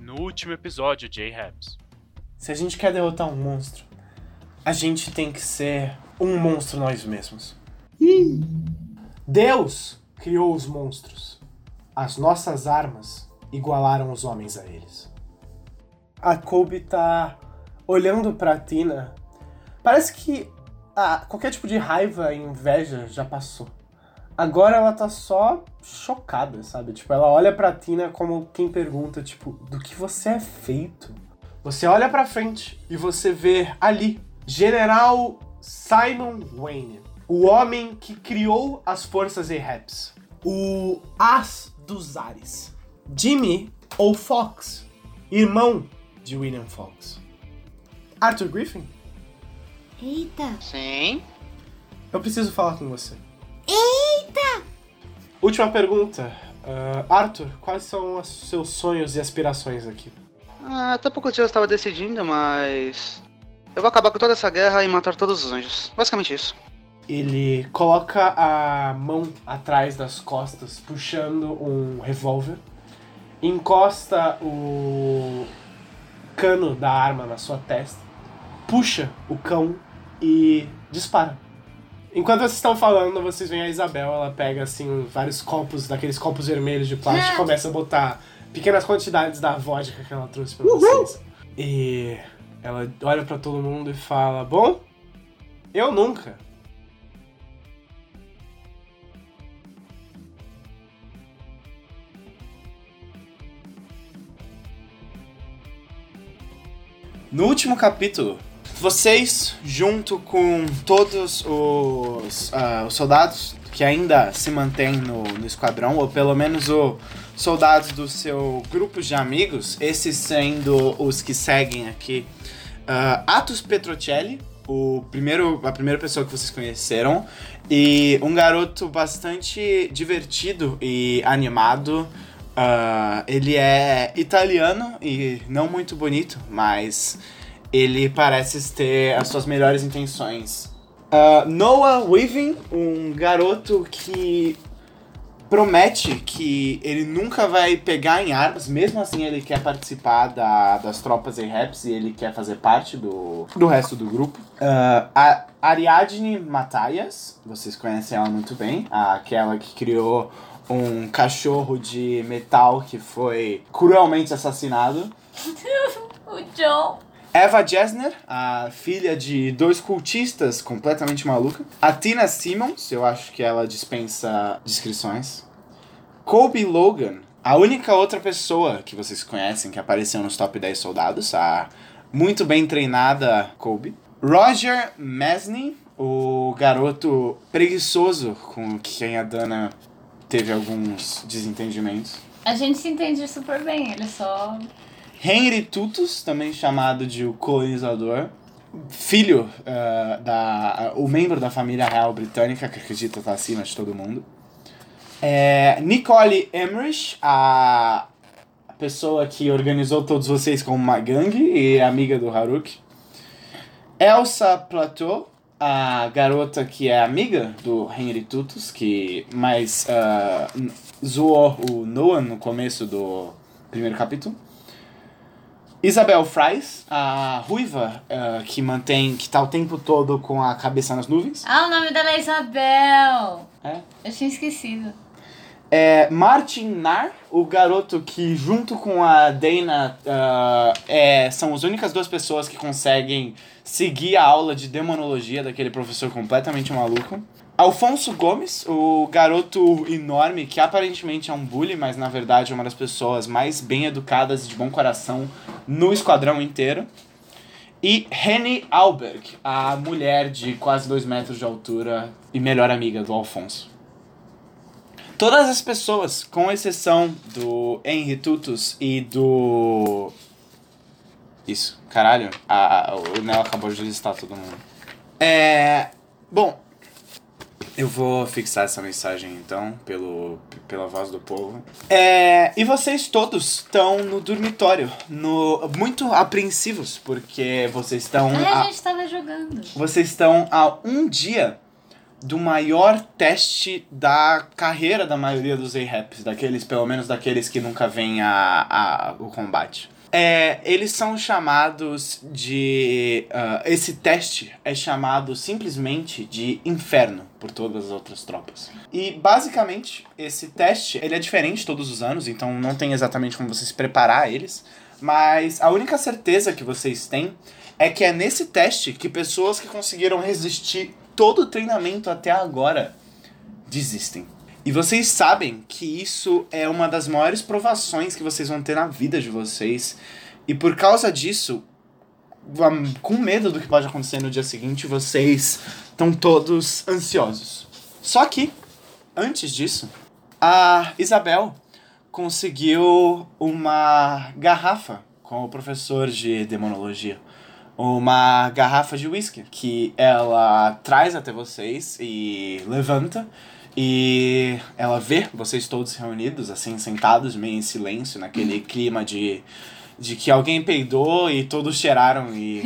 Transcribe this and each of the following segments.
No último episódio de A-Raps. Se a gente quer derrotar um monstro, a gente tem que ser um monstro nós mesmos. Deus criou os monstros. As nossas armas igualaram os homens a eles. A Kobe tá olhando pra Tina. Parece que ah, qualquer tipo de raiva e inveja já passou. Agora ela tá só chocada, sabe? Tipo, ela olha pra Tina como quem pergunta, tipo, do que você é feito? Você olha pra frente e você vê ali General Simon Wayne, o homem que criou as forças Ahabs, o as dos ares. Jimmy ou Fox, irmão de William Fox. Arthur Griffin, Eita! Sim. eu preciso falar com você. Eita! Última pergunta. Ah, Arthur, quais são os seus sonhos e aspirações aqui? Ah, até pouco dia eu estava decidindo, mas. Eu vou acabar com toda essa guerra e matar todos os anjos. Basicamente isso. Ele coloca a mão atrás das costas, puxando um revólver, encosta o cano da arma na sua testa, puxa o cão e dispara. Enquanto vocês estão falando, vocês veem a Isabel, ela pega assim vários copos, daqueles copos vermelhos de plástico, e começa a botar pequenas quantidades da vodka que ela trouxe pra vocês. E ela olha pra todo mundo e fala: Bom, eu nunca. No último capítulo, vocês, junto com todos os, ah, os soldados que ainda se mantêm no, no esquadrão, ou pelo menos os soldados do seu grupo de amigos, esses sendo os que seguem aqui, ah, Atos Petrocelli, o primeiro, a primeira pessoa que vocês conheceram, e um garoto bastante divertido e animado. Ah, ele é italiano e não muito bonito, mas ele parece ter as suas melhores intenções. Ah, Noah Weaving, um garoto que promete que ele nunca vai pegar em armas, mesmo assim ele quer participar da- das tropas Raps e ele quer fazer parte do, do resto do grupo. Ah, a Ariadne Mataias, vocês conhecem ela muito bem, aquela que criou um cachorro de metal que foi cruelmente assassinado. O John. Eva Jesner, a filha de dois cultistas completamente maluca. A Tina Simmons, eu acho que ela dispensa descrições. Colby Logan, a única outra pessoa que vocês conhecem que apareceu nos top 10 soldados, a muito bem treinada Colby. Roger Mesney, o garoto preguiçoso com quem a Dana teve alguns desentendimentos. A gente se entende super bem, ele só. Henry Tutus, também chamado de o colonizador, filho ah, da o membro da família real britânica que acredita estar acima de todo mundo. É, Nicole Emmerich, a pessoa que organizou todos vocês como uma gangue e amiga do Haruki. Elsa Plateau, a garota que é amiga do Henry Tutus, que mais n- zoou o Noah no começo do primeiro capítulo. Isabel Fries, a ruiva ah, que mantém, que tá o tempo todo com a cabeça nas nuvens. Ah, o nome dela é Isabel! É. Eu tinha esquecido. É, Martin Nar, o garoto que junto com a Dana ah, é, são as únicas duas pessoas que conseguem seguir a aula de demonologia daquele professor completamente maluco. Alfonso Gomes, o garoto enorme que aparentemente é um bully, mas na verdade é uma das pessoas mais bem educadas e de bom coração no esquadrão inteiro. E Henny Alberg, a mulher de quase dois metros de altura e melhor amiga do Alfonso. Todas as pessoas, com exceção do Henry Tutus e do. Isso, caralho. A, a- o Nel acabou de listar todo mundo. É. Bom, eu vou fixar essa mensagem então, pelo, pela voz do povo. É, e vocês todos estão no dormitório, no, muito apreensivos, porque vocês estão. Ah, a- a gente tava jogando. vocês estão a um dia do maior teste da carreira da maioria dos A-Raps, daqueles, pelo menos daqueles que nunca vêm a, a, o combate. É, eles são chamados de. ah, esse teste é chamado simplesmente de inferno por todas as outras tropas. E basicamente, esse teste ele é diferente todos os anos, então não tem exatamente como você se preparar eles. Mas a única certeza que vocês têm é que é nesse teste que pessoas que conseguiram resistir todo o treinamento até agora desistem. E vocês sabem que isso é uma das maiores provações que vocês vão ter na vida de vocês. E por causa disso, com medo do que pode acontecer no dia seguinte, vocês estão todos ansiosos. Só que, antes disso, a Isabel conseguiu uma garrafa com o professor de demonologia. Uma garrafa de whisky que ela traz até vocês e levanta. E ela vê vocês todos reunidos, assim, sentados, meio em silêncio, naquele clima de, de que alguém peidou e todos cheiraram e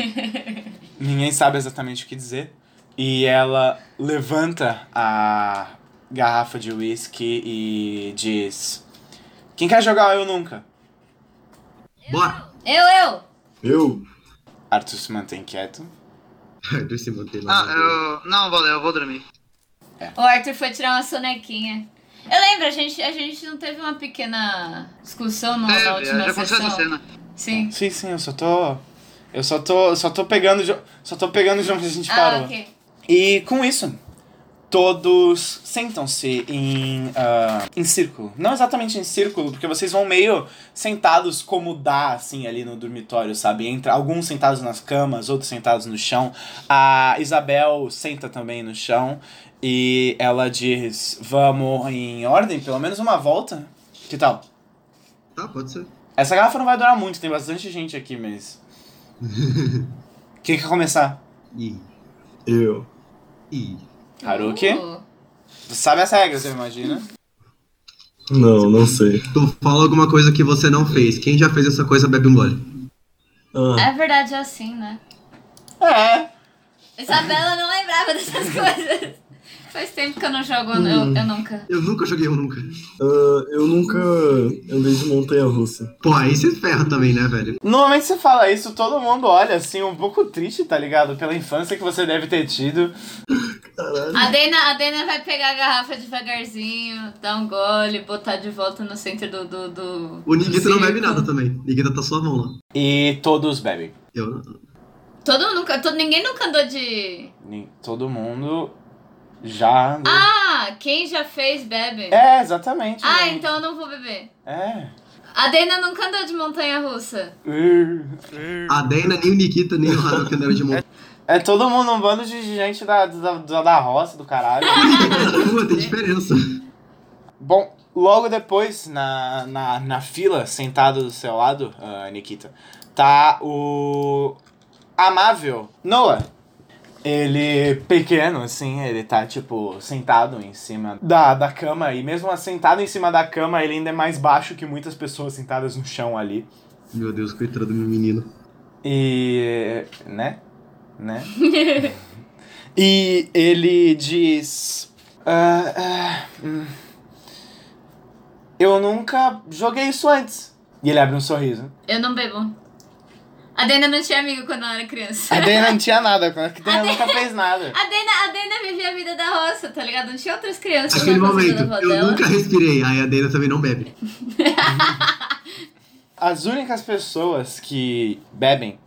ninguém sabe exatamente o que dizer. E ela levanta a garrafa de whisky e diz: Quem quer jogar eu nunca? Bora! Eu, eu! Eu? Arthur se mantém quieto. Arthur se mantém lá. Ah, eu. Não, valeu, eu vou dormir. O Arthur foi tirar uma sonequinha. Eu lembro, a gente, a gente não teve uma pequena discussão no, na Teve, última já sessão. essa cena. Sim. Sim, sim, eu só tô. Eu só tô. Só tô pegando. Só tô pegando de onde a gente Ah, parou. ok. E com isso, todos sentam-se em, ah, em círculo. Não exatamente em círculo, porque vocês vão meio sentados como dá, assim, ali no dormitório, sabe? Entre alguns sentados nas camas, outros sentados no chão. A Isabel senta também no chão e ela diz: Vamos em ordem, pelo menos uma volta. Que tal? Tá, pode ser. Essa garrafa não vai durar muito, tem bastante gente aqui, mas. Quem quer começar? Ih. Eu. Ih. Haruki? Uh, Você sabe as regras, eu imagino. Não, não sei. Tu fala alguma coisa que você não fez. Quem já fez essa coisa bebe um gole. Ah, é verdade, é assim, né? É. Isabela não lembrava dessas coisas. Faz tempo que eu não jogo, eu, eu nunca. Eu nunca joguei um nunca. ah, eu nunca andei de montanha russa. Pô, aí você ferra também, né, velho? Normalmente você fala isso, todo mundo olha assim, um pouco triste, tá ligado? Pela infância que você deve ter tido. Caralho. A Dana, a Dana vai pegar a garrafa devagarzinho, dar um gole, botar de volta no centro do. do, do O Nikita do não bebe nada também. Nikita tá só a mão lá. E todos bebem. Eu. Todo mundo nunca. Todo, ninguém nunca andou de. Todo mundo já. andou. Ah, quem já fez bebe. É, exatamente. Ah, né? então eu não vou beber. É. A Dana nunca andou de montanha russa. A Dana, nem o Nikita, nem o Haruki andaram de mão. É todo mundo um bando de gente da, da, da, da roça, do caralho. Pô, tem diferença. Bom, logo depois, na, na, na fila, sentado do seu lado, ah, Nikita, tá o amável Noah. Ele pequeno, assim, ele tá, tipo, sentado em cima da, da cama. E mesmo sentado em cima da cama, ele ainda é mais baixo que muitas pessoas sentadas no chão ali. Meu Deus, coitado do meu menino. E. né? Né? e ele diz. "Ah, ah, hum, eu nunca joguei isso antes. E ele abre um sorriso. Eu não bebo. A Dana não tinha amigo quando ela era criança. A Dana não tinha nada, a Dana nunca fez nada. A Dana, a Dana vivia a vida da roça, tá ligado? Não tinha outras crianças Aquele momento, eu dela. nunca respirei. Aí a Dana também não bebe. As únicas pessoas que bebem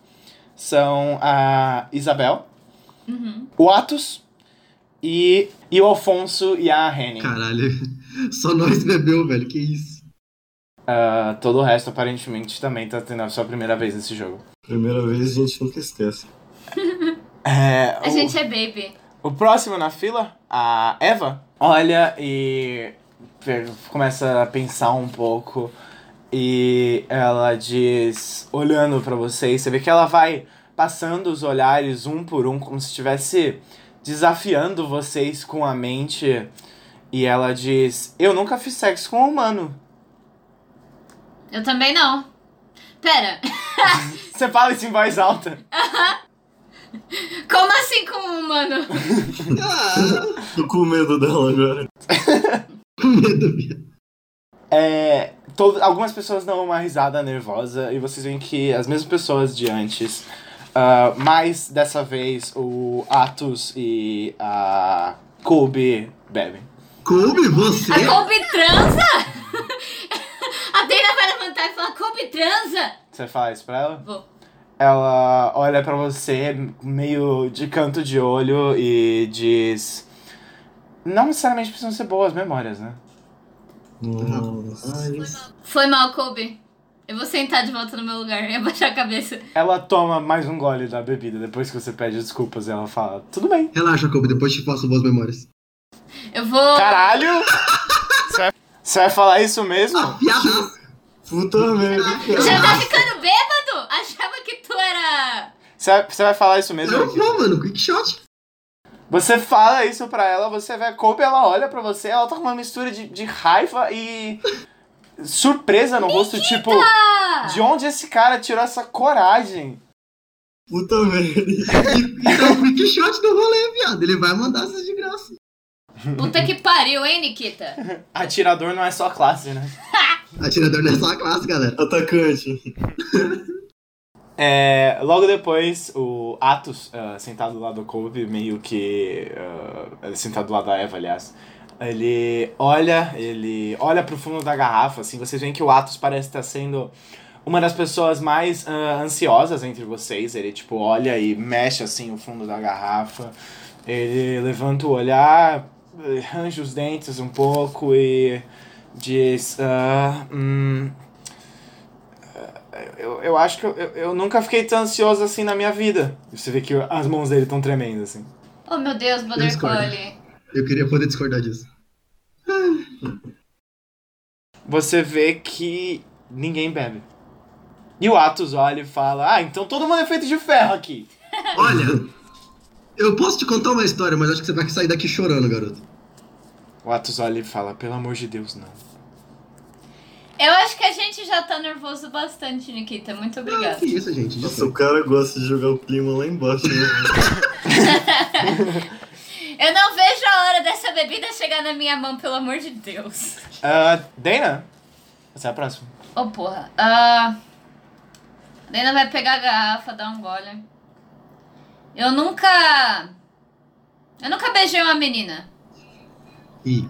são a Isabel, Uhum. o Atos e, e o Alfonso e a Henning. Caralho. Só nós bebeu, velho. Que isso. Ah, todo o resto aparentemente também tá tendo a sua primeira vez nesse jogo. Primeira vez a gente nunca esquece. É, A o, gente é baby. o próximo na fila, a Eva, olha e começa a pensar um pouco e ela diz, olhando pra vocês, você vê que ela vai passando os olhares um por um, como se estivesse desafiando vocês com a mente. E ela diz: Eu nunca fiz sexo com um humano. Eu também não. Pera. Você fala isso em voz alta. Como assim com um humano? Tô com medo dela agora. com medo, viado. É, todo- algumas pessoas dão uma risada nervosa e vocês veem que as mesmas pessoas de antes, ah, mas dessa vez o Atos e a Kobe bebem. Kobe, você? A Kobe transa? A Dana vai levantar e falar, Kobe transa? Você fala isso pra ela? Vou. Ela olha pra você meio de canto de olho e diz: Não necessariamente precisam ser boas memórias, né? Nossa. Foi mal, Kobe. Eu vou sentar de volta no meu lugar e abaixar a cabeça. Ela toma mais um gole da bebida depois que você pede desculpas e ela fala: Tudo bem. Relaxa, Kobe, depois te faço boas memórias. Eu vou. Caralho! Você vai, você vai falar isso mesmo? Ah, piada! Puta merda, Já tá ficando bêbado? Achava que tu era. Você vai, vai falar isso mesmo? Eu Nikita? vou, mano, quick shot. Você fala isso pra ela, você vê a Kobe, ela olha pra você, ela tá com uma mistura de, de raiva e surpresa no rosto, tipo, de onde esse cara tirou essa coragem? Puta merda. E- Então, quick shot do rolê, viado. Ele vai mandar essas de graça. Puta que pariu, hein, Nikita? Atirador não é só classe, né? Atirador não é só a classe, galera. Atacante. É, logo depois, o Atos, ah, sentado do lado do Kobe, meio que. ah, sentado do lado da Eva, aliás. Ele olha, ele olha pro fundo da garrafa, assim, vocês veem que o Atos parece estar sendo uma das pessoas mais ah, ansiosas entre vocês. Ele, tipo, olha e mexe, assim, o fundo da garrafa. Ele levanta o olhar, eh, arranja os dentes um pouco e diz... ah, hum, eu, eu acho que eu, eu, nunca fiquei tão ansioso assim na minha vida. Você vê que as mãos dele estão tremendo, assim. Oh, meu Deus, discordo. Cole. Eu queria poder discordar disso. Você vê que ninguém bebe. E o Atos olha e fala: Ah, então todo mundo é feito de ferro aqui. Olha, eu posso te contar uma história, mas acho que você vai sair daqui chorando, garoto. O Atos olha e fala: Pelo amor de Deus, não. Eu acho que a gente já tá nervoso bastante, Nikita. Muito Ah, obrigada. que isso, gente. Nossa, o cara gosta de jogar o clima lá embaixo, né? Eu não vejo a hora dessa bebida chegar na minha mão, pelo amor de Deus. Ah, Dana, você é a próxima. Ô, porra. Ah, a Dana vai pegar a garrafa, dar um gole. Eu nunca. Eu nunca beijei uma menina. Ih,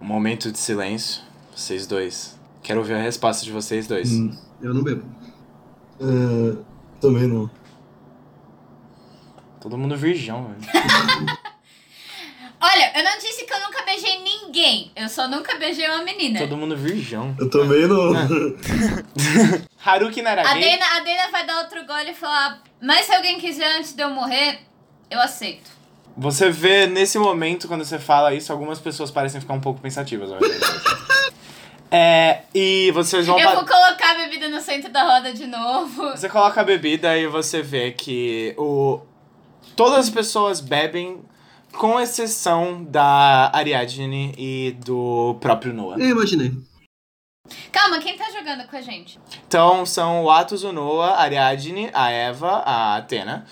Um momento de silêncio. Vocês dois. Quero ouvir a resposta de vocês dois. Hum, eu não bebo. é, também não. Todo mundo virgão, velho. Olha, eu não disse que eu nunca beijei ninguém. Eu só nunca beijei uma menina. Todo mundo virgão. Eu também não. Haruki não era A? Dana, a Dana vai dar outro gole e falar: Mas se alguém quiser antes de eu morrer, eu aceito. Você vê nesse momento, quando você fala isso, algumas pessoas parecem ficar um pouco pensativas. É, e vocês vão. Eu vou colocar a bebida no centro da roda de novo. Você coloca a bebida e você vê que o todas as pessoas bebem, com exceção da Ariadne e do próprio Noah. Eu imaginei. Calma, quem tá jogando com a gente? Então são o Atos, o Noah, a Ariadne, a Eva, a Athena,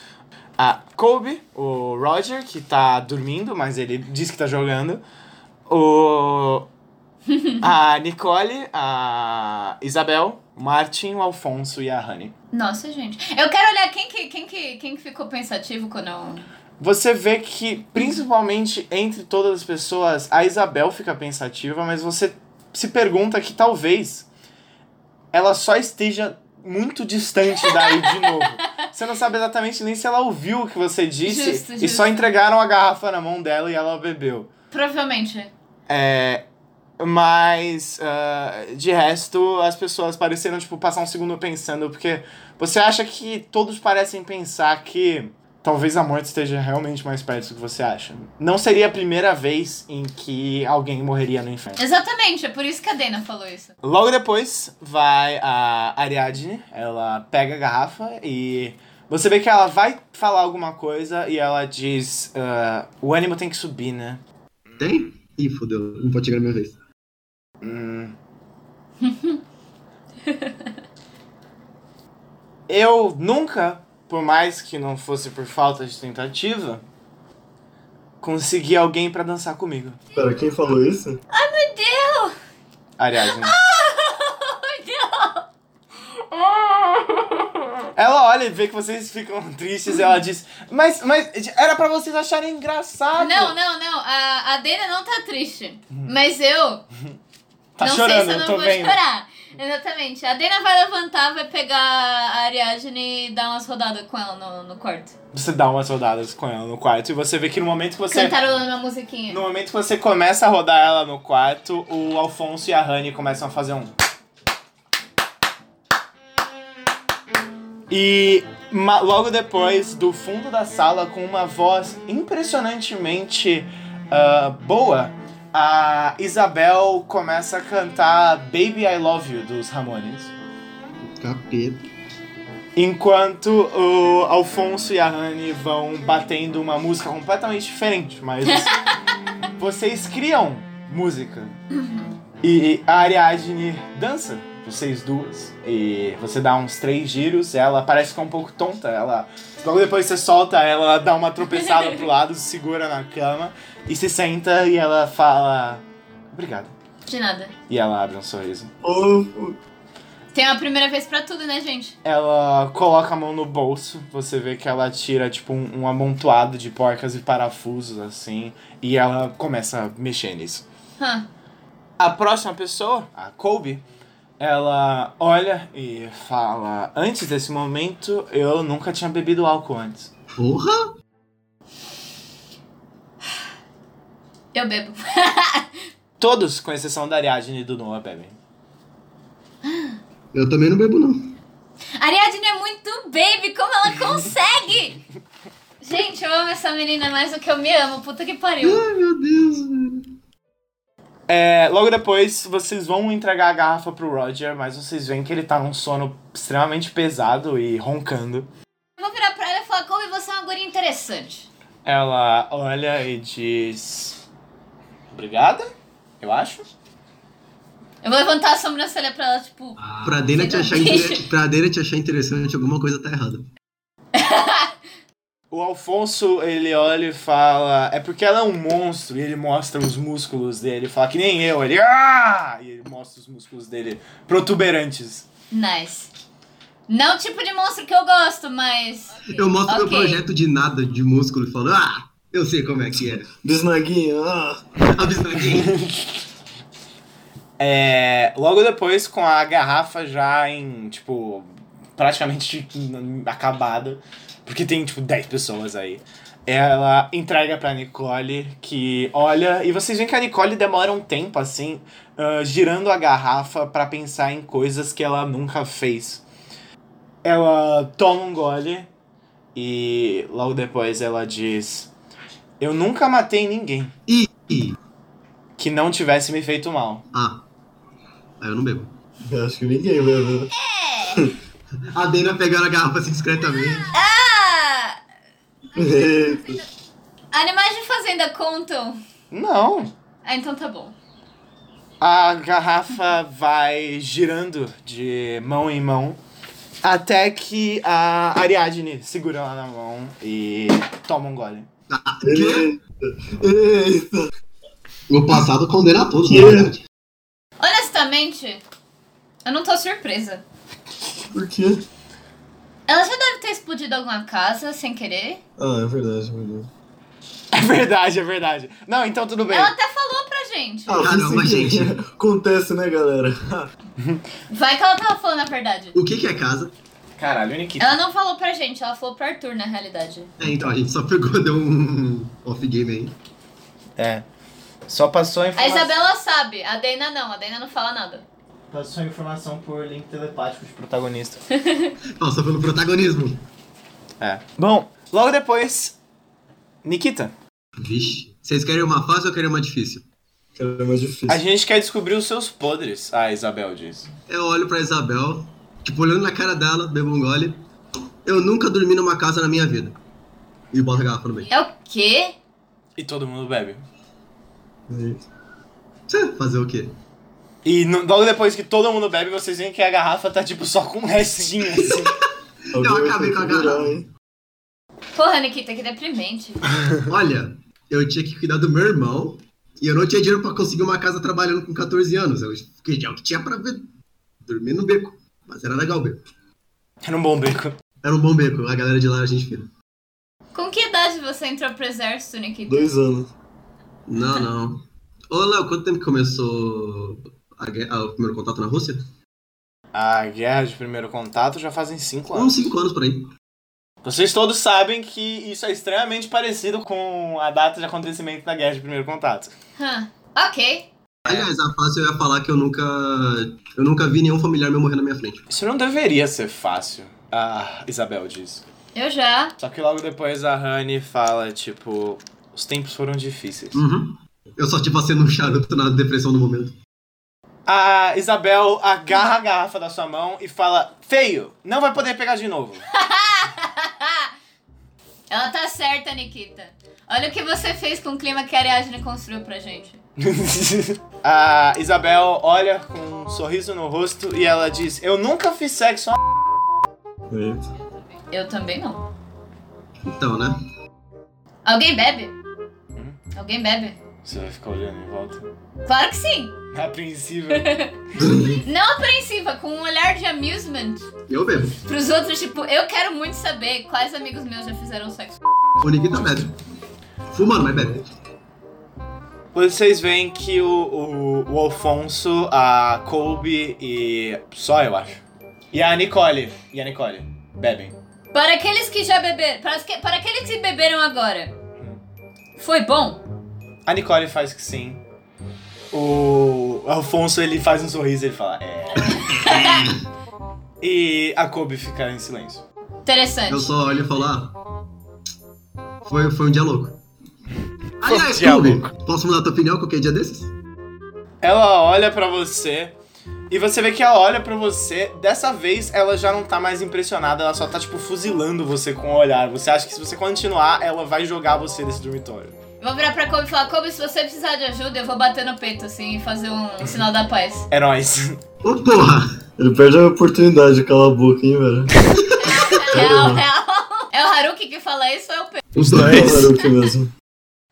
a Kobe, o Roger, que tá dormindo, mas ele diz que tá jogando, o. a Nicole, a Isabel, o Martin, o Alfonso e a Honey. Nossa, gente. Eu quero olhar quem que, quem que, quem que ficou pensativo quando eu. Você vê que, principalmente entre todas as pessoas, a Isabel fica pensativa, mas você se pergunta que talvez ela só esteja muito distante daí de novo. Você não sabe exatamente nem se ela ouviu o que você disse Justo, e justo. só entregaram a garrafa na mão dela e ela bebeu. Provavelmente. É, mas, ah, de resto, as pessoas pareceram, tipo, passar um segundo pensando, porque você acha que todos parecem pensar que talvez a morte esteja realmente mais perto do que você acha. Não seria a primeira vez em que alguém morreria no inferno. Exatamente, é por isso que a Dana falou isso. Logo depois, vai a Ariadne, ela pega a garrafa e você vê que ela vai falar alguma coisa e ela diz, ah, o ânimo tem que subir, né? Tem? Ih, fodeu. Não pode chegar na minha vez. Hum. Eu nunca por mais que não fosse por falta de tentativa, consegui alguém pra dançar comigo. Pera, quem falou isso? Meu Deus! Ariadne. Ela olha e vê que vocês ficam tristes e ela diz: Mas, mas era pra vocês acharem engraçado. Não, não, não. A, a Dana não tá triste. Mas eu. Tá não chorando, sei se eu eu não tô vou vendo. chorar. Exatamente. A Dana vai levantar, vai pegar a Ariadne e dar umas rodadas com ela no, no quarto. Você dá umas rodadas com ela no quarto e você vê que no momento que você. Cantarolando uma musiquinha. No momento que você começa a rodar ela no quarto, o Alfonso e a Honey começam a fazer um. E logo depois, do fundo da sala, com uma voz impressionantemente ah, boa, a Isabel começa a cantar Baby I Love You dos Ramones. Capeta. Enquanto o Alfonso e a Honey vão batendo uma música completamente diferente, mas vocês criam música. E a Ariadne dança, vocês duas. E você dá uns três giros, ela parece ficar um pouco tonta. Ela. Logo depois você solta ela, ela dá uma tropeçada pro lado, se segura na cama e se senta e ela fala. Obrigado. De nada. E ela abre um sorriso. Fofo. Tem uma primeira vez pra tudo, né, gente? Ela coloca a mão no bolso, você vê que ela tira tipo um, um amontoado de porcas e parafusos assim, e ela começa a mexer nisso. Hã. A próxima pessoa, a Colby, ela olha e fala: Antes desse momento, eu nunca tinha bebido álcool antes. Porra! Eu bebo. Todos, com exceção da Ariadne e do Noah, bebem. Eu também não bebo, não. Ariadne é muito baby, como ela consegue? Gente, eu amo essa menina mais do que eu me amo. Puta que pariu. Ai, meu Deus, velho. É, logo depois, vocês vão entregar a garrafa pro Roger, mas vocês veem que ele tá num sono extremamente pesado e roncando. Eu vou virar pra ela e falar, Kobe, você é uma guria interessante. Ela olha e diz: Obrigada, eu acho. Eu vou levantar a sobrancelha pra ela, tipo... Pra Dena, te achar inter... bicha. pra Dena te achar interessante, alguma coisa tá errada. O Alfonso, ele olha e fala: É porque ela é um monstro. E ele mostra os músculos dele. Ele fala que nem eu. Ele. Ah! E ele mostra os músculos dele protuberantes. Nice. Não o tipo de monstro que eu gosto, mas... Eu mostro meu Ok. projeto de nada, de músculo, e falo, ah, eu sei como é que é. Bisnaguinha, ah. A bisnaguinha. É, logo depois, com a garrafa já em, tipo, praticamente acabada, porque tem, tipo, 10 pessoas aí, ela entrega pra Nicole, que olha, e vocês veem que a Nicole demora um tempo, assim, ah, girando a garrafa pra pensar em coisas que ela nunca fez. Ela toma um gole e logo depois ela diz: Eu nunca matei ninguém Ih, ih. que não tivesse me feito mal. Ah. Aí eu não bebo. Eu acho que ninguém bebeu. né? A Dena pegando a garrafa assim discretamente. Ah! Animais de fazenda contam? Não. Ah, então tá bom. A garrafa vai girando de mão em mão até que a Ariadne segura ela na mão e toma um gole. Ah, quê? Eita. Eita. O passado condena todos, na verdade. Honestamente, eu não tô surpresa. Por quê? Ela já deve ter explodido alguma casa sem querer. Ah, é verdade, é verdade. É verdade, é verdade. Não, então tudo bem. Ela até falou pra gente. Ah, Caramba, gente. Acontece, né, galera? Vai que ela tava falando a verdade. O que que é casa? Caralho, Nikita. Ela não falou pra gente, ela falou pro Arthur na realidade. É, então, a gente só pegou, deu um off-game aí. É. Só passou a A informação. Isabela sabe, a Dana não, a Dana não fala nada. Passou a informação por link telepático de protagonista. Nossa, pelo protagonismo. É. Bom, logo depois. Nikita, Vixe. Vocês querem uma fácil ou querem uma difícil? É mais difícil. a gente quer descobrir os seus podres. Ah, Isabel diz. Eu olho pra Isabel, tipo, olhando na cara dela, bebo um gole. Eu nunca dormi numa casa na minha vida. E boto a garrafa no meio. É o quê? E todo mundo bebe. Tchê, Fazer o quê? E no- logo depois que todo mundo bebe, vocês veem que a garrafa tá tipo só com um restinho assim. Eu vai acabei com a garrafa. hein? Porra, Nikita, que deprimente. Olha, eu tinha que cuidar do meu irmão e eu não tinha dinheiro pra conseguir uma casa trabalhando com 14 anos. Eu fiquei é o que tinha pra ver. Dormir no beco. Mas era legal o beco. Era um bom beco. Era um bom beco, a galera de lá era gente fina. Com que idade você entrou pro exército, Nikita? Dois anos. Não, não. Ô, Léo, quanto tempo que começou a gue- ah, o primeiro contato na Rússia? A guerra de primeiro contato já fazem cinco Uns anos. 5 anos por aí. Vocês todos sabem que isso é extremamente parecido com a data de acontecimento da guerra de primeiro contato. Hã, ok. Aliás, a fácil eu ia falar que eu nunca. Eu nunca vi nenhum familiar meu morrer na minha frente. Isso não deveria ser fácil, a Isabel diz. Eu já. Só que logo depois a Honey fala, tipo, os tempos foram difíceis. Uhum. Eu só tipo sendo um charuto na depressão no momento. A Isabel agarra a garrafa da sua mão e fala, feio, não vai poder pegar de novo. Ela tá certa, Nikita. Olha o que você fez com o clima que a Ariadne construiu pra gente. a Isabel olha com um sorriso no rosto e ela diz, eu nunca fiz sexo Eita. Eu também não. Então, né? Alguém bebe? Alguém bebe? Você vai ficar olhando em volta? Claro que sim. Apreensível. Não apreensiva, com um olhar de amusement. Eu bebo. Pros outros, tipo, eu quero muito saber quais amigos meus já fizeram sexo. O Nikita bebe. Fumando, mas bebe. Vocês veem que o, o, o Alfonso, a Colby e. só eu acho. E a Nicole. E a Nicole. Bebem. Para aqueles que já beberam, para, que- para aqueles que beberam agora, foi bom? A Nicole faz que sim. O Alfonso ele faz um sorriso e ele fala, é. e a Colby fica em silêncio. Interessante. Eu só olho e falo, ah. Foi, foi um dia louco. Aliás, louco. posso mudar tua opinião qualquer dia desses? Ela olha pra você e você vê que ela olha pra você. Dessa vez ela já não tá mais impressionada, ela só tá tipo fuzilando você com o olhar. Você acha que se você continuar, ela vai jogar você desse dormitório. Eu Vou virar pra Kobe e falar, Kobe, se você precisar de ajuda, eu vou bater no peito, assim, e fazer um sinal da paz. É nóis. Ô, porra! Ele perde a oportunidade de calar a boca, hein, velho? Real, real. É o Haruki que fala isso ou é o Pedro? Os É o dois. Haruki mesmo.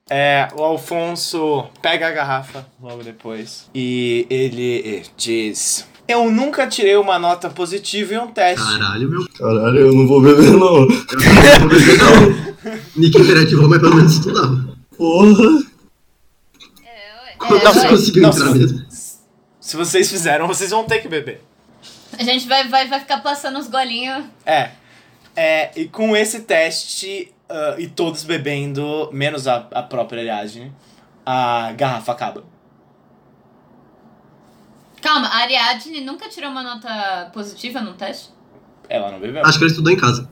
É, o Alfonso pega a garrafa logo depois e ele diz: Eu nunca tirei uma nota positiva em um teste. Caralho, meu. Caralho, eu não vou beber, não. Eu não vou beber, não. Nikita reativou, mas pelo menos estudava. Porra. Como É, você vai. conseguiu Não, entrar se- mesmo? Se vocês fizeram, vocês vão ter que beber. A gente vai, vai, vai ficar passando os golinhos. É. É, e com esse teste ah, e todos bebendo, menos a, a própria Ariadne, a garrafa acaba. Calma, a Ariadne nunca tirou uma nota positiva no teste? Ela não bebeu. Acho que ele estudou em casa.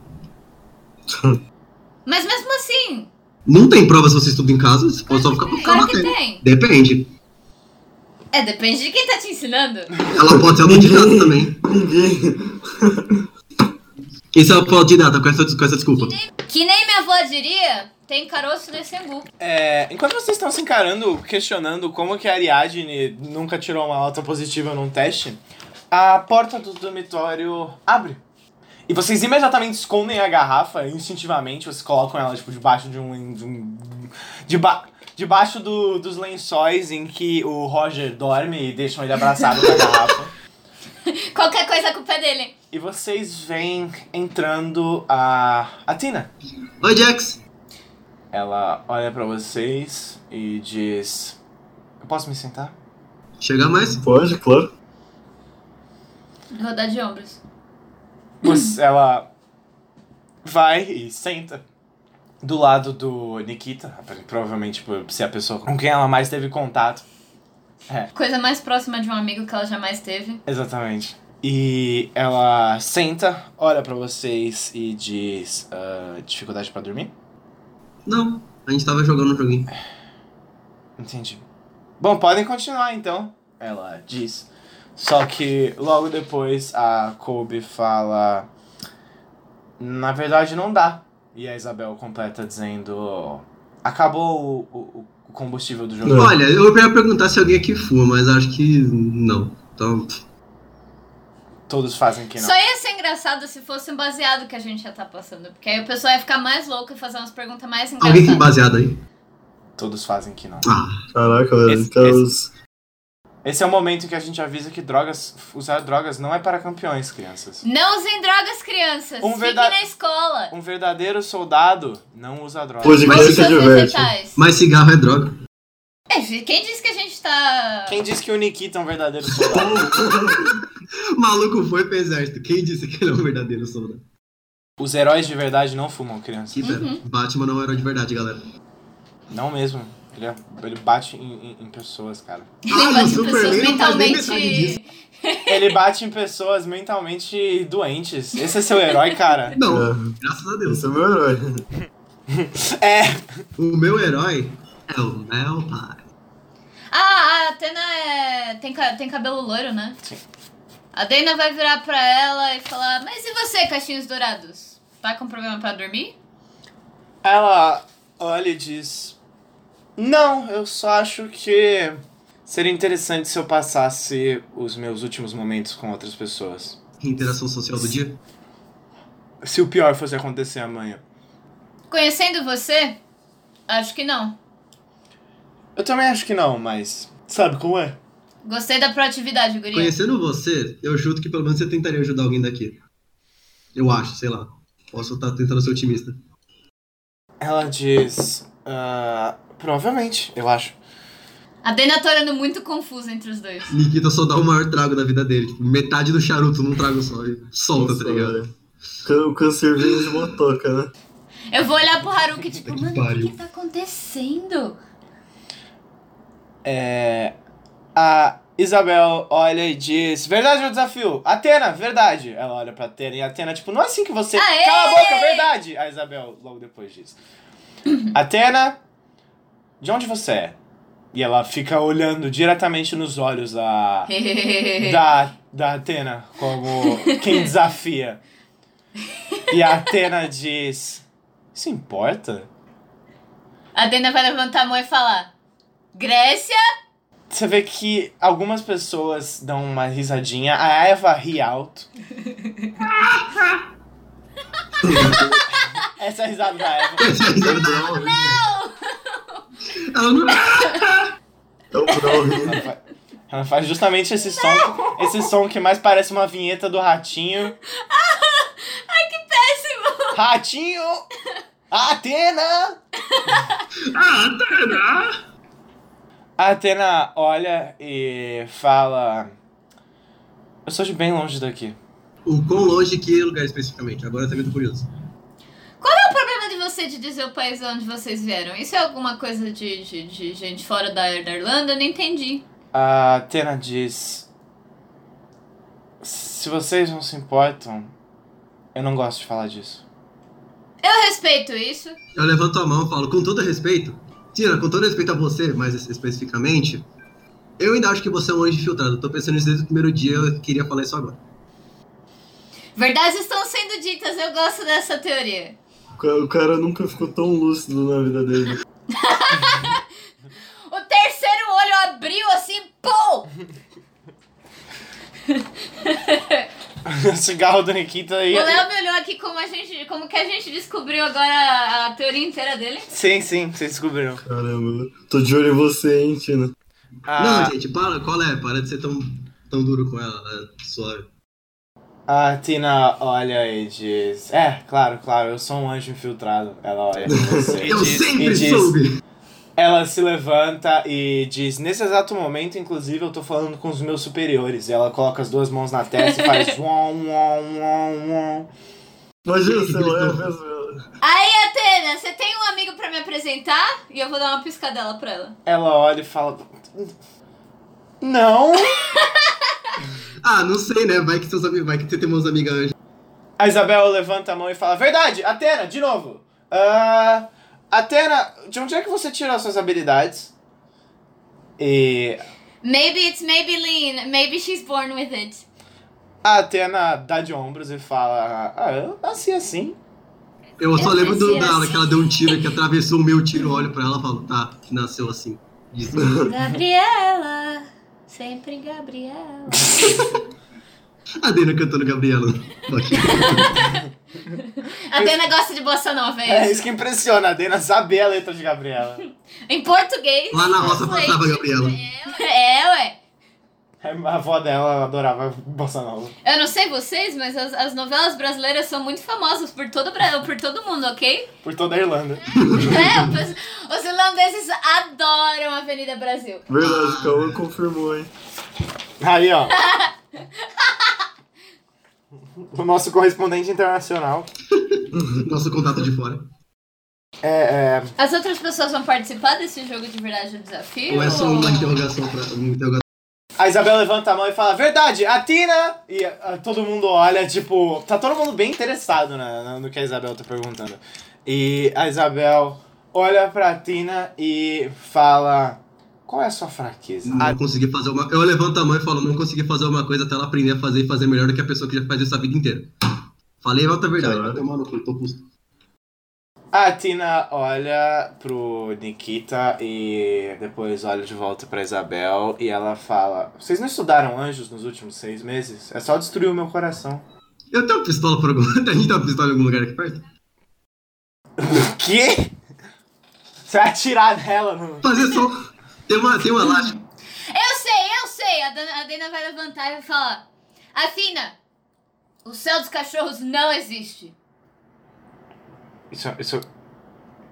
Mas mesmo assim, Não tem prova se você estuda em casa, você pode só ficar com claro que tem. Depende. É, depende de quem tá te ensinando. Ela pode ser autodidata também. Ninguém. Se ela for autodidata com essa, com essa desculpa? Que nem minha avó diria, tem caroço nesse angu. É, enquanto vocês estão se encarando, questionando como que a Ariadne nunca tirou uma nota positiva num teste, a porta do dormitório abre. E vocês imediatamente escondem a garrafa, instintivamente, vocês colocam ela tipo, debaixo de um. De um deba, debaixo do- dos lençóis em que o Roger dorme e deixam ele abraçado com a garrafa. Qualquer coisa a culpa é dele. E vocês veem entrando a. a Tina. Oi, Jax. Ela olha pra vocês e diz: Eu posso me sentar? Chega mais. Pode, claro. Rodar de ombros. Você- ela vai e senta do lado do Nikita, provavelmente por ser a pessoa com quem ela mais teve contato. Coisa mais próxima de um amigo que ela jamais teve. Exatamente. E ela senta, olha pra vocês e diz: "Ah, dificuldade pra dormir? Não, a gente tava jogando um joguinho. Entendi. Bom, podem continuar então, ela diz. Só que logo depois a Kobe fala: Na verdade não dá. E a Isabel completa dizendo: Acabou o, o, o combustível do jogo. Olha, eu ia perguntar se alguém aqui fuma, mas acho que não. Então, Todos fazem que não. Só ia ser engraçado se fosse um baseado que a gente já tá passando. Porque aí o pessoal ia ficar mais louco e fazer umas perguntas mais Alguém tem engraçadas. baseado aí? Todos fazem que não. Ah, Caraca, velho. Esse- Então, esse- Esse é o momento em que a gente avisa que drogas, usar drogas não é para campeões, crianças. Não usem drogas, crianças. Um Fiquem na escola. Um verdadeiro soldado não usa drogas. Seus diverte. vegetais. mas cigarro é droga. É, quem disse que a gente tá. Quem disse que o Nikita é um verdadeiro soldado? O maluco foi pro exército. Quem disse que ele é um verdadeiro soldado? Os heróis de verdade não fumam, crianças. Que. Uhum. Batman não é um herói de verdade, galera. Não mesmo. Ele, é- ele bate em, em- em pessoas, cara. Ele Ah, bate em pessoas mentalmente. Ele bate em pessoas mentalmente doentes. Esse é seu herói, cara. Não, graças a Deus. esse é meu herói. É. O meu herói é o meu pai. Ah, a Atena é... tem, ca- tem cabelo loiro, né? Sim. A Dana vai virar pra ela e falar: Mas e você, cachinhos dourados? Tá com problema pra dormir? Ela olha e diz: Não, eu só acho que seria interessante se eu passasse os meus últimos momentos com outras pessoas. Interação social do dia. Se o pior fosse acontecer amanhã. Conhecendo você, acho que não. Eu também acho que não, mas. Sabe como é? Gostei da proatividade, guria. Conhecendo você, eu chuto que pelo menos você tentaria ajudar alguém daqui. Eu acho, sei lá. Posso estar tentando ser otimista. Ela diz. "Ah, provavelmente, eu acho. A Dana tá olhando muito confusa entre os dois. Nikita só dá o maior trago da vida dele. Tipo, metade do charuto num trago só. E solta, Nossa, tá ligado? O câncer vem de motoca, né? Eu vou olhar pro Haruki, tipo, mano, o que, que tá acontecendo? É. A Isabel olha e diz: Verdade ou desafio? Atena, verdade. Ela olha pra Atena e Atena, tipo, não é assim que você. Aê! Cala a boca, verdade! A Isabel logo depois diz: Atena, de onde você é? E ela fica olhando diretamente nos olhos da. da, da Atena, como quem desafia. E a Atena diz: Isso importa? A Dana vai levantar a mão e falar: Grécia? Você vê que algumas pessoas dão uma risadinha. A Eva ri alto. Essa é a risada da Eva. Não! Ela não. É o Brawl. Ela fa- Ela faz justamente esse som. Esse som que mais parece uma vinheta do ratinho. Ai, que péssimo! Ratinho! Atena! Ah, Atena! A Atena olha e fala. Eu sou de bem longe daqui. O quão longe que lugar especificamente? Agora eu tô muito curioso. Qual é o problema de você de dizer o país onde vocês vieram? Isso é alguma coisa de, de, de gente fora da, da Irlanda? Eu não entendi. A Atena diz: Se vocês não se importam, eu não gosto de falar disso. Eu respeito isso. Eu levanto a mão e falo, com todo respeito, Tina, com todo respeito a você, mais es- especificamente, eu ainda acho que você é um anjo infiltrado. Eu tô pensando nisso desde o primeiro dia, eu queria falar isso agora. Verdades estão sendo ditas, eu gosto dessa teoria. O cara nunca ficou tão lúcido na vida dele. O terceiro olho abriu assim, pô! o cigarro do Nikita aí. O Léo me olhou aqui como, a gente, como que a gente descobriu agora a, teoria inteira dele. Sim, sim, vocês descobriram. Caramba, tô de olho em você, hein, Tina. A, Não, gente, para, qual é? Para de ser tão, tão duro com ela, né? Suave. a Tina olha e diz: É, claro, claro, eu sou um anjo infiltrado. Ela olha pra você. Eu diz- sempre diz- soube! Ela se levanta e diz: Nesse exato momento, inclusive, eu tô falando com os meus superiores. E ela coloca as duas mãos na testa e faz. Wom, wom, wom, wom. Imagina, sei lá, é mesmo. Aí, Atena, você tem um amigo pra me apresentar? E eu vou dar uma piscadela pra ela. Ela olha e fala: Não. Ah, não sei, né? Vai que, seus amigos, vai que você tem umas amigas. A Isabel levanta a mão e fala: Verdade, Atena, de novo. Ah, Atena, de onde é que você tirou as suas habilidades? E Maybe it's Maybelline. Maybe she's born with it. a Atena dá de ombros e fala: Ah, eu nasci assim. Eu só Eu lembro do, da hora assim. que ela deu um tiro que atravessou o meu tiro, eu olho pra ela e falo, tá, nasceu assim. Isso. Gabriela. Sempre Gabriela. A Dena cantando Gabriela. A Dena gosta de bossa nova, é É isso? isso que impressiona, a Dena saber a letra de Gabriela. Em português. Lá na roça passava Gabriela. É, ué. A avó dela adorava bossa nova. Eu não sei vocês, mas as, as novelas brasileiras são muito famosas por todo, o por todo mundo, ok? Por toda a Irlanda. É, o pes- os irlandeses adoram a Avenida Brasil. Verdade, Cauã confirmou, hein? Aí, ó. o nosso correspondente internacional. Nosso contato de fora. É, é, As outras pessoas vão participar desse jogo de verdade ou desafio? Ou é só uma interrogação pra. Uma interrogação. A Isabel levanta a mão e fala, verdade, a Tina! E ah, todo mundo olha, tipo, tá todo mundo bem interessado na- na- no que a Isabel tá perguntando. E a Isabel olha pra Tina e fala, qual é a sua fraqueza? Não consegui fazer uma. Eu levanto a mão e falo, não consegui fazer uma coisa até ela aprender a fazer e fazer melhor do que a pessoa que já faz isso a vida inteira. Falei a outra verdade. Tô. A Tina olha pro Nikita e depois olha de volta pra Isabel e ela fala, vocês não estudaram anjos nos últimos seis meses? É só destruir o meu coração. Eu tenho uma pistola por algum. A gente tem uma pistola em algum lugar aqui perto? Que? Você vai atirar nela no... Fazer só. Tem uma, tem um elástico. Eu sei, eu sei. A Dana, a Dana vai levantar e vai falar: Athena, o céu dos cachorros não existe. Isso, isso,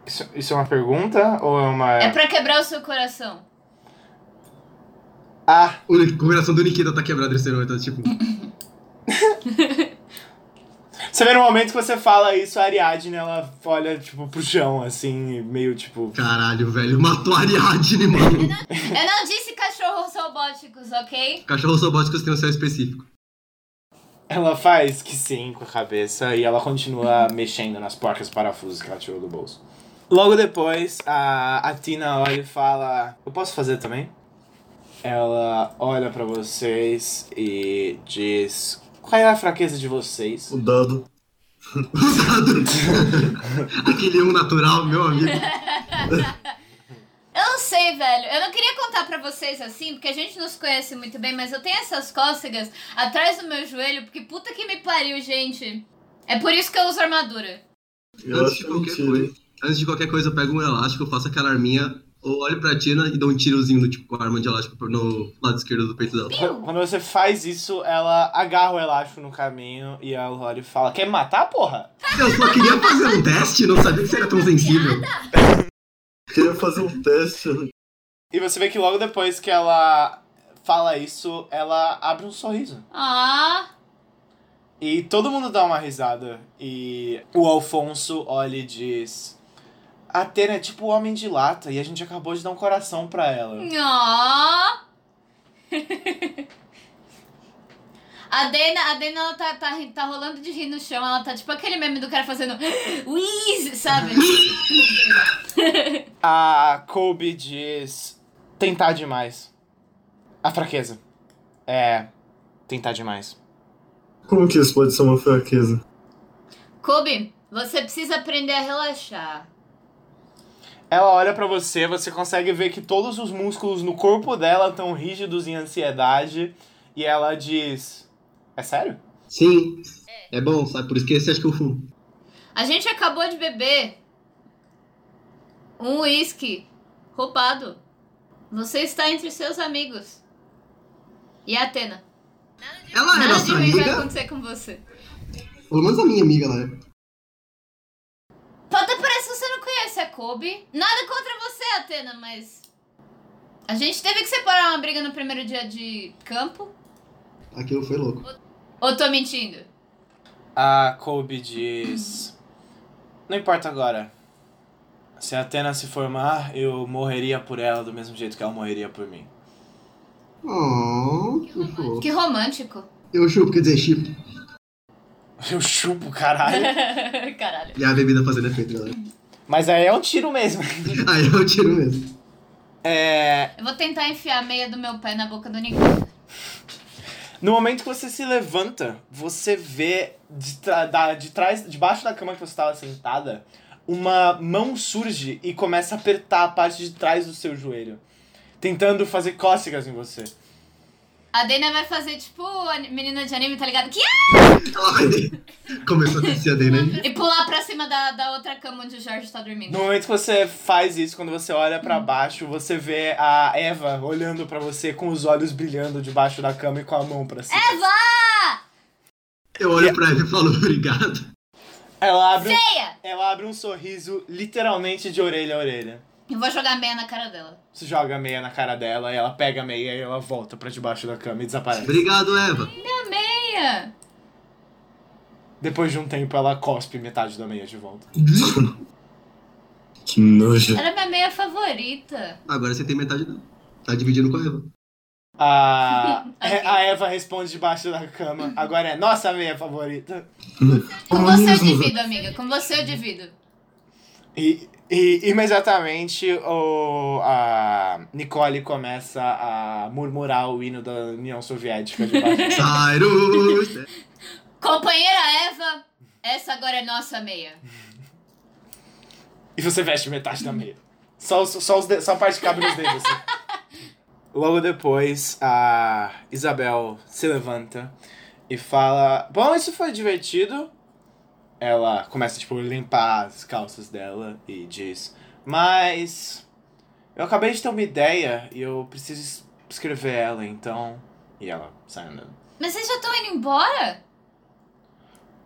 isso, isso é uma pergunta ou é uma... É pra quebrar o seu coração. Ah, O coração do Nikita tá quebrado esse ano, então, tipo. você vê no momento que você fala isso, a Ariadne, ela olha, tipo, pro chão, assim, meio, tipo... Caralho, velho. Matou a Ariadne, mano. Eu não disse cachorros robóticos, ok? Cachorros robóticos têm um céu específico. Ela faz que sim com a cabeça e ela continua mexendo nas porcas parafusos que ela tirou do bolso. Logo depois, a, a Tina olha e fala: Eu posso fazer também? Ela olha pra vocês e diz: Qual é a fraqueza de vocês? O dado. Aquele um natural, meu amigo. Eu não sei, velho. Eu não queria contar pra vocês assim, porque a gente não se conhece muito bem, mas eu tenho essas cócegas atrás do meu joelho, porque puta que me pariu, gente. É por isso que eu uso armadura. Eu Antes de qualquer coisa. Antes de qualquer coisa, eu pego um elástico, eu faço aquela arminha, ou olho pra Tina e dou um tirozinho no, tipo, com a arma de elástico no lado esquerdo do peito dela. Quando você faz isso, ela agarra o elástico no caminho e olha e fala: Quer me matar, porra? Eu só queria fazer um teste, não sabia que você era tão sensível. Queria fazer um teste. E você vê que logo depois que ela fala isso, ela abre um sorriso. Ah, E todo mundo dá uma risada. E o Alfonso olha e diz: A Atena é tipo o homem de lata e a gente acabou de dar um coração pra ela. ó. A Dana, a Dana ela tá, tá, tá rolando de rir no chão. Ela tá tipo aquele meme do cara fazendo Wheeze, sabe? A Kobe diz: Tentar demais. A fraqueza. É. Tentar demais. Como que isso pode ser uma fraqueza? Kobe, você precisa aprender a relaxar. Ela olha pra você, você consegue ver que todos os músculos no corpo dela estão rígidos em ansiedade. E ela diz: É sério? Sim, é bom, sabe? Por isso que esse acho que eu fumo. A gente acabou de beber um uísque roubado. Você está entre seus amigos. E a Atena. Ela é Nada de nossa ruim vai acontecer com você. Pelo menos a minha amiga, ela é. Até parece que você não conhece a Kobe. Nada contra você, Atena, mas. A gente teve que separar uma briga no primeiro dia de campo. Aquilo foi louco. Ou tô mentindo? A Kobe diz: Não importa agora. Se a Atena se formar, eu morreria por ela do mesmo jeito que ela morreria por mim. Oh, que fofo. Que romântico. Eu chupo, quer dizer, chip. Eu chupo, caralho. Caralho. E a bebida fazendo efeito, galera. Mas aí é um tiro mesmo. Aí eu tiro mesmo. É. Eu vou tentar enfiar a meia do meu pé na boca do Nicola. No momento que você se levanta, você vê de, tra- da- de trás, debaixo da cama que você estava sentada, uma mão surge e começa a apertar a parte de trás do seu joelho, tentando fazer cócegas em você. A Dana vai fazer tipo a menina de anime, tá ligado? Que Ela de... Começou a descer a Dana. E pular pra cima da, da outra cama onde o Jorge tá dormindo. No momento que você faz isso, quando você olha pra baixo, você vê a Eva olhando pra você com os olhos brilhando debaixo da cama e com a mão pra cima. Eva! Eu olho pra Eva e falo obrigado. Ela abre, um, Feia! ela abre um sorriso literalmente de orelha a orelha. Eu vou jogar meia na cara dela. Você joga a meia na cara dela, ela pega a meia e ela volta pra debaixo da cama e desaparece. Obrigado, Eva. Minha meia! Depois de um tempo, ela cospe metade da meia de volta. Que nojo. Era minha meia favorita. Agora você tem metade dela. Tá dividindo com a Eva. A, Ok. a Eva responde debaixo da cama. Agora é nossa meia favorita. Com você eu divido, amiga. Com você eu divido. E, e imediatamente o, a Nicole começa a murmurar o hino da União Soviética debaixo. Cyrus. Companheira Eva, essa agora é nossa meia. e você veste metade da meia. Só, só, os de- só a parte que cabe nos dedos. Assim. Logo depois, a Isabel se levanta e fala: Bom, isso foi divertido. Ela começa, tipo, a limpar as calças dela e diz: Mas. Eu acabei de ter uma ideia e eu preciso es- escrever ela, então. E ela sai andando. Mas vocês já estão indo embora?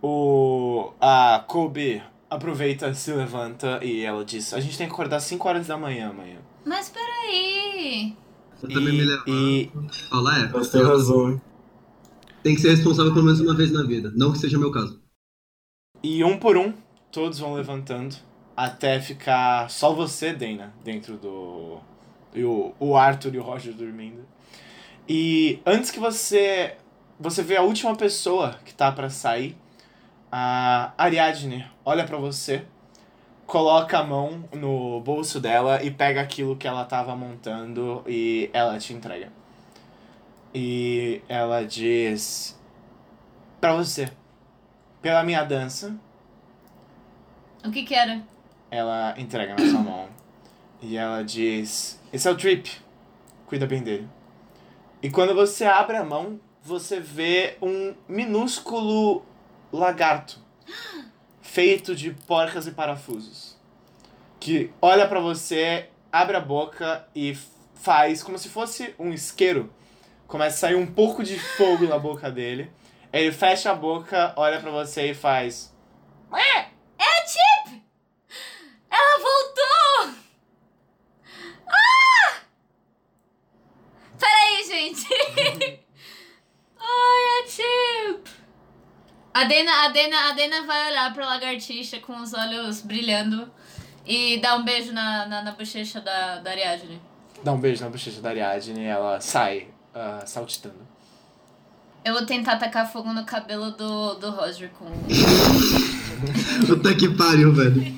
O. A Kobe aproveita, se levanta e ela diz: A gente tem que acordar às 5 horas da manhã amanhã. Mas peraí. Eu também me levo. e Fala, Eva. Você tem razão, hein? Tem que ser responsável pelo menos uma vez na vida. Não que seja o meu caso. E um por um, todos vão levantando até ficar só você, Dana, dentro do. E o, o Arthur e o Roger dormindo. E antes que você. Você vê a última pessoa que tá pra sair, a Ariadne olha pra você, coloca a mão no bolso dela e pega aquilo que ela tava montando e ela te entrega. E ela diz. Pra você. Pela minha dança, O que que era? ela entrega na sua mão. E ela diz: Esse é o Trip. Cuida bem dele. E quando você abre a mão, você vê um minúsculo lagarto feito de porcas e parafusos. Que olha pra você, abre a boca e faz como se fosse um isqueiro. Começa a sair um pouco de fogo na boca dele. Ele fecha a boca, olha pra você e faz. Ela voltou! Ah! Peraí, gente. Ai, a Chip. A Dena, a, Dena, a Dena vai olhar pra lagartixa com os olhos brilhando e dar um beijo na, na, na bochecha da, da Ariadne. dá um beijo na bochecha da Ariadne e ela sai ah, saltitando. Eu vou tentar tacar fogo no cabelo do, do Roger com. Puta que pariu, velho.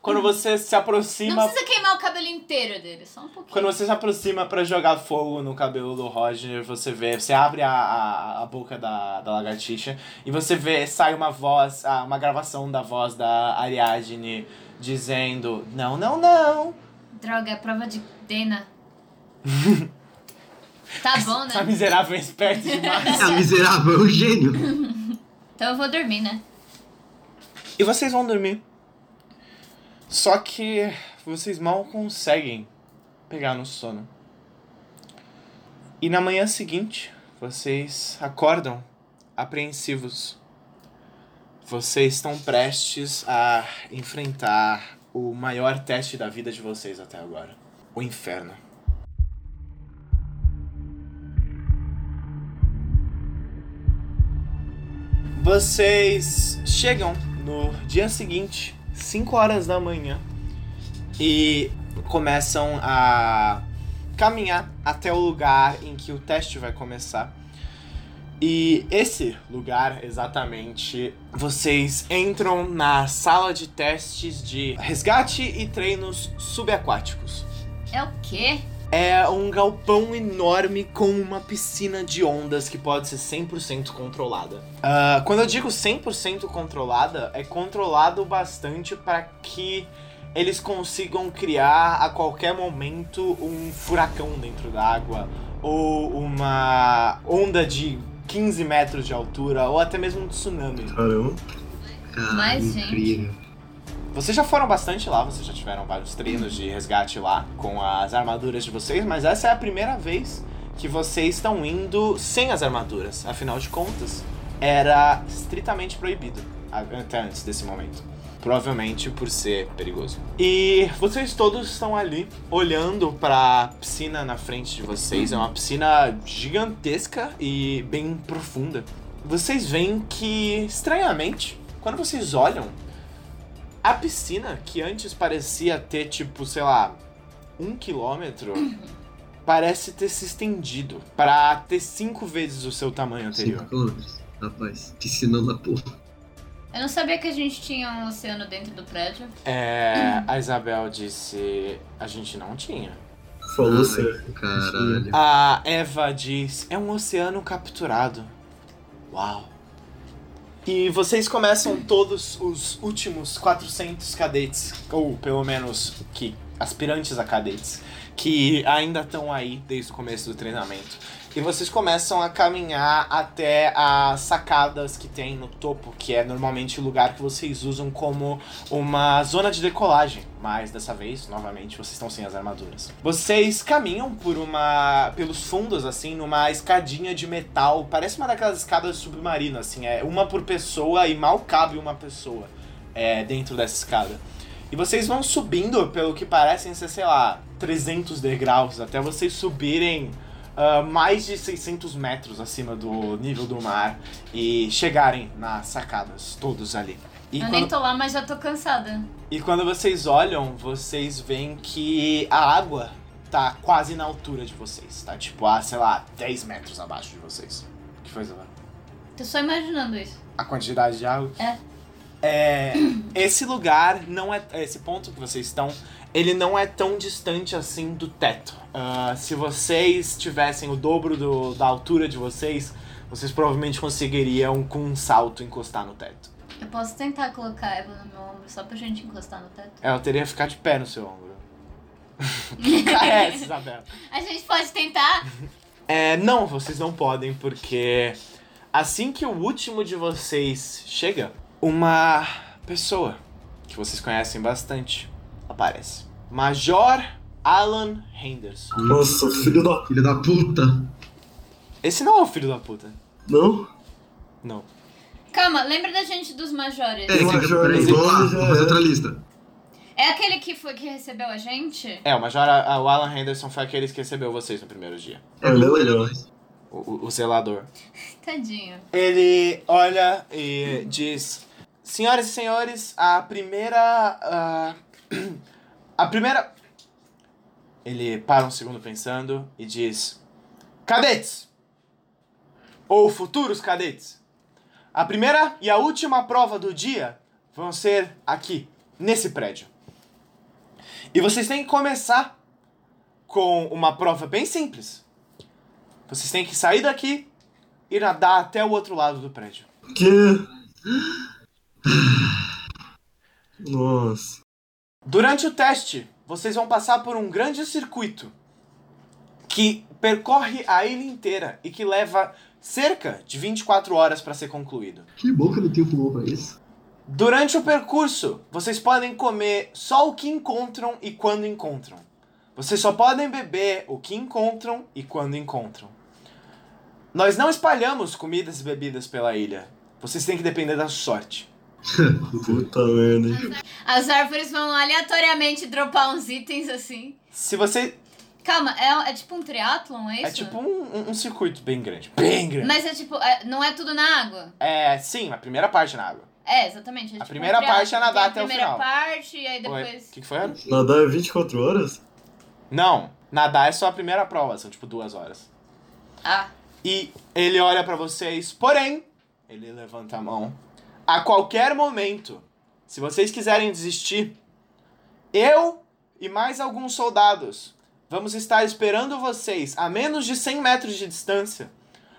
Quando você se Não aproxima. precisa queimar o cabelo inteiro dele, só um pouquinho. Quando você se aproxima pra jogar fogo no cabelo do Roger, você vê, você abre a, a, a boca da, da lagartixa e você vê, sai uma voz, ah, uma gravação da voz da Ariadne dizendo: Não, não, não. Droga, é prova de Dena. tá bom, Essa né? miserável é esperta demais. A miserável, é um gênio. Então eu vou dormir, né? E vocês vão dormir. Só que vocês mal conseguem pegar no sono. E na manhã seguinte, vocês acordam apreensivos. Vocês estão prestes a enfrentar o maior teste da vida de vocês até agora: o inferno. Vocês chegam no dia seguinte, 5 horas da manhã, e começam a caminhar até o lugar em que o teste vai começar. E esse lugar, exatamente, vocês entram na sala de testes de resgate e treinos subaquáticos. É o quê? É um galpão enorme com uma piscina de ondas que pode ser 100% controlada. Ah, quando eu digo 100% controlada, é controlado bastante para que eles consigam criar a qualquer momento um furacão dentro da água ou uma onda de 15 metros de altura, ou até mesmo um tsunami. Caramba. Cara, Mas, gente. Vocês já foram bastante lá, vocês já tiveram vários treinos de resgate lá com as armaduras de vocês, mas essa é a primeira vez que vocês estão indo sem as armaduras. Afinal de contas, era estritamente proibido a- até antes desse momento. Provavelmente por ser perigoso. E vocês todos estão ali olhando pra piscina na frente de vocês. É uma piscina gigantesca e bem profunda. Vocês veem que, estranhamente, quando vocês olham, a piscina, que antes parecia ter, tipo, sei lá, um quilômetro, parece ter se estendido pra ter cinco vezes o seu tamanho anterior. 5 quilômetros. Rapaz, piscinão da porra. Eu não sabia que a gente tinha um oceano dentro do prédio. É, a Isabel disse: a gente não tinha. Falou certo. Caralho. A Eva diz: é um oceano capturado. Uau. E vocês começam todos os últimos 400 cadetes, ou pelo menos que aspirantes a cadetes, que ainda estão aí desde o começo do treinamento. E vocês começam a caminhar até as sacadas que tem no topo, que é normalmente o lugar que vocês usam como uma zona de decolagem. Mas dessa vez, novamente, vocês estão sem as armaduras. Vocês caminham por uma. pelos fundos, assim, numa escadinha de metal. Parece uma daquelas escadas submarinas, assim, é uma por pessoa e mal cabe uma pessoa é, dentro dessa escada. E vocês vão subindo pelo que parecem ser, sei lá, 300 degraus, até vocês subirem ah, mais de 600 metros acima do nível do mar e chegarem nas sacadas, todos ali. E eu quando, nem tô lá, mas já tô cansada. e quando vocês olham, vocês veem que a água tá quase na altura de vocês, tá? Tipo, a, sei lá, 10 metros abaixo de vocês. O que foi, Isabel? Tô só imaginando isso. A quantidade de água? É. É, esse lugar não é. Esse ponto que vocês estão, ele não é tão distante assim do teto. Ah, se vocês tivessem o dobro do- da altura de vocês, vocês provavelmente conseguiriam, com um salto, encostar no teto. Eu posso tentar colocar a Eva no meu ombro só pra gente encostar no teto? É, eu teria que ficar de pé no seu ombro. Carece, Isabela. A gente pode tentar? É, não, vocês não podem, porque assim que o último de vocês chega, uma pessoa que vocês conhecem bastante aparece. Major Alan Henderson. Nossa, filho da. Filho da puta. Esse não é o filho da puta. Não? Não. Calma, lembra da gente dos majores? É, que, Major, peraí, ele vamos lá, vamos fazer é. outra lista. É aquele que foi que recebeu a gente? É, o Major a- o Alan Henderson foi aquele que recebeu vocês no primeiro dia. É, Ele é legal. nós. O, o- o zelador. Tadinho. Ele olha e diz: Senhoras e senhores, a primeira. ah, a primeira. Ele para um segundo pensando e diz: Cadetes! Ou futuros cadetes! A primeira e a última prova do dia vão ser aqui, nesse prédio. E vocês têm que começar com uma prova bem simples. Vocês têm que sair daqui e nadar até o outro lado do prédio. Que? Nossa. Durante o teste, vocês vão passar por um grande circuito que percorre a ilha inteira e que leva cerca de 24 horas para ser concluído. Que bom que eu não tenho pulmão pra isso. Durante o percurso, vocês podem comer só o que encontram e quando encontram. Vocês só podem beber o que encontram e quando encontram. Nós não espalhamos comidas e bebidas pela ilha. Vocês têm que depender da sorte. Puta merda. hein? As árvores vão aleatoriamente dropar uns itens assim. Se você. Calma, é, é tipo um triatlon, é isso? É tipo um, um- um circuito bem grande. Bem grande. Mas é tipo, é- não é tudo na água? É, sim, a primeira parte na água. É, exatamente. é tipo primeira um parte é nadar até o A primeira final. parte, e aí Oi, depois... O que, que foi, Ana? Nadar é 24 horas? Não, nadar é só a primeira prova, são tipo duas horas. Ah, E ele olha pra vocês, porém, ele levanta a mão. A qualquer momento, se vocês quiserem desistir, eu e mais alguns soldados vamos estar esperando vocês a menos de 100 metros de distância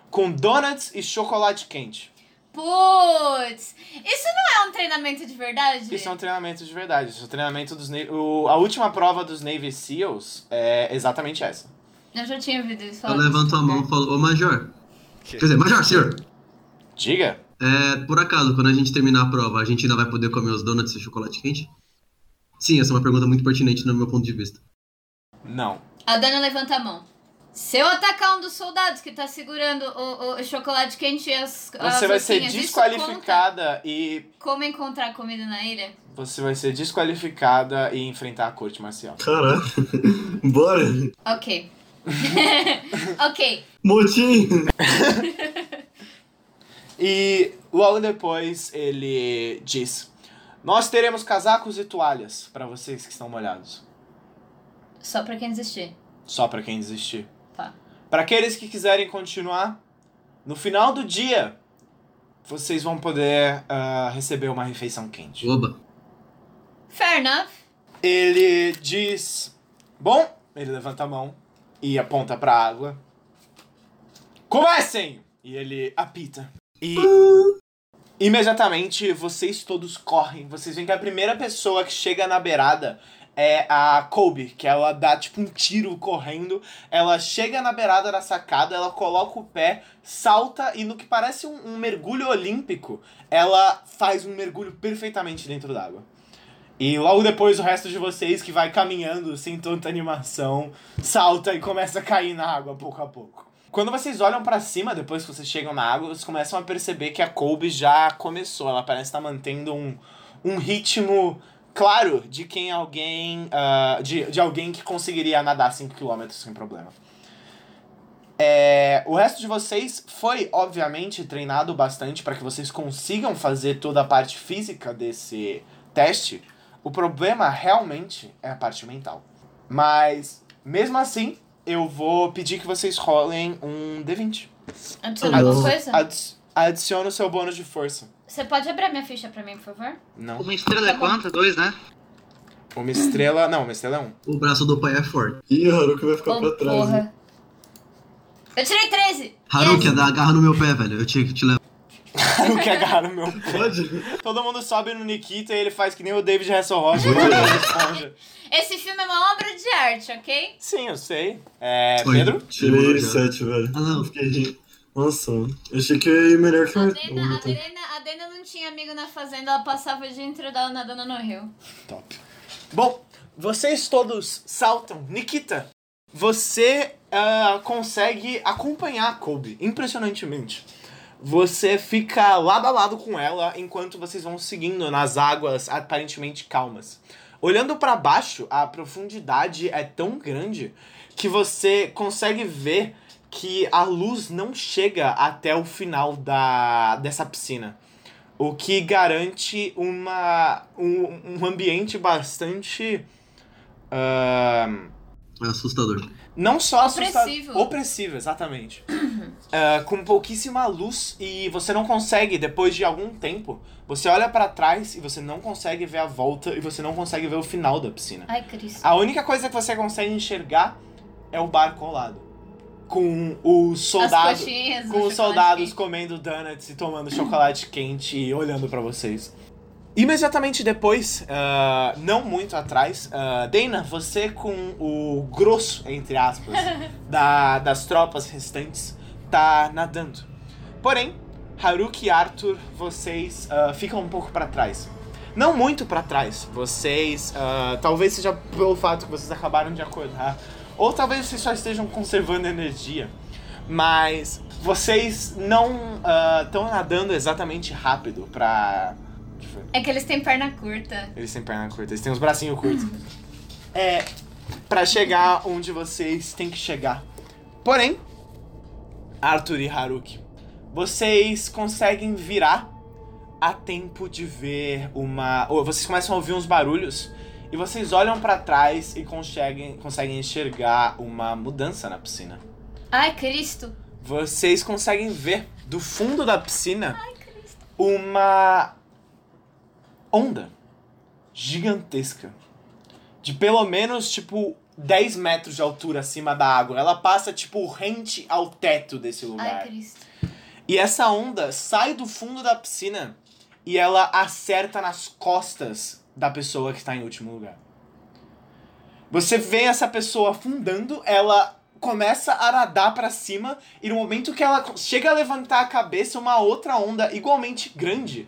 com donuts e chocolate quente. putz! Isso não é um treinamento de verdade? Isso é um treinamento de verdade. Isso é o treinamento dos. O, a última prova dos Navy SEALs é exatamente essa. Eu já tinha ouvido isso Eu levanto a mão e falo, ô Major. Que? Quer dizer, Major, senhor. Diga. É, por acaso, quando a gente terminar a prova, a gente ainda vai poder comer os donuts e chocolate quente? Sim, essa é uma pergunta muito pertinente no meu ponto de vista. Não. A Dana levanta a mão. Se eu atacar um dos soldados que tá segurando o, o chocolate quente e as. as Você vai ser desqualificada e Como encontrar comida na ilha? você vai ser desqualificada e enfrentar a corte marcial. Caraca. Bora. Ok. ok. Motim. E logo depois ele diz: Nós teremos casacos e toalhas para vocês que estão molhados. Só pra quem desistir. Só para quem desistir. Tá. Para aqueles que quiserem continuar, no final do dia vocês vão poder ah, receber uma refeição quente. Oba. Fair enough. Ele diz: Bom, ele levanta a mão e aponta pra água. Comecem! E ele apita. E imediatamente vocês todos correm. Vocês veem que a primeira pessoa que chega na beirada é a Kobe, que ela dá tipo um tiro correndo. Ela chega na beirada da sacada, ela coloca o pé, salta e no que parece um, um mergulho olímpico, ela faz um mergulho perfeitamente dentro d'água. E logo depois o resto de vocês que vai caminhando sem tanta animação, salta e começa a cair na água pouco a pouco. Quando vocês olham pra cima, depois que vocês chegam na água, vocês começam a perceber que a Colby já começou. Ela parece estar mantendo um, um ritmo claro de quem alguém. ah, de, de alguém que conseguiria nadar 5km sem problema. É, o resto de vocês foi, obviamente, treinado bastante para que vocês consigam fazer toda a parte física desse teste. O problema realmente é a parte mental. Mas, mesmo assim, eu vou pedir que vocês rolem um D20. Adiciona alguma coisa? Adi adiciona o seu bônus de força. Você pode abrir a minha ficha pra mim, por favor? Não. Uma estrela é quanto? Dois, né? Uma estrela. Não, uma estrela é um. O braço do pai é forte. Ih, o Haruka vai ficar Ô, pra trás. né? porra. Eu tirei 13! Haruki, Yes. dá agarra no meu pé, velho. Eu tinha que te levar. o que agarra no meu pé. Pode? Todo mundo sobe no Nikita e ele faz que nem o David Hasselhoff. Esse filme é uma obra de arte, ok? Sim, eu sei. É, Oi. Pedro? Tirei Já. 7, velho. Ah, não. Eu fiquei. Nossa, eu achei que eu ia ir melhor que A. Dena, a, então. Dena, a Dena não tinha amigo na fazenda, ela passava o dia inteiro dela nadando no rio. Top. Bom, vocês todos saltam. Nikita, você ah, consegue acompanhar a Kobe, impressionantemente. Você fica lado a lado com ela enquanto vocês vão seguindo nas águas aparentemente calmas. Olhando pra baixo, a profundidade é tão grande que você consegue ver que a luz não chega até o final da, dessa piscina. O que garante uma, um, um ambiente bastante. É assustador. não só assustador. Opressivo. Opressivo, exatamente. Ah, com pouquíssima luz e você não consegue, depois de algum tempo, você olha pra trás e você não consegue ver a volta e você não consegue ver o final da piscina. Ai, Cristo. A única coisa que você consegue enxergar é o barco ao lado. Com os soldados. Com os soldados quente. comendo donuts e tomando chocolate quente e olhando pra vocês. Imediatamente depois, ah, não muito atrás, ah, Dana, você com o grosso, entre aspas, da, das tropas restantes, tá nadando. Porém, Haruki e Arthur, vocês ah, ficam um pouco pra trás. Não muito pra trás. Vocês, talvez seja pelo fato que vocês acabaram de acordar, ou talvez vocês só estejam conservando energia. Mas vocês não estão nadando exatamente rápido pra. É que eles têm perna curta. Eles têm perna curta, eles têm os bracinhos curtos. É. Pra chegar onde vocês têm que chegar. Porém, Arthur e Haruki, vocês conseguem virar a tempo de ver uma. Ou vocês começam a ouvir uns barulhos e vocês olham pra trás e conseguem, conseguem enxergar uma mudança na piscina. Ai, Cristo. Vocês conseguem ver do fundo da piscina uma onda gigantesca. De pelo menos, tipo, 10 metros de altura acima da água. Ela passa, tipo, rente ao teto desse lugar. Ai, Cristo. E essa onda sai do fundo da piscina e ela acerta nas costas da pessoa que está em último lugar. Você vê essa pessoa afundando, ela começa a nadar pra cima e no momento que ela chega a levantar a cabeça, uma outra onda igualmente grande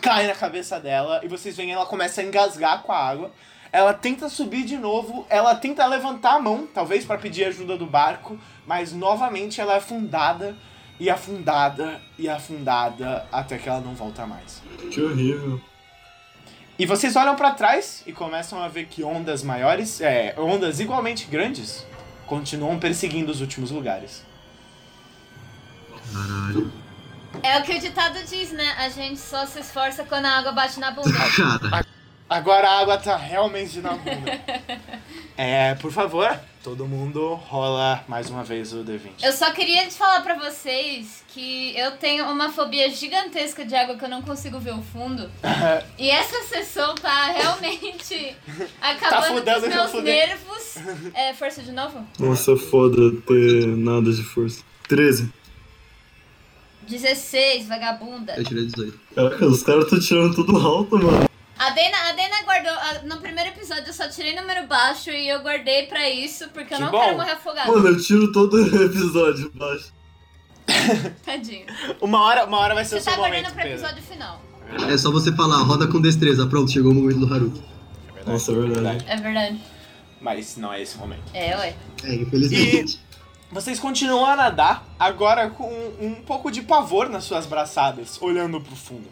cai na cabeça dela e vocês veem ela começa a engasgar com a água. Ela tenta subir de novo, ela tenta levantar a mão, talvez para pedir ajuda do barco, mas novamente ela é afundada e afundada e afundada até que ela não volta mais. Que horrível. E vocês olham pra trás e começam a ver que ondas maiores, é, ondas igualmente grandes, continuam perseguindo os últimos lugares. Caralho. É o que o ditado diz, né? A gente só se esforça quando a água bate na bunda. Cara, Agora a água tá realmente na bunda. é, por favor, todo mundo rola mais uma vez o D20. Eu só queria te falar pra vocês que eu tenho uma fobia gigantesca de água que eu não consigo ver o fundo. E essa sessão tá realmente acabando com fudendo, os tá meus nervos. É, força de novo? Nossa, foda ter nada de força. 13. 16, vagabunda. eu tirei 18. Caraca, os caras estão tirando tudo alto, mano. A Dana, a Dana guardou. a- no primeiro episódio eu só tirei número baixo e eu guardei pra isso, porque eu Que não bom. quero morrer afogado. Mano, eu tiro todo episódio baixo. Tadinho. Uma hora, uma hora vai ser Você o tá seu momento, guardando pro Pedro. episódio final. É só você falar, roda com destreza. Pronto, chegou o momento do Haruki. Nossa, é verdade. É verdade. Mas não é esse o momento. É, ué. É, infelizmente. Vocês continuam a nadar, agora com um pouco de pavor nas suas braçadas, olhando pro fundo.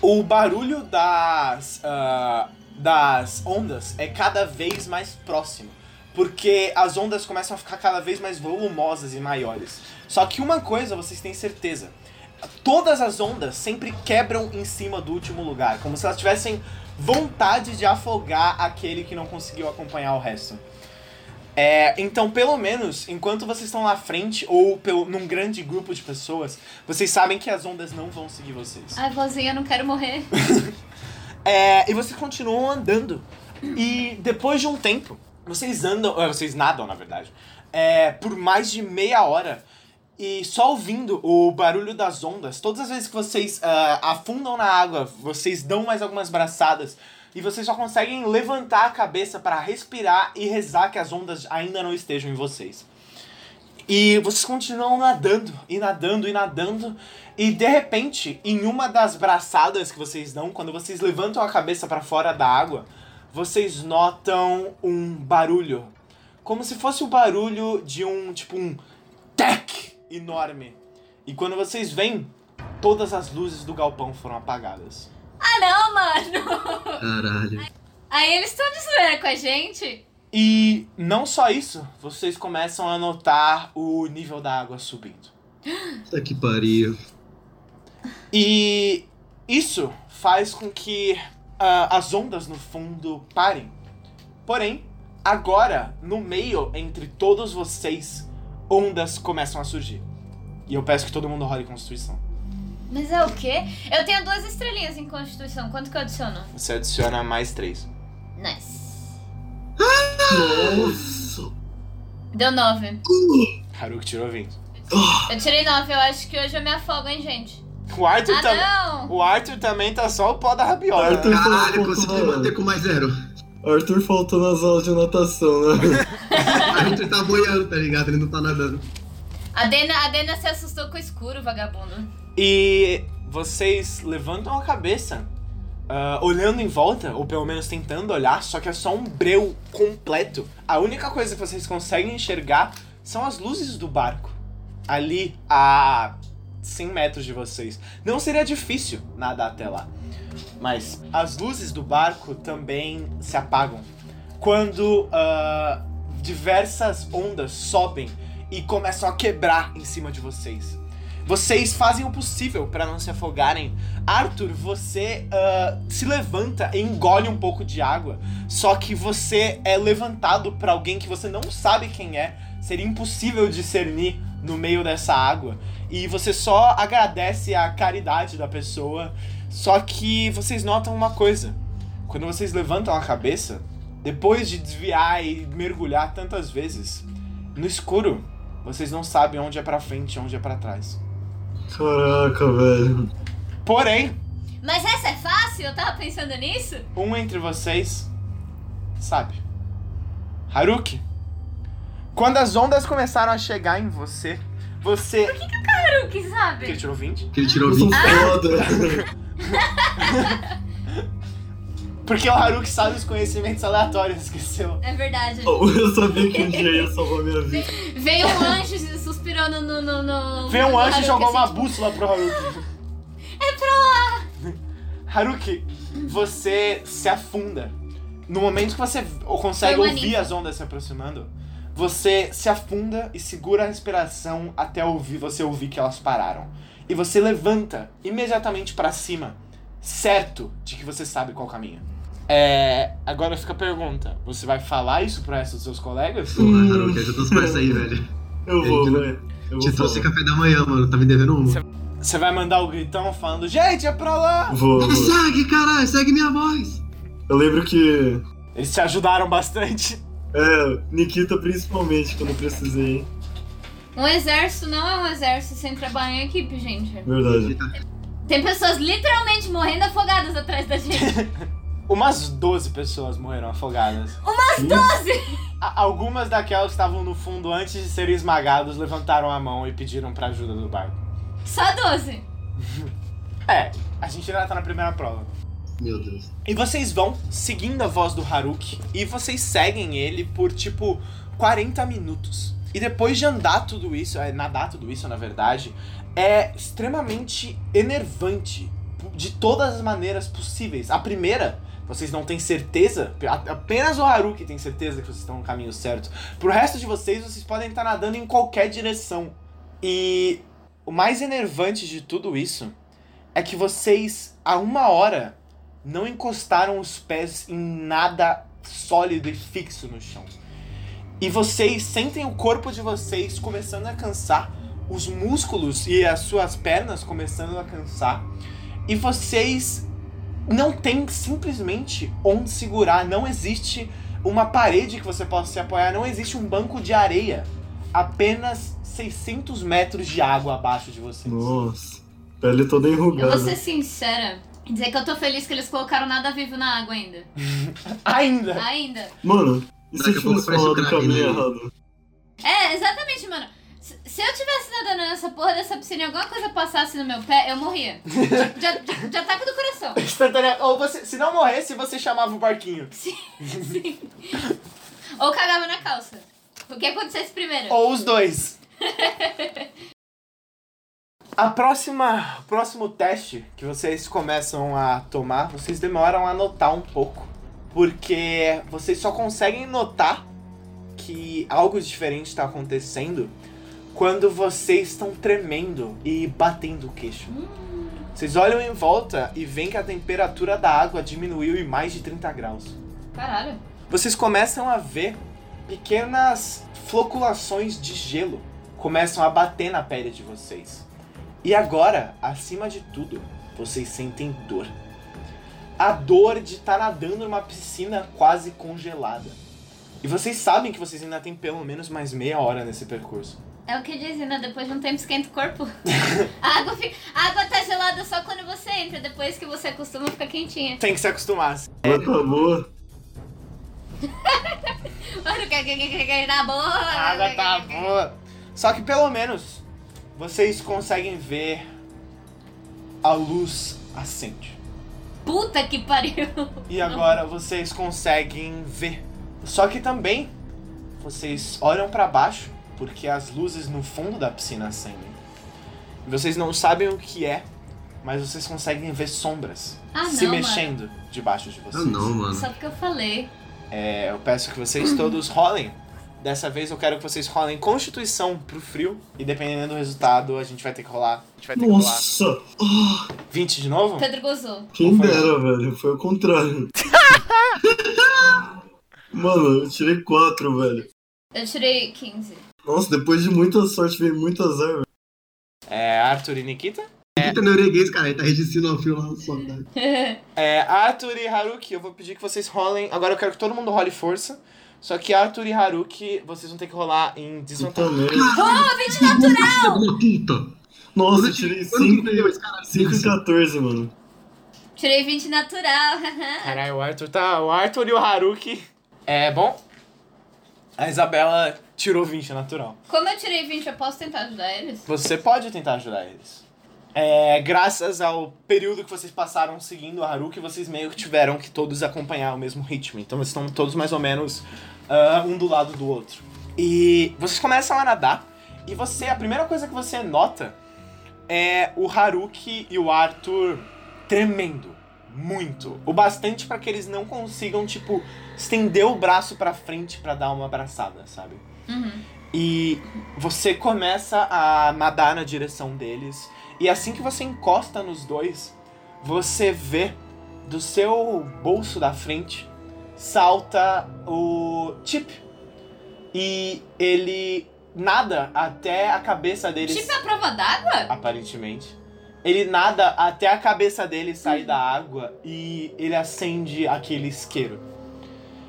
O barulho das, ah, das ondas é cada vez mais próximo, porque as ondas começam a ficar cada vez mais volumosas e maiores. Só que uma coisa vocês têm certeza: todas as ondas sempre quebram em cima do último lugar, como se elas tivessem vontade de afogar aquele que não conseguiu acompanhar o resto. É, então, pelo menos, enquanto vocês estão lá à frente, ou pelo, num grande grupo de pessoas, vocês sabem que as ondas não vão seguir vocês. Ai, vozinha, eu não quero morrer. É, e vocês continuam andando. E depois de um tempo, vocês andam, vocês nadam, na verdade, é, por mais de meia hora. E só ouvindo o barulho das ondas, todas as vezes que vocês ah, afundam na água, vocês dão mais algumas braçadas e vocês só conseguem levantar a cabeça para respirar e rezar que as ondas ainda não estejam em vocês. E vocês continuam nadando, e nadando, e nadando. E de repente, em uma das braçadas que vocês dão, quando vocês levantam a cabeça para fora da água, vocês notam um barulho. Como se fosse o barulho de um, tipo, um tec enorme. E quando vocês veem, todas as luzes do galpão foram apagadas. Ah, não, mano! Caralho. Aí eles estão de zoeira com a gente. E não só isso, vocês começam a notar o nível da água subindo. Puta que pariu. E isso faz com que ah, as ondas no fundo parem. Porém, agora, no meio entre todos vocês, ondas começam a surgir. E eu peço que todo mundo role Constituição. Mas é o quê? Eu tenho duas estrelinhas em Constituição. Quanto que eu adiciono? Você adiciona mais três. Nice. Nossa. Deu nove. Haruki tirou 20. Eu tirei nove. Eu acho que hoje eu me afogo, hein, gente? O Arthur, Ah, tam- não! o Arthur também tá só o pó da rabiola. Arthur né? Caralho, faltou, consegui manter com mais zero. Arthur faltou nas aulas de natação, né? A gente tá boiando, tá ligado? Ele não tá nadando. A Dena, a Dena se assustou com o escuro, vagabundo. E vocês levantam a cabeça, ah, olhando em volta, ou pelo menos tentando olhar, só que é só um breu completo. A única coisa que vocês conseguem enxergar são as luzes do barco. Ali a 100 metros de vocês. Não seria difícil nadar até lá. Mas as luzes do barco também se apagam. Quando ah, diversas ondas sobem e começam a quebrar em cima de vocês. Vocês fazem o possível para não se afogarem. Arthur, você ah, se levanta e engole um pouco de água. Só que você é levantado por alguém que você não sabe quem é. Seria impossível discernir no meio dessa água. E você só agradece a caridade da pessoa. Só que vocês notam uma coisa. Quando vocês levantam a cabeça, depois de desviar e mergulhar tantas vezes, no escuro, vocês não sabem onde é pra frente e onde é pra trás. Caraca, velho. Porém, Mas essa é fácil? Eu tava pensando nisso? um entre vocês sabe. Haruki, Quando as ondas começaram a chegar em você, você. Haruki, Que ele sabe? tirou 20? Que ele tirou Eu sou 20. foda. Porque o Haruki sabe os conhecimentos aleatórios, esqueceu. É verdade. Eu sabia que um dia ia salvar minha vida. Veio um anjo suspirando no. no, no Veio um anjo e jogou assim, uma tipo, bússola pro Haruki. É pra lá! Haruki, você se afunda. No momento que você consegue ouvir as ondas se aproximando, você se afunda e segura a respiração até ouvir você ouvir que elas pararam. E você levanta imediatamente pra cima, certo de que você sabe qual caminho. É, agora fica a pergunta: você vai falar isso pro resto dos seus colegas? Porra, Haruki, ajuda os parça aí, velho. Eu vou, velho. Te vou trouxe falar. café da manhã, mano. Tá me devendo um. Você vai mandar o gritão falando: gente, é pra lá! Vou, vou. Segue, caralho, segue minha voz. Eu lembro que. Eles te ajudaram bastante. É, Nikita principalmente, quando precisei, hein? Um exército não é um exército sem trabalhar em equipe, gente. Verdade. Tem pessoas literalmente morrendo afogadas atrás da gente. Umas 12 pessoas morreram afogadas. Umas 12! A- Algumas daquelas que estavam no fundo antes de serem esmagados levantaram a mão e pediram pra ajuda do barco. Só 12. É, a gente ainda tá na primeira prova. Meu Deus. E vocês vão seguindo a voz do Haruki e vocês seguem ele por tipo 40 minutos. E depois de andar tudo isso, é, nadar tudo isso na verdade, é extremamente enervante de todas as maneiras possíveis. A primeira, vocês não têm certeza, apenas o Haruki tem certeza que vocês estão no caminho certo. Pro resto de vocês, vocês podem estar nadando em qualquer direção. E o mais enervante de tudo isso é que vocês, há uma hora, não encostaram os pés em nada sólido e fixo no chão. E vocês sentem o corpo de vocês começando a cansar, os músculos e as suas pernas começando a cansar, e vocês não têm simplesmente onde segurar, não existe uma parede que você possa se apoiar, não existe um banco de areia, apenas 600 metros de água abaixo de vocês. Nossa. Pele toda Eu vou enrugada. ser sincera. Dizer que eu tô feliz que eles colocaram nada vivo na água ainda. Ainda! Ainda. Mano, e se tivesse falado o Kraken caminho errado? É, exatamente, mano. Se eu tivesse nadando nessa porra dessa piscina e alguma coisa passasse no meu pé, eu morria. Já, já, já, já ataque do coração. Instantânea- Ou você, se não morresse, você chamava o barquinho. Sim. Ou cagava na calça. O que acontecesse primeiro? Ou os dois. A próxima, o próximo teste que vocês começam a tomar, vocês demoram a notar um pouco. Porque vocês só conseguem notar que algo diferente está acontecendo quando vocês estão tremendo e batendo o queixo. Vocês olham em volta e veem que a temperatura da água diminuiu em mais de 30 graus. Caralho. vocês começam a ver pequenas floculações de gelo começam a bater na pele de vocês. E agora, acima de tudo, vocês sentem dor. A dor de estar nadando numa piscina quase congelada. E vocês sabem que vocês ainda têm pelo menos mais meia hora nesse percurso. É o que dizem, né? Depois de um tempo esquenta o corpo. a, água fica... a água tá gelada só quando você entra. Depois que você acostuma, fica quentinha. Tem que se acostumar. Tá boa. Mano, que- tá boa. A água tá boa. Só que pelo menos vocês conseguem ver a luz acende. Puta que pariu. E agora vocês conseguem ver. Só que também vocês olham pra baixo porque as luzes no fundo da piscina acendem. E vocês não sabem o que é, mas vocês conseguem ver sombras Ah, se não, mexendo debaixo de vocês. Ah, não, mano. Só porque eu falei. É, eu peço que vocês todos rolem. Dessa vez eu quero que vocês rolem Constituição pro frio. E dependendo do resultado, a gente vai ter que rolar. A gente vai ter que rolar Nossa! 20 de novo? Pedro gozou. Quem dera, velho. Foi o contrário. Mano, eu tirei 4, velho. Eu tirei 15. Nossa, depois de muita sorte veio muito azar, velho. É, Arthur e Nikita? Eita, neureguês, cara. Ele tá registrando o fio lá no tá? É, Arthur e Haruki, eu vou pedir que vocês rolem. Agora eu quero que todo mundo role força. Só que Arthur e Haruki, vocês vão ter que rolar em desvantagem. oh, 20 natural! Puta! Nossa, eu tirei Quando que 5 deu esse caralho? 5 e 14, mano. Tirei 20 natural. Caralho, o Arthur tá. O Arthur e o Haruki. É bom. A Isabela tirou 20 natural. Como eu tirei 20, eu posso tentar ajudar eles? Você pode tentar ajudar eles. É, graças ao período que vocês passaram seguindo a Haruki, vocês meio que tiveram que todos acompanhar o mesmo ritmo. Então vocês estão todos mais ou menos ah, um do lado do outro. E vocês começam a nadar. E você, a primeira coisa que você nota é o Haruki e o Arthur tremendo. Muito. O bastante pra que eles não consigam, tipo, estender o braço pra frente pra dar uma abraçada, sabe? Uhum. E você começa a nadar na direção deles. E assim que você encosta nos dois, você vê do seu bolso da frente salta o Chip. E ele nada até a cabeça deles. Tipo a prova d'água? Aparentemente. Ele nada até a cabeça dele sair da água e ele acende aquele isqueiro.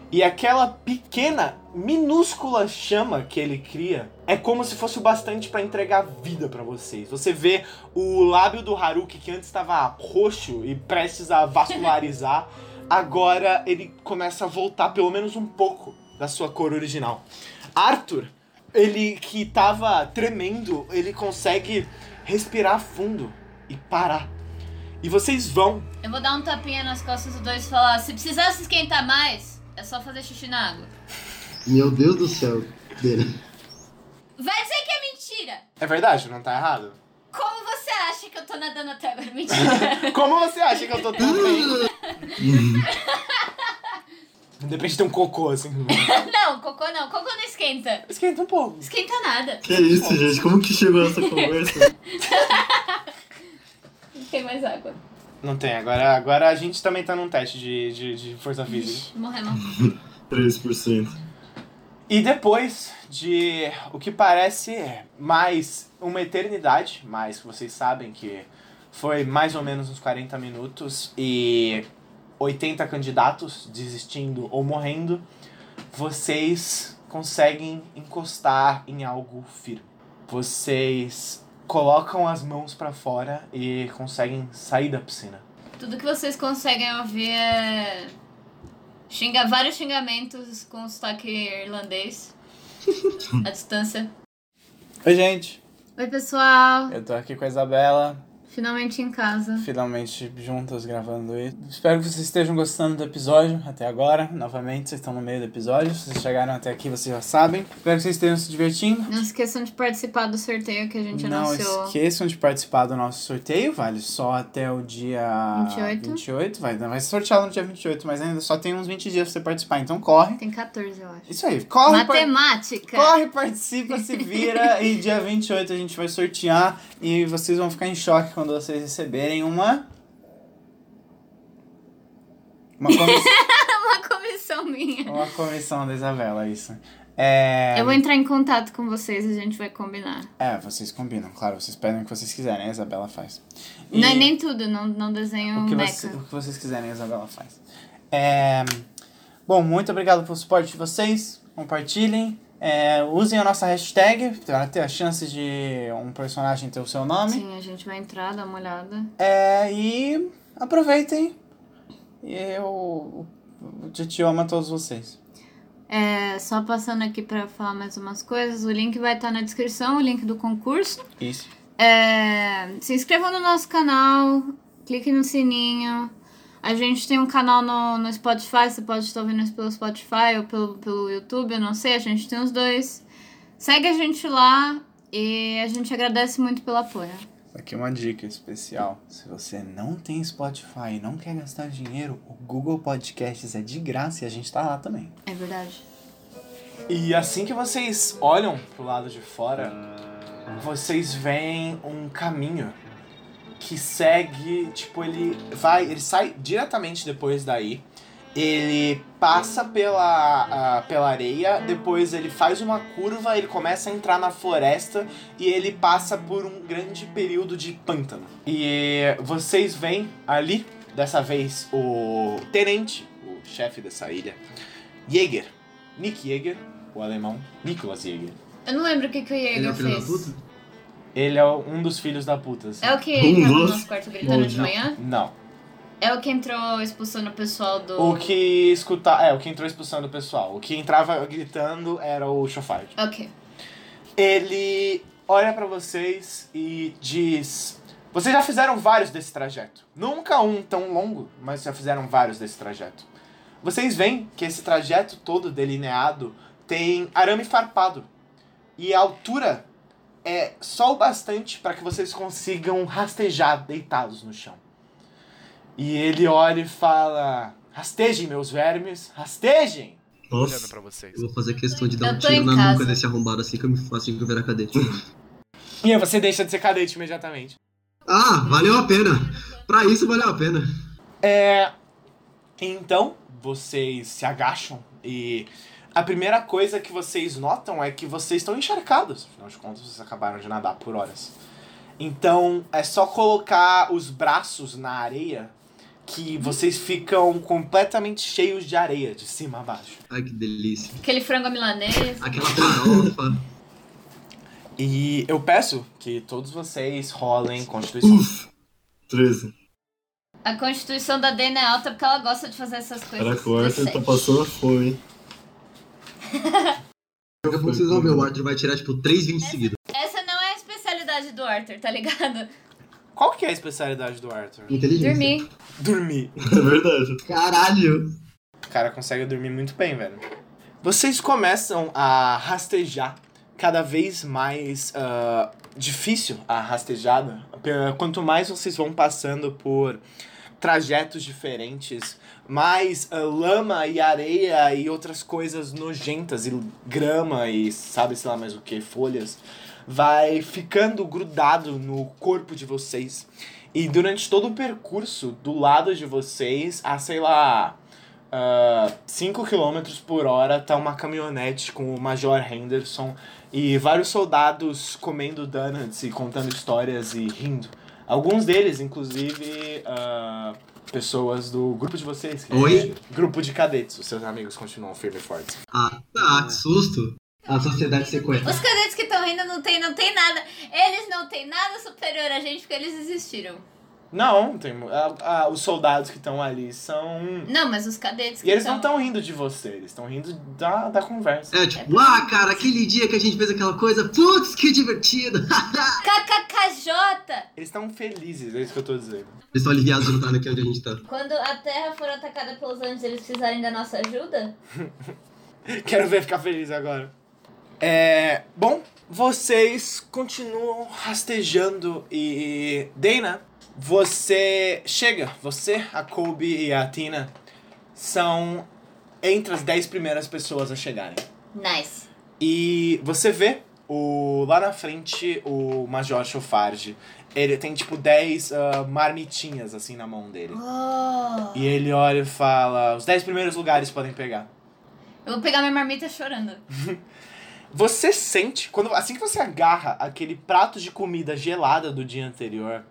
E aquela pequena, minúscula chama que ele cria é como se fosse o bastante pra entregar vida pra vocês. Você vê o lábio do Haruki, que antes estava roxo e prestes a vascularizar, agora ele começa a voltar pelo menos um pouco da sua cor original. Arthur, ele que tava tremendo, ele consegue respirar fundo e parar. E vocês vão Eu vou dar um tapinha nas costas dos dois e falar: se precisar se esquentar mais, é só fazer xixi na água. Meu Deus do céu. Dele. Vai dizer que é mentira! É verdade, não tá errado? Como você acha que eu tô nadando até agora? Mentira! Como você acha que eu tô tão bem? De repente tem um cocô assim. não, cocô não. Cocô não esquenta. Esquenta um pouco. Esquenta nada. Que isso, gente? Como que chegou essa conversa? Não tem mais água. Não tem, agora, agora a gente também tá num teste de, de, de força física. Morremos. 3%. E depois de o que parece mais uma eternidade, mas vocês sabem que foi mais ou menos uns 40 minutos e 80 candidatos desistindo ou morrendo, vocês conseguem encostar em algo firme. Vocês colocam as mãos pra fora e conseguem sair da piscina. Tudo que vocês conseguem ouvir é. Xinga, vários xingamentos com sotaque irlandês. à distância. Oi, gente. Oi, pessoal. Eu tô aqui com a Isabela. Finalmente em casa. finalmente juntos gravando isso. Espero que vocês estejam gostando do episódio até agora. Novamente, vocês estão no meio do episódio. Se vocês chegaram até aqui, vocês já sabem. Espero que vocês estejam se divertindo. Não esqueçam de participar do sorteio que a gente Não anunciou. esqueçam de participar do nosso sorteio, vale só até o dia 28. 28. Vai, vai ser sorteado no dia 28, mas ainda só tem uns 20 dias pra você participar, então corre. Tem 14, eu acho. Isso aí, corre, par- Matemática! corre, participa, se vira e dia 28 a gente vai sortear e vocês vão ficar em choque quando vocês receberem uma. Uma comissão. Uma comissão minha. Uma comissão da Isabela, isso. É. Eu vou entrar em contato com vocês e a gente vai combinar. É, vocês combinam, claro, vocês pedem o que vocês quiserem, a Isabela faz. E Não é nem tudo, não, não desenho o que, você- o que vocês quiserem, a Isabela faz. É... Bom, muito obrigado pelo suporte de vocês. Compartilhem. É, usem a nossa hashtag para ter a chance de um personagem ter o seu nome. Sim, a gente vai entrar, dar uma olhada. É, e aproveitem. E eu. O Titi ama todos vocês. É, só passando aqui pra falar mais umas coisas, o link vai estar na descrição, o link do concurso. Isso. É, se inscrevam no nosso canal, clique no sininho. A gente tem um canal no, no Spotify, você pode estar ouvindo isso pelo Spotify ou pelo, pelo YouTube, eu não sei, a gente tem os dois. Segue a gente lá e a gente agradece muito pelo apoio. Aqui uma dica especial. Se você não tem Spotify e não quer gastar dinheiro, o Google Podcasts é de graça e a gente tá lá também. É verdade. E assim que vocês olham pro lado de fora, vocês veem um caminho que segue, tipo, ele vai, ele sai diretamente depois daí. Ele passa pela, a- pela areia, depois ele faz uma curva, ele começa a entrar na floresta e ele passa por um grande período de pântano. E vocês veem ali, dessa vez, o tenente, o chefe dessa ilha, Jäger, Nick Jäger, o alemão, Nicholas Jäger. Eu não lembro o que, que o Ele é Jäger filho da fez. Ele é um dos filhos da puta. assim. É o que tava no nosso quarto gritando de Maldito. manhã? Não. É o que entrou expulsando o pessoal do. O que escutar. É, o que entrou expulsando o pessoal. O que entrava gritando era o Chofard. Ok. Ele olha pra vocês e diz: Vocês já fizeram vários desse trajeto. Nunca um tão longo, mas já fizeram vários desse trajeto. Vocês veem que esse trajeto todo delineado tem arame farpado. E a altura é só o bastante para que vocês consigam rastejar deitados no chão. E ele olha e fala: Rastejem, meus vermes, rastejem! Nossa. pra vocês. Eu vou fazer questão de dar Eu um tiro na casa. nuca desse arrombado assim que eu me que eu virar cadete. E aí você deixa de ser cadete imediatamente. ah, valeu a pena. Pra isso valeu a pena. É. Então, vocês se agacham e a primeira coisa que vocês notam é que vocês estão encharcados. Afinal de contas, vocês acabaram de nadar por horas. Então, é só colocar os braços na areia que vocês ficam completamente cheios de areia, de cima a baixo. Ai, que delícia. Aquele frango milanês. Aquela farofa. E eu peço que todos vocês rolem Constituição. Uf. 13. A constituição da Dana é alta porque ela gosta de fazer essas coisas. Caraca, o Arthur tá 17. passando fome, hein? Daqui a pouco vocês vão ver, o Arthur vai tirar tipo 3 20 seguidos. Essa não é a especialidade do Arthur, tá ligado? Qual que é a especialidade do Arthur? Inteligência. Dormir. Dormir. É verdade. Caralho. O cara consegue dormir muito bem, velho. Vocês começam a rastejar cada vez mais ah, difícil a rastejada. Quanto mais vocês vão passando por trajetos diferentes, mais ah, lama e areia e outras coisas nojentas e grama e sabe sei lá mais o que, folhas, vai ficando grudado no corpo de vocês. E durante todo o percurso, do lado de vocês, a sei lá, 5 km por hora tá uma caminhonete com o Major Henderson e vários soldados comendo donuts e contando histórias e rindo. Alguns deles, inclusive, ah, pessoas do grupo de vocês. que é Oi? Grupo de cadetes. Os seus amigos continuam firme e fortes. Ah, tá, que susto. A sociedade secreta. Os cadetes que estão rindo não tem, não tem nada. Eles não têm nada superior a gente porque eles existiram. Não, tem, ah, ah, os soldados que estão ali são... Não, mas os cadetes que E eles não tão- estão rindo de você, eles estão rindo da, da conversa. É tipo, ah, cara, aquele dia que a gente fez aquela coisa, putz, que divertido. KKKJ! Eles estão felizes, é isso que eu tô dizendo. Eles estão aliviados de não estar aqui onde a gente tá. Quando a Terra for atacada pelos anjos, eles precisarem da nossa ajuda? Quero ver ficar feliz agora. É. Bom, vocês continuam rastejando e. Dana, você chega. Você, a Kobe e a Tina são entre as 10 primeiras pessoas a chegarem. Nice. E você vê o lá na frente o Major Chofard. Ele tem tipo 10 ah, marmitinhas assim na mão dele. Oh. E ele olha e fala: os 10 primeiros lugares podem pegar. Eu vou pegar minha marmita chorando. Você sente, quando assim que você agarra aquele prato de comida gelada do dia anterior,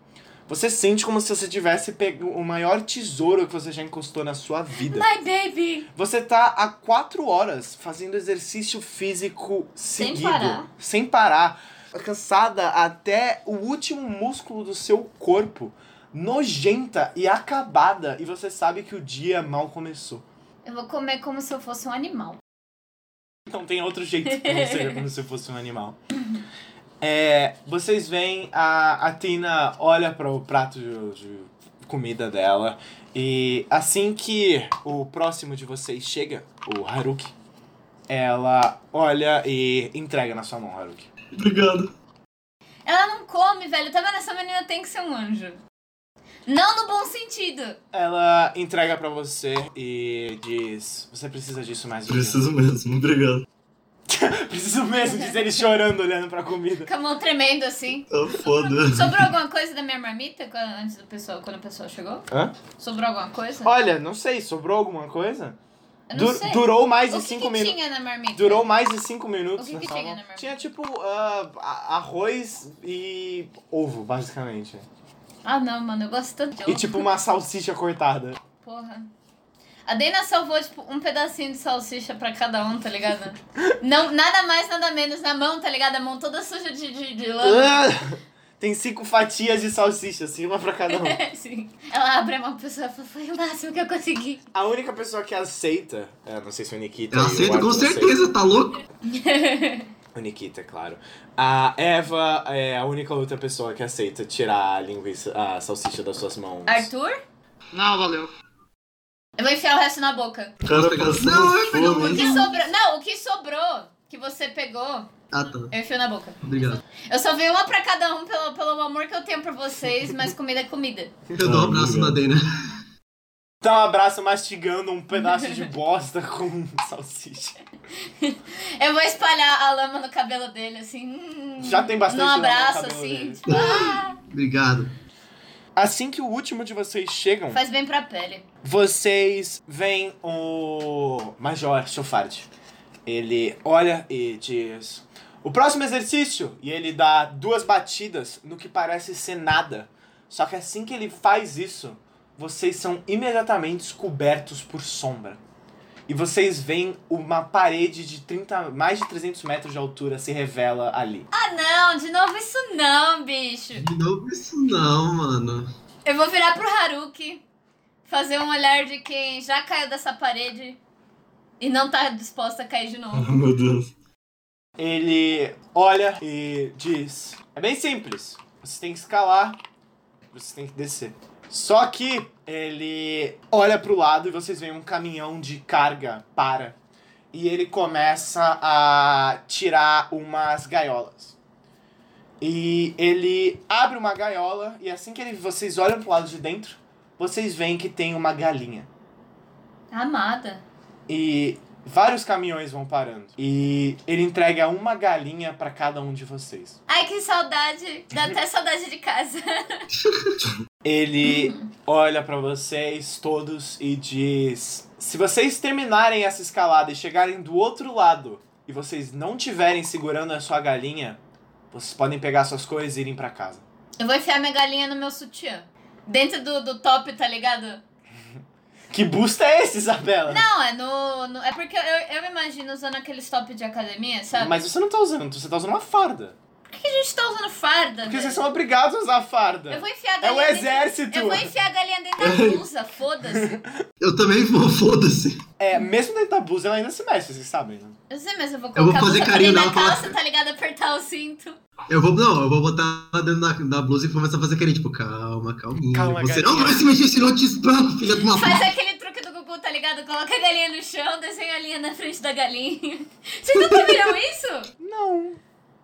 você sente como se você tivesse pego o maior tesouro que você já encostou na sua vida. My baby! Você tá há quatro horas fazendo exercício físico Sem seguido. parar. Sem parar. Cansada até o último músculo do seu corpo. Nojenta e acabada. E você sabe que o dia mal começou. Eu vou comer como se eu fosse um animal. Então tem outro jeito que não seja como se fosse um animal. É, vocês veem a, a Tina olha para o prato de, de comida dela e assim que o próximo de vocês chega, o Haruki, ela olha e entrega na sua mão, Haruki. Obrigado. Ela não come, velho. Tá vendo? Essa menina tem que ser um anjo. Não no bom sentido. Ela entrega pra você e diz: Você precisa disso mais um dia." Preciso mesmo, obrigado. Preciso mesmo, diz ele chorando, olhando pra comida. Com a mão tremendo assim. Tá foda. Sobrou alguma coisa da minha marmita quando- antes do pessoal, quando o pessoal chegou? Hã? Sobrou alguma coisa? Olha, não sei, sobrou alguma coisa? Eu não Du- sei. durou mais de o que, 5 que minutos. tinha na marmita? Durou mais de 5 minutos O que que tinha na marmita? Tinha tipo a- arroz e ovo, basicamente. Ah, não, mano. Eu gosto tanto de E ovo. tipo uma salsicha cortada. Porra. A Dana salvou, tipo, um pedacinho de salsicha pra cada um, tá ligado? Não, nada mais, nada menos na mão, tá ligado? A mão toda suja de, de, de lama. Tem cinco fatias de salsicha, assim, uma pra cada um. Sim. Ela abre a mão pra pessoa e fala, foi o máximo que eu consegui. A única pessoa que aceita, é, não sei se o Nikita. Eu e o aceito com certeza, tá louco? O Nikita, é claro. A Eva é a única outra pessoa que aceita tirar a linguiça, a salsicha das suas mãos. Arthur? Não, valeu. Eu vou enfiar o resto na boca. Cara Não, eu peguei. O que sobrou... Não, o que sobrou, que você pegou, Ah, tá. eu enfio na boca. Obrigado. Eu só vi uma pra cada um pelo, pelo amor que eu tenho por vocês, mas comida é comida. Eu dou um abraço na Dana. Então abraça mastigando um pedaço de bosta com salsicha. Eu vou espalhar a lama no cabelo dele, assim. hum, Já tem bastante no abraço, cabelo assim. dele. Tipo, ah, Obrigado. Assim que o último de vocês chegam, faz bem pra pele. vocês veem o Major Chofard. Ele olha e diz: O próximo exercício! E ele dá duas batidas no que parece ser nada. Só que assim que ele faz isso, vocês são imediatamente cobertos por sombra. E vocês veem uma parede de 30, mais de 300 metros de altura se revela ali. Ah, não, de novo isso não, bicho. De novo isso não, mano. Eu vou virar pro Haruki, fazer um olhar de quem já caiu dessa parede e não tá disposta a cair de Oh, novo. meu Deus. Ele olha e diz: É bem simples. Você tem que escalar, você tem que descer. Só que ele olha pro lado e vocês veem um caminhão de carga para. E ele começa a tirar umas gaiolas. E ele abre uma gaiola e assim que ele, vocês olham pro lado de dentro, vocês veem que tem uma galinha. Amada. E vários caminhões vão parando. E ele entrega uma galinha pra cada um de vocês. Ai, que saudade. Dá até saudade de casa. Ele olha pra vocês todos e diz: Se vocês terminarem essa escalada e chegarem do outro lado e vocês não tiverem segurando a sua galinha, vocês podem pegar suas coisas e irem pra casa. Eu vou enfiar minha galinha no meu sutiã. Dentro do, do top, tá ligado? Que busto é esse, Isabela? Não, é no. no- é porque eu, eu me imagino usando aqueles top de academia, sabe? Mas você não tá usando, você tá usando uma farda. Por que a gente tá usando farda? Porque velho? vocês são obrigados a usar farda. Eu vou enfiar a É galinha. o dentro- exército. Eu vou enfiar a galinha dentro da blusa, foda-se. Eu também vou, foda-se. É, mesmo dentro da blusa, ela ainda se mexe, vocês sabem, né? Eu sei, mas eu vou Eu vou colocar a fazer blusa carinho dentro pra- calça, tá ligado? Apertar o cinto. Eu vou, não, eu vou botar ela dentro da, da blusa e começar a fazer carinho, tipo, calma, calminha. Calma, Você gatinha. não vai se mexer, senão eu te espano, filha de uma Faz aquele truque do Gugu, tá ligado? Coloca a galinha no chão, desenha a linha na frente da galinha. Vocês nunca viram isso? Não.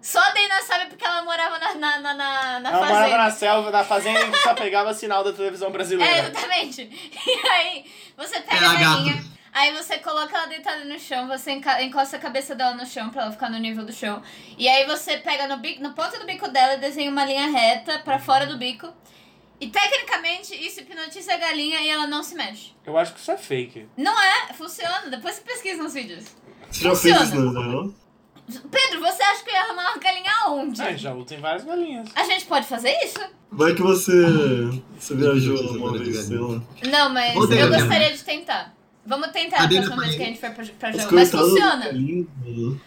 Só a Dana sabe porque ela morava na, na, na, na, na Ela fazenda. morava na selva, na fazenda e só pegava sinal da televisão brasileira. É, exatamente. E aí, você pega Era a galinha, gato. aí você coloca ela deitada no chão, você encosta a cabeça dela no chão pra ela ficar no nível do chão. E aí você pega no, bico, no ponta do bico dela e desenha uma linha reta pra fora do bico. E tecnicamente isso hipnotiza a galinha e ela não se mexe. Eu acho que isso é fake. Não é, funciona. Depois você pesquisa nos vídeos. Você já fez isso Funciona. Pedro, você acha que eu ia arrumar uma galinha aonde? É, já tem várias galinhas. A gente pode fazer isso? Vai que você. Você viajou uma vez, sei lá. Não, mas eu gostaria de tentar. Vamos tentar A próxima vez que a gente for pra, pra jogo. Mas funciona. galinha, mano.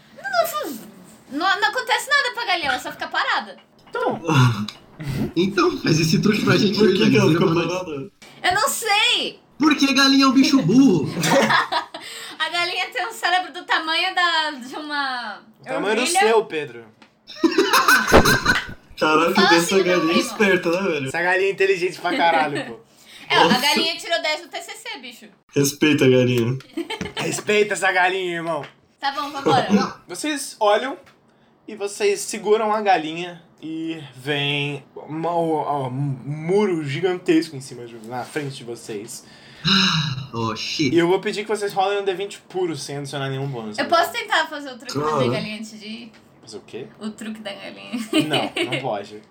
Não, não acontece nada pra galinha, ela só fica parada. Então, Então, faz esse truque pra gente Por que, que ela nós. parada? Eu não sei! Porque galinha é um bicho burro. A galinha tem um cérebro do tamanho da, de uma. o tamanho do seu, Pedro. Caraca, Fala dessa assim, galinha é esperta, né, velho? Essa galinha é inteligente pra caralho, pô. É, a galinha tirou 10 no TCC, bicho. Respeita a galinha. Respeita essa galinha, irmão. Tá bom, vambora. Vocês olham e vocês seguram a galinha e vem uma- um, um muro gigantesco em cima de, na frente de vocês. Oh, shit. E eu vou pedir que vocês rolem um D20 puro sem adicionar nenhum bônus. Eu posso tentar fazer o truque da galinha antes de ir? Fazer o quê? O truque da galinha. Não, não pode.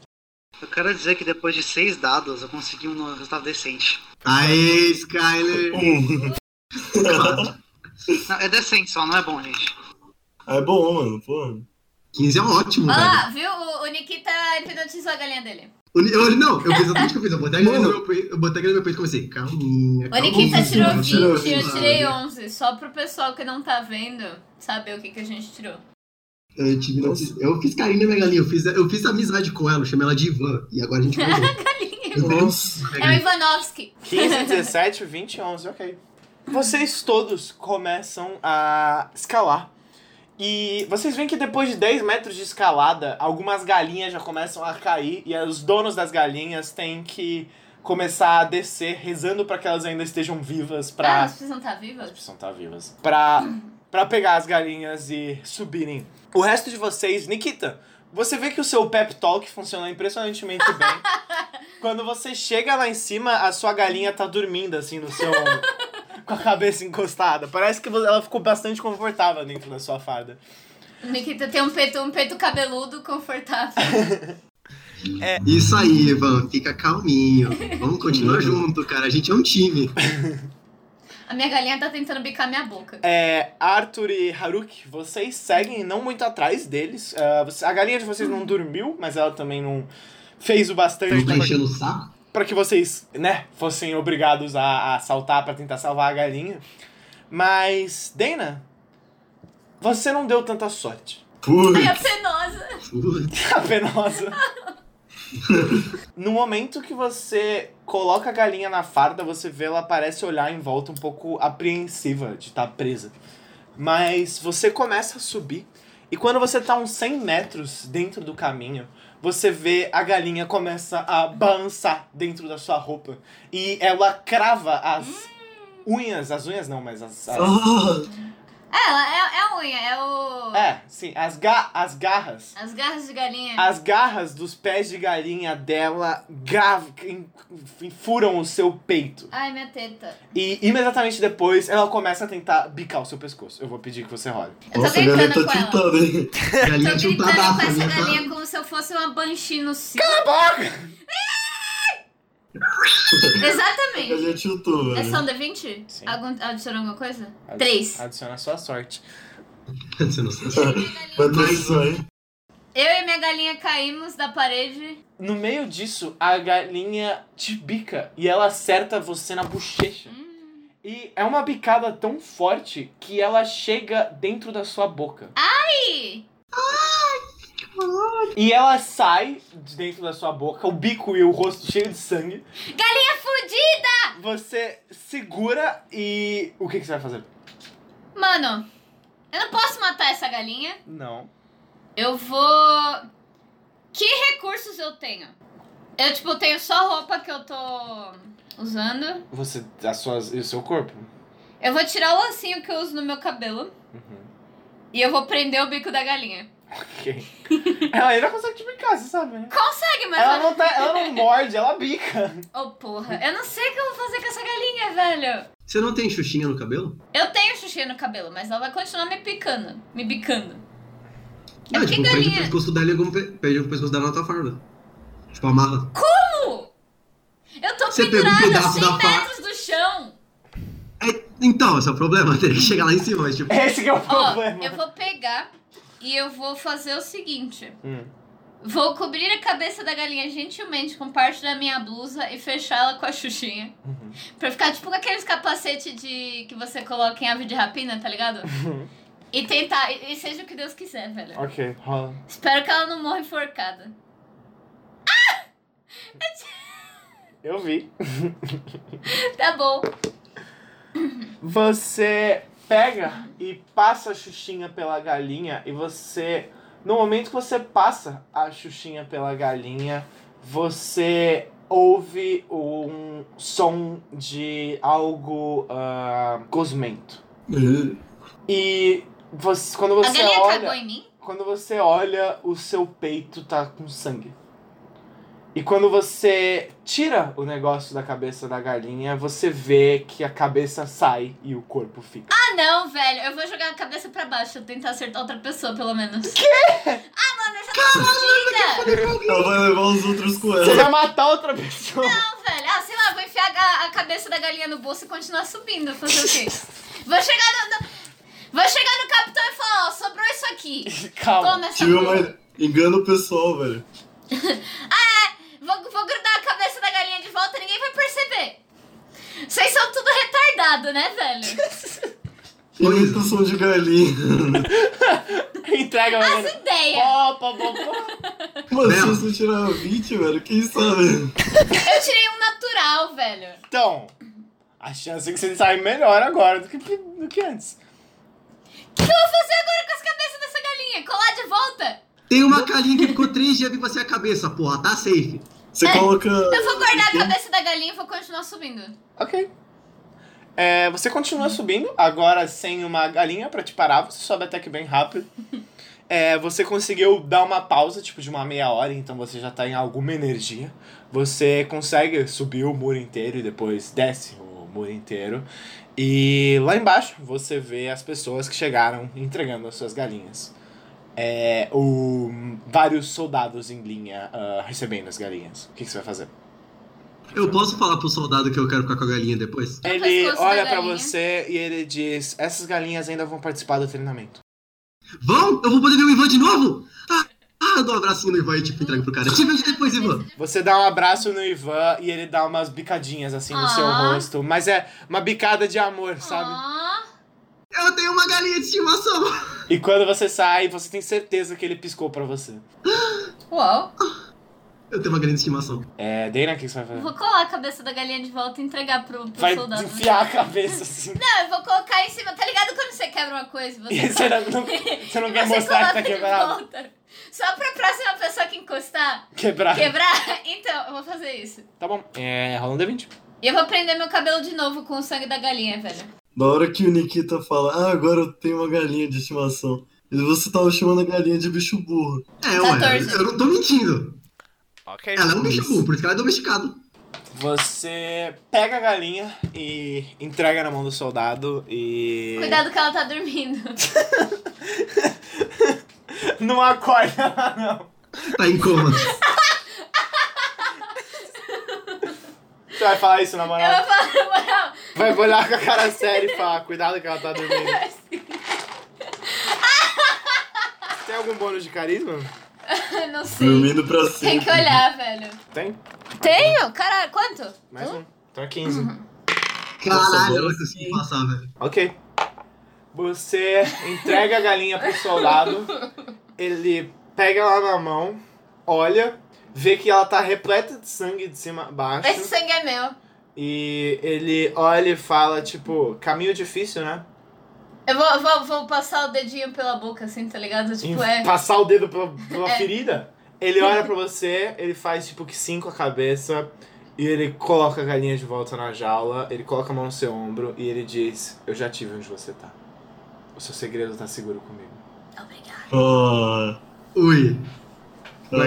Eu quero dizer que depois de seis dados eu consegui um resultado decente. Aê, Skyler. Um. Não, é decente só, não é bom, gente. Ah, é bom, mano, porra. 15 é ótimo, velho. Ah, viu? O, o Nikita hipnotizou a galinha dele. O Ni- eu- não, eu fiz exatamente o que eu fiz. Eu botei a galinha no meu peito, eu botei a no meu peito e comecei, calminha, O calminha. Nikita tirou tirou 20, eu 20, tirei 11. Só pro pessoal que não tá vendo saber o que, que a gente tirou. Eu, tive, eu fiz carinho na minha galinha, eu fiz, eu fiz amizade com ela, eu chamei ela de Ivan. E agora a gente. Eu tenho- Nossa. É o Ivanovski. 15, 17, 20, 11, ok. Vocês todos começam a escalar. E vocês veem que depois de 10 metros de escalada, algumas galinhas já começam a cair e os donos das galinhas têm que começar a descer, rezando para que elas ainda estejam vivas Ah, pra. elas precisam estar vivas? precisam estar vivas. Pra, pra pegar as galinhas e subirem. O resto de vocês, Nikita, você vê que o seu pep talk funciona impressionantemente bem. Quando você chega lá em cima, a sua galinha tá dormindo assim no seu ombro. Com a cabeça encostada. Parece que ela ficou bastante confortável dentro da sua farda. Nikita tem um peito, um peito cabeludo confortável. Isso aí, Ivan, fica calminho. Vamos continuar junto, cara. A gente é um time. A minha galinha tá tentando bicar minha boca. É, Arthur e Haruki, vocês seguem não muito atrás deles. Você- a galinha de vocês não dormiu, mas ela também não fez o bastante Não tá enchendo o saco? Para que vocês, né, fossem obrigados a, a saltar para tentar salvar a galinha. Mas, Dana, você não deu tanta sorte. Putz. Ai, a penosa. Putz. A penosa. No momento que você coloca a galinha na farda, você vê ela parece olhar em volta um pouco apreensiva de estar presa. Mas você começa a subir e quando você tá uns 100 metros dentro do caminho, você vê a galinha começa a balançar dentro da sua roupa. E ela crava as unhas, as unhas não, mas as, as Ah, É, ela é, é a unha, é o. é, sim, as, ga as garras As garras de galinha. As garras dos pés de galinha dela gav- en- en- furam o seu peito. Ai, minha teta. E imediatamente depois ela começa a tentar bicar o seu pescoço. Eu vou pedir que você role. Eu tô Nossa, a galinha gritando tá com ela. tiltada, hein? Galinha Tô tinha um gritando com essa tá- galinha como se eu fosse uma banshee no cio. Cala a boca! A Exatamente. galinha tiltou, É velho. só um D20? Sim. Algum, adiciona alguma coisa? Adi- Três. Adiciona a sua sorte. Hein? Eu e minha galinha caímos da parede. No meio disso, a galinha te bica e ela acerta você na bochecha. E é uma bicada tão forte que ela chega dentro da sua boca. Ai! E ela sai de dentro da sua boca, o bico e o rosto cheio de sangue. Galinha fudida! Você segura e. O que, que você vai fazer? Mano, eu não posso matar essa galinha. Não. Eu vou. Que recursos eu tenho? Eu, tipo, tenho só roupa que eu tô usando. Você. As suas, e o seu corpo. Eu vou tirar o lacinho que eu uso no meu cabelo. Uhum. E eu vou prender o bico da galinha. Ok. ela ainda consegue te bicar, você sabe, né? Consegue, mas. Ela não, tá, ela não morde, ela bica. Ô, porra. Eu não sei o que eu vou fazer com essa galinha, velho. Você não tem xuxinha no cabelo? Eu tenho xuxinha no cabelo, mas ela vai continuar me picando. Me bicando. É Não, porque tipo, prende o galinha. pescoço dela algum pe- prende o pescoço dela na tua farda. Tipo, amarra. Como? Eu tô Você um pendurada a pedaço 100 da fa- metros do chão. É, então, esse é o problema, tem que chegar lá em cima, mas tipo. Esse que é o Ó, problema. eu vou pegar e eu vou fazer o seguinte. Hum. Vou cobrir a cabeça da galinha gentilmente com parte da minha blusa e fechar ela com a xuxinha. Uhum. Pra ficar tipo com aqueles capacete de que você coloca em ave de rapina, tá ligado? E tentar, e, e seja o que Deus quiser, velho. Ok, rola. Espero que ela não morra enforcada. Eu vi. Tá bom. Você pega e passa a xuxinha pela galinha e você. No momento que você passa a xuxinha pela galinha, você ouve um som de algo ah, gosmento. E você, quando a você galinha olha. cagou em mim? Quando você olha, o seu peito tá com sangue. E quando você tira o negócio da cabeça da galinha, você vê que a cabeça sai e o corpo fica. Ah, não, velho. Eu vou jogar a cabeça pra baixo, tentar acertar outra pessoa, pelo menos. Quê? Ah, mano, eu já tô fodida. Ela vai levar os outros com Você ela. vai matar outra pessoa. Não, velho. Ah, sei lá, vou enfiar a, a cabeça da galinha no bolso e continuar subindo. Fazer o quê? Vou chegar no... no- Vou chegar no capitão e falar, ó, sobrou isso aqui. Calma. Toma essa Tive porra. uma... Engana o pessoal, velho. Vou, vou grudar a cabeça da galinha de volta e ninguém vai perceber. Vocês são tudo retardado, né, velho? Imitação de galinha. Entrega a galinha. Ideia! Pó, pó, pó, pó. Mano, se você tirar 20, velho, quem sabe? Eu tirei um natural, velho. Então, a chance é que você saia melhor agora do que, do que antes. O que eu vou fazer agora com as cabeças dessa galinha? Colar de volta? Tem uma galinha que ficou três dias viva sem a cabeça, porra. Tá safe. Você coloca. Eu vou guardar a cabeça da galinha e vou continuar subindo. Ok. É, você continua subindo, agora sem uma galinha pra te parar, você sobe até que bem rápido. É, você conseguiu dar uma pausa, tipo, de uma meia hora, então você já tá em alguma energia. Você consegue subir o muro inteiro e depois desce o muro inteiro. E lá embaixo você vê as pessoas que chegaram entregando as suas galinhas. É, o, vários soldados em linha ah, recebendo as galinhas. O que, que você vai fazer? Eu posso falar pro soldado que eu quero ficar com a galinha depois? Ele olha pra galinha. você e ele diz: Essas galinhas ainda vão participar do treinamento. Vão? Eu vou poder ver o Ivan de novo? Ah, ah eu dou um abracinho no Ivan e tipo, entrego pro cara. Te vejo depois, Ivan. Você dá um abraço no Ivan e ele dá umas bicadinhas assim no seu Ah. rosto. Mas é uma bicada de amor, sabe? Ah, Eu tenho uma galinha de estimação. E quando você sai, você tem certeza que ele piscou pra você. uau. Eu tenho uma galinha de estimação. É, Dana, o que você vai fazer? Vou colar a cabeça da galinha de volta e entregar pro, pro Vai soldado. enfiar a cabeça assim. Não, eu vou colocar em cima. Tá ligado quando você quebra uma coisa? e Você, E você não, não- você não e quer você mostrar que tá quebrado? volta. Só pra próxima pessoa que encostar, Quebrar. quebrar. Então, eu vou fazer isso. Tá bom. É, rola um D20. E eu vou prender meu cabelo de novo com o sangue da galinha, velho. Na hora que o Nikita fala, ah, agora eu tenho uma galinha de estimação. E você tava chamando a galinha de bicho burro. É, ué, 14. eu não tô mentindo. Ok. Ela é um bicho burro, por isso que ela é domesticado. Você pega a galinha e entrega na mão do soldado e. Cuidado que ela tá dormindo. Não acorda ela, não. Tá em coma. Você vai falar isso na Eu moral? vou falar, na moral. Vai olhar com a cara séria e falar, cuidado que ela tá dormindo. Tem algum bônus de carisma? Não sei. Dormindo pra Tem sempre. que olhar, velho. Tem? Tenho? Caralho, quanto? Mais um. Então é 15. Caralho, agora ela sim. conseguiu passar, velho. Ok. Você entrega a galinha pro soldado. Ele pega ela na mão, olha, vê que ela tá repleta de sangue de cima a baixo. Esse sangue é meu. E ele olha e fala, tipo, caminho difícil, né? Eu vou, vou, vou passar o dedinho pela boca, assim, tá ligado? Tipo, Em é. Passar o dedo pela, pela É. ferida. Ele olha pra você, ele faz tipo que sim com a cabeça. E ele coloca a galinha de volta na jaula, ele coloca a mão no seu ombro e ele diz: Eu já tive onde você tá. O seu segredo tá seguro comigo. Obrigada. Ah, Ui.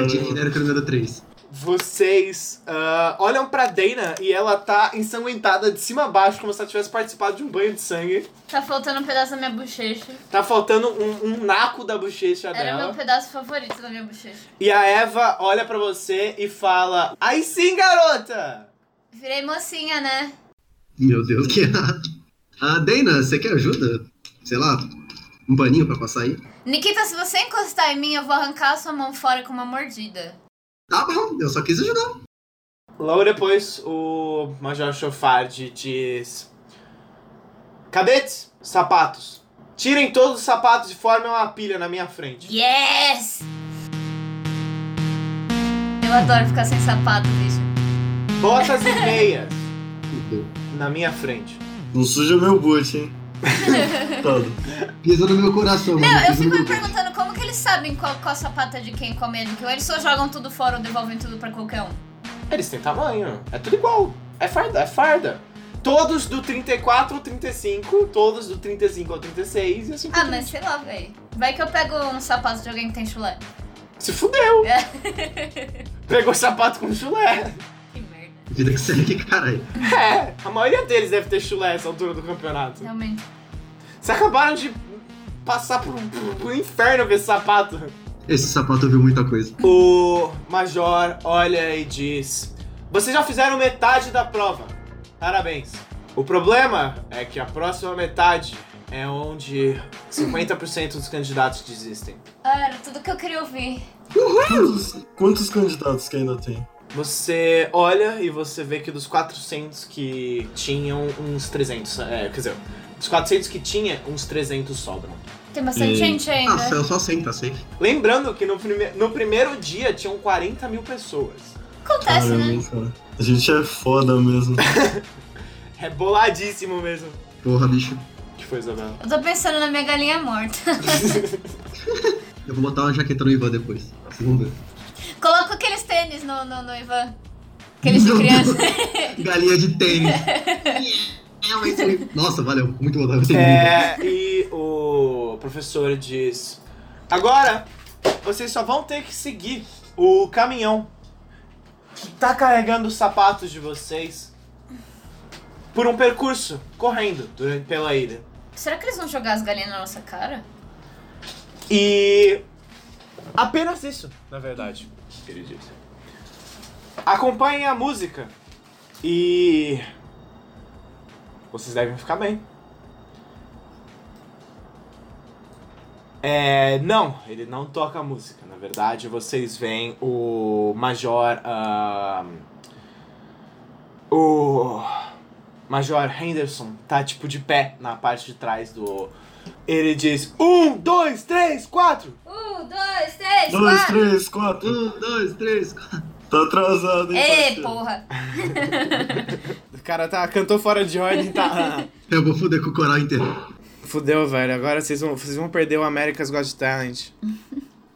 Genérica número 3. Vocês ah, olham pra Dana e ela tá ensanguentada de cima a baixo, como se ela tivesse participado de um banho de sangue. Tá faltando um pedaço da minha bochecha. Tá faltando um, um naco da bochecha Era dela. meu pedaço favorito da minha bochecha. E a Eva olha pra você e fala: Aí sim, garota! Virei mocinha, né? Meu Deus, que errado. Ah, Dana, você quer ajuda? Sei lá, um paninho pra passar aí? Nikita, se você encostar em mim, eu vou arrancar a sua mão fora com uma mordida. Tá bom, eu só quis ajudar. Logo depois, o Major Chofard diz: Cadetes, sapatos. Tirem todos os sapatos e formem uma pilha na minha frente. Yes! Eu adoro ficar sem sapato, bicho. Botas e meias na minha frente. Não suja meu boot, hein? Todo. Pisa no meu coração, mano. Não, eu fico me perguntando como que eles sabem qual, qual sapato é de quem, meia de quem. Ou eles só jogam tudo fora ou devolvem tudo pra qualquer um. Eles têm tamanho, é tudo igual. É farda, é farda. Todos do 34 ao 35, todos do 35 ao 36 e assim por Ah, mas sei lá, véi. Vai que eu pego um sapato de alguém que tem chulé. Se fudeu. Pegou sapato com chulé. Vida que segue, caralho. É, a maioria deles deve ter chulé nessa altura do campeonato. Realmente. Vocês acabaram de passar pro, pro, pro inferno com esse sapato. Esse sapato viu muita coisa. O Major olha e diz: Vocês já fizeram metade da prova. Parabéns. O problema é que a próxima metade é onde 50% dos candidatos desistem. Ah, era tudo que eu queria ouvir. Quantos, quantos candidatos que ainda tem? Você olha e você vê que dos 400 que tinham, uns 300. É, quer dizer, dos 400 que tinha, uns 300 sobram. Tem bastante E- gente ainda. Ah, eu só senta, safe. Lembrando que no, prime no primeiro dia tinham 40 mil pessoas. Acontece, né? Caramba, cara. A gente é foda mesmo. É boladíssimo mesmo. Porra, bicho. que foi, Isabela? Eu tô pensando na minha galinha morta. Eu vou botar uma jaqueta no Ivan depois. Vocês vão ver. Coloca aqueles tênis no, no, no Ivan. Aqueles de criança. Galinha de tênis. Nossa, valeu. Muito bom. É, e o professor diz: Agora, vocês só vão ter que seguir o caminhão que tá carregando os sapatos de vocês por um percurso correndo durante, pela ilha. Será que eles vão jogar as galinhas na nossa cara? E apenas isso, na verdade, ele disse. Acompanhem a música e vocês devem ficar bem. É, não, ele não toca música. Na verdade, vocês veem o Major. ahn, o Major Henderson tá tipo de pé na parte de trás do. Ele diz: Um, dois, três, quatro! Um, dois, três, Dois, quatro. três, quatro. Um, dois, três, quatro. Tá atrasado, hein, Ê, parceiro? porra. O cara tá, cantou fora de ordem, tá. Eu vou foder com o coral inteiro. Fudeu, velho. Agora vocês vão, vocês vão perder o America's Got Talent.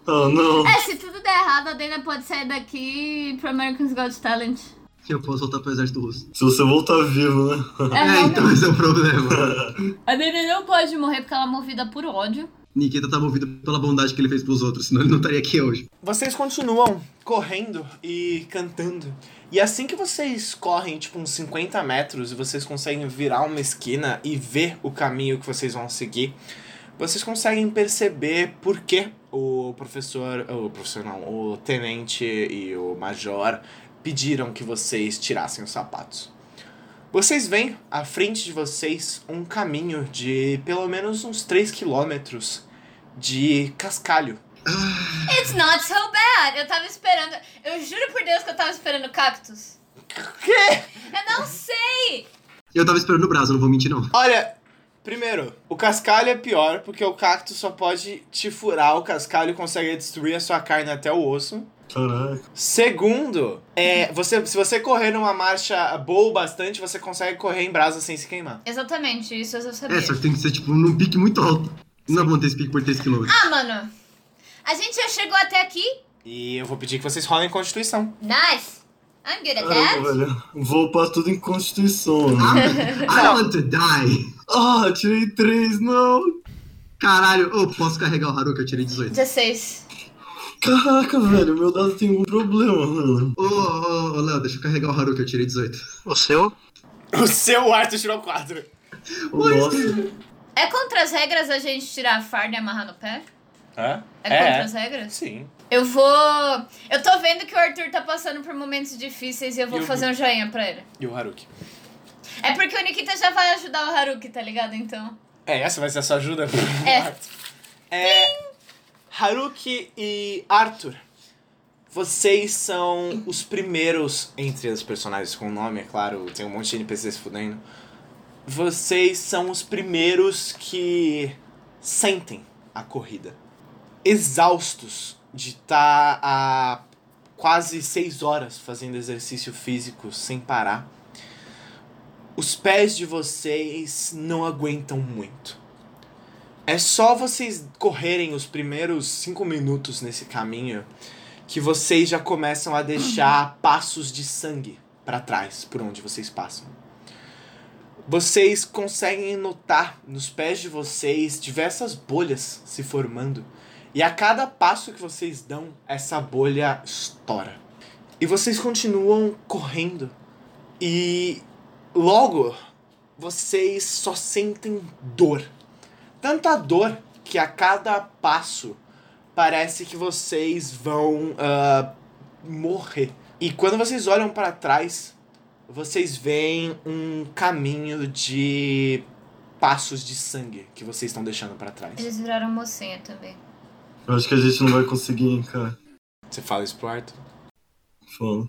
Ah, não. É, se tudo der errado, a Dana pode sair daqui e ir pro American's Got Talent. Eu posso voltar pro exército russo. Se você voltar vivo, né? É, É, então esse é o problema. A Dana não pode morrer porque ela é movida por ódio. Nikita tá movido pela bondade que ele fez pros outros, senão ele não estaria aqui hoje. Vocês continuam correndo e cantando. E assim que vocês correm, tipo, uns 50 metros e vocês conseguem virar uma esquina e ver o caminho que vocês vão seguir, vocês conseguem perceber por que o professor, o professor não, o tenente e o major pediram que vocês tirassem os sapatos. Vocês veem à frente de vocês um caminho de pelo menos uns 3 quilômetros de cascalho. It's not so bad. Eu tava esperando. Eu juro por Deus que eu tava esperando cactus. Quê? Eu não sei! Eu tava esperando o braço, não vou mentir não. Olha, primeiro, o cascalho é pior porque o cacto só pode te furar, o cascalho consegue destruir a sua carne até o osso. Caraca. Segundo, é, você, se você correr numa marcha boa o bastante, você consegue correr em brasa sem se queimar. Exatamente, isso eu sabia. É, só que tem que ser, tipo, num pique muito alto. Não vou manter esse pique por 3km. Ah, mano. A gente já chegou até aqui. E eu vou pedir que vocês rolem Constituição. Nice. I'm good at Caramba, that. velho. Vou upar tudo em Constituição, né? I want to die. Ah, tirei três, não. Caralho, eu posso carregar o Haruka, eu tirei 18. 16. Caraca, velho, meu dado tem um problema, mano. Ô, ô, ô, Léo, deixa eu carregar o Haruka, eu tirei 18. O seu? O seu Arthur tirou 4. Nossa. É contra as regras a gente tirar a farda e amarrar no pé? Hã? É, contra as regras? Sim. Eu vou. Eu tô vendo que o Arthur tá passando por momentos difíceis e eu vou E o- fazer um joinha pra ele. E o Haruki? É porque o Nikita já vai ajudar o Haruki, tá ligado? Então. É, essa vai ser a sua ajuda? É. É. Haruki e Arthur, vocês são os primeiros entre os personagens com nome, é claro, tem um monte de NPCs fudendo. Vocês são os primeiros que sentem a corrida. Exaustos de estar há quase seis horas fazendo exercício físico sem parar. Os pés de vocês não aguentam muito. É só vocês correrem os primeiros cinco minutos nesse caminho que vocês já começam a deixar passos de sangue para trás por onde vocês passam. Vocês conseguem notar nos pés de vocês diversas bolhas se formando. E a cada passo que vocês dão, essa bolha estoura. E vocês continuam correndo. E logo vocês só sentem dor. Tanta dor que a cada passo parece que vocês vão ah, morrer. E quando vocês olham para trás, vocês veem um caminho de passos de sangue que vocês estão deixando para trás. Eles viraram mocinha também. Eu acho que a gente não vai conseguir, hein, cara. Você fala isso pro Arthur? Fala.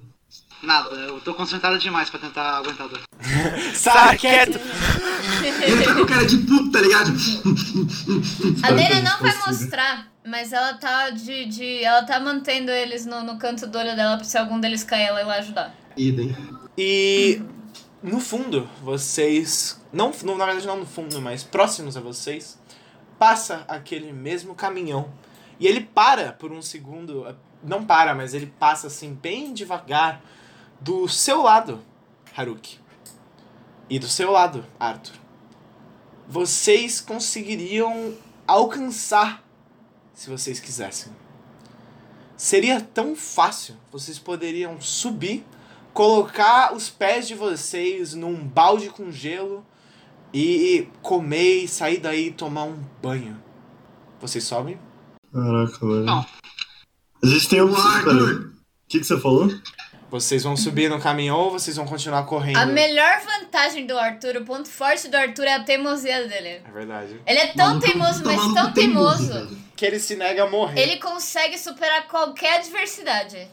Nada, eu tô concentrado demais pra tentar aguentar a dor. Sai quieto! Ele tá com cara de puta, tá ligado? A Dana não vai Consigo. mostrar, mas ela tá de. de ela tá mantendo eles no, no canto do olho dela pra se algum deles cair, ela ir lá ajudar. Idem. E no fundo, vocês. Não, não, na verdade, não no fundo, mas próximos a vocês, passa aquele mesmo caminhão. E ele para por um segundo. Não para, mas ele passa assim, bem devagar, do seu lado, Haruki. E do seu lado, Arthur. Vocês conseguiriam alcançar se vocês quisessem. Seria tão fácil. Vocês poderiam subir colocar os pés de vocês num balde com gelo e comer e sair daí e tomar um banho. Vocês sobem? Caraca, velho. Não. A gente tem aí. O que, que você falou? Vocês vão subir no caminhão ou vocês vão continuar correndo? A melhor vantagem do Arthur, o ponto forte do Arthur é a teimosia dele. É verdade. Ele é tão Maluco- teimoso, mas tão teimoso. velho. Que ele se nega a morrer. Ele consegue superar qualquer adversidade.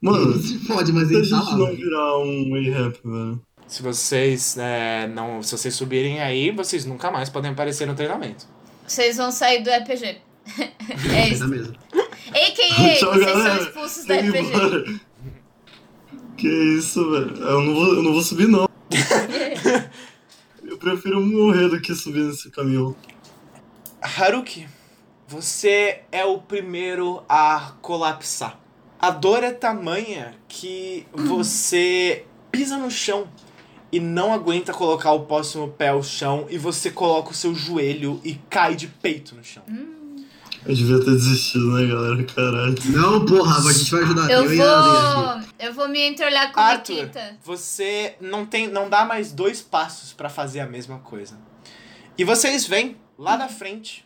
Mano, Se fode, mas ele tá lá. não virar um A-Rap, velho. Se vocês é, não, se vocês subirem aí, vocês nunca mais podem aparecer no treinamento. Vocês vão sair do EPG. é isso. Tá mesmo. A.K.A. Vocês galera. são expulsos da Tem que isso, velho. Eu não vou, eu não vou subir, não. eu prefiro morrer do que subir nesse caminhão. Haruki, você é o primeiro a colapsar. A dor é tamanha que você pisa no chão e não aguenta colocar o próximo pé ao chão e você coloca o seu joelho e cai de peito no chão. Eu devia ter desistido, né, galera? Caralho. Não, porra, a gente vai ajudar. Eu e aqui. vou. Eu vou me entreolhar com a Nikita. você não tem, não dá mais dois passos pra fazer a mesma coisa. E vocês vêm lá na frente,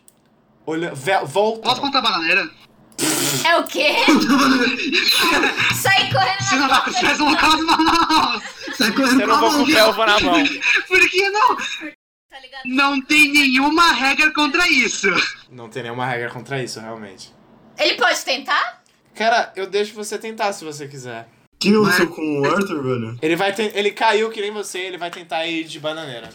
olha, voltam. Posso contar a bananeira? É o quê? Sai correndo na não caso não. Sai correndo Eu não com a vou mão, com o pé, eu vou na mão. Por que não? Tá ligado? Não tem nenhuma regra contra isso. Não tem nenhuma regra contra isso, realmente. Ele pode tentar? Cara, eu deixo você tentar se você quiser. O que sou com o Arthur, velho? Ele vai ten- ele caiu que nem você, ele vai tentar ir de bananeira.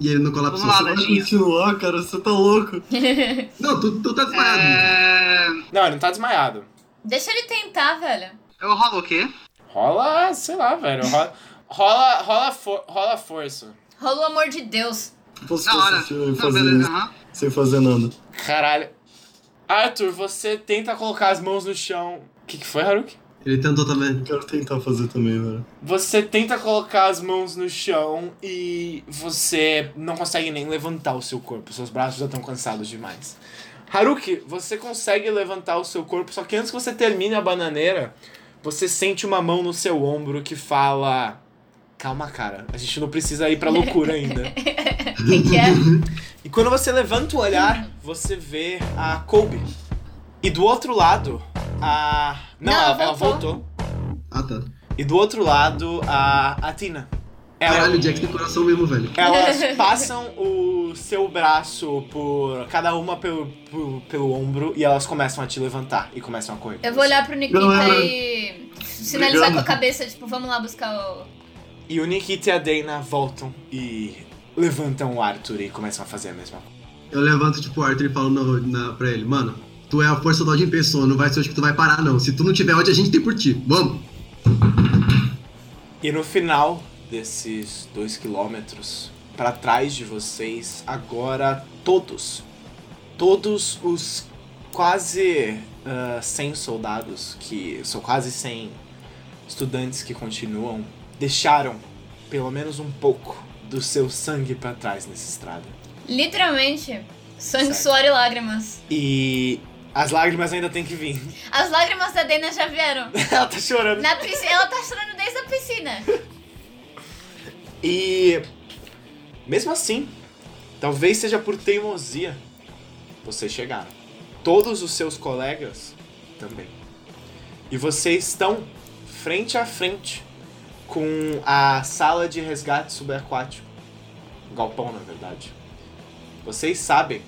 E ele não colapsou. Vamos lá, Vai Betinho. continuar, cara? Você tá louco? Não, tu, tu tá desmaiado. É... Não, ele não tá desmaiado. Deixa ele tentar, velho. Eu rolo o quê? Rola, sei lá, velho. Rola, rola, rola, for- rola força. Rola o amor de Deus. Posso Da hora. Não, fazer beleza, isso sem fazer nada. Caralho. Arthur, você tenta colocar as mãos no chão. O que, que foi, Haruki? Ele tentou também. Eu quero tentar fazer também, velho. Você tenta colocar as mãos no chão e você não consegue nem levantar o seu corpo. Seus braços já estão cansados demais. Haruki, você consegue levantar o seu corpo, só que antes que você termine a bananeira, você sente uma mão no seu ombro que fala: Calma, cara, a gente não precisa ir pra loucura ainda. O que, é? E quando você levanta o olhar, você vê a Kobe. E do outro lado, a. Não, Não, ela, ela voltou. voltou. Ah, tá. E do outro lado, a, a Tina. Ela- Caralho, o Jack tem coração mesmo, velho. Elas passam o seu braço por. cada uma pelo, pelo, pelo ombro e elas começam a te levantar e começam a correr. Eu vou olhar pro Nikita Galera. e sinalizar Obrigado. com a cabeça, tipo, vamos lá buscar o. E o Nikita e a Dana voltam e levantam o Arthur e começam a fazer a mesma coisa. Eu levanto, tipo, o Arthur e falo no, na, pra ele, mano, tu é a força do ódio em pessoa, não vai ser hoje que tu vai parar, não. Se tu não tiver ódio, a gente tem por ti. Vamos! E no final desses dois quilômetros, para trás de vocês, agora todos, todos os quase ah, 100 soldados, que são quase 100 estudantes que continuam, deixaram pelo menos um pouco do seu sangue para trás nessa estrada. Literalmente, sangue, Certo. suor e lágrimas. E as lágrimas ainda têm que vir. As lágrimas da Dana já vieram. Ela tá chorando. Na piscina, ela tá chorando desde a piscina. E mesmo assim, talvez seja por teimosia, vocês chegaram. Todos os seus colegas também. E vocês estão frente a frente com a sala de resgate subaquático. Galpão, na verdade. Vocês sabem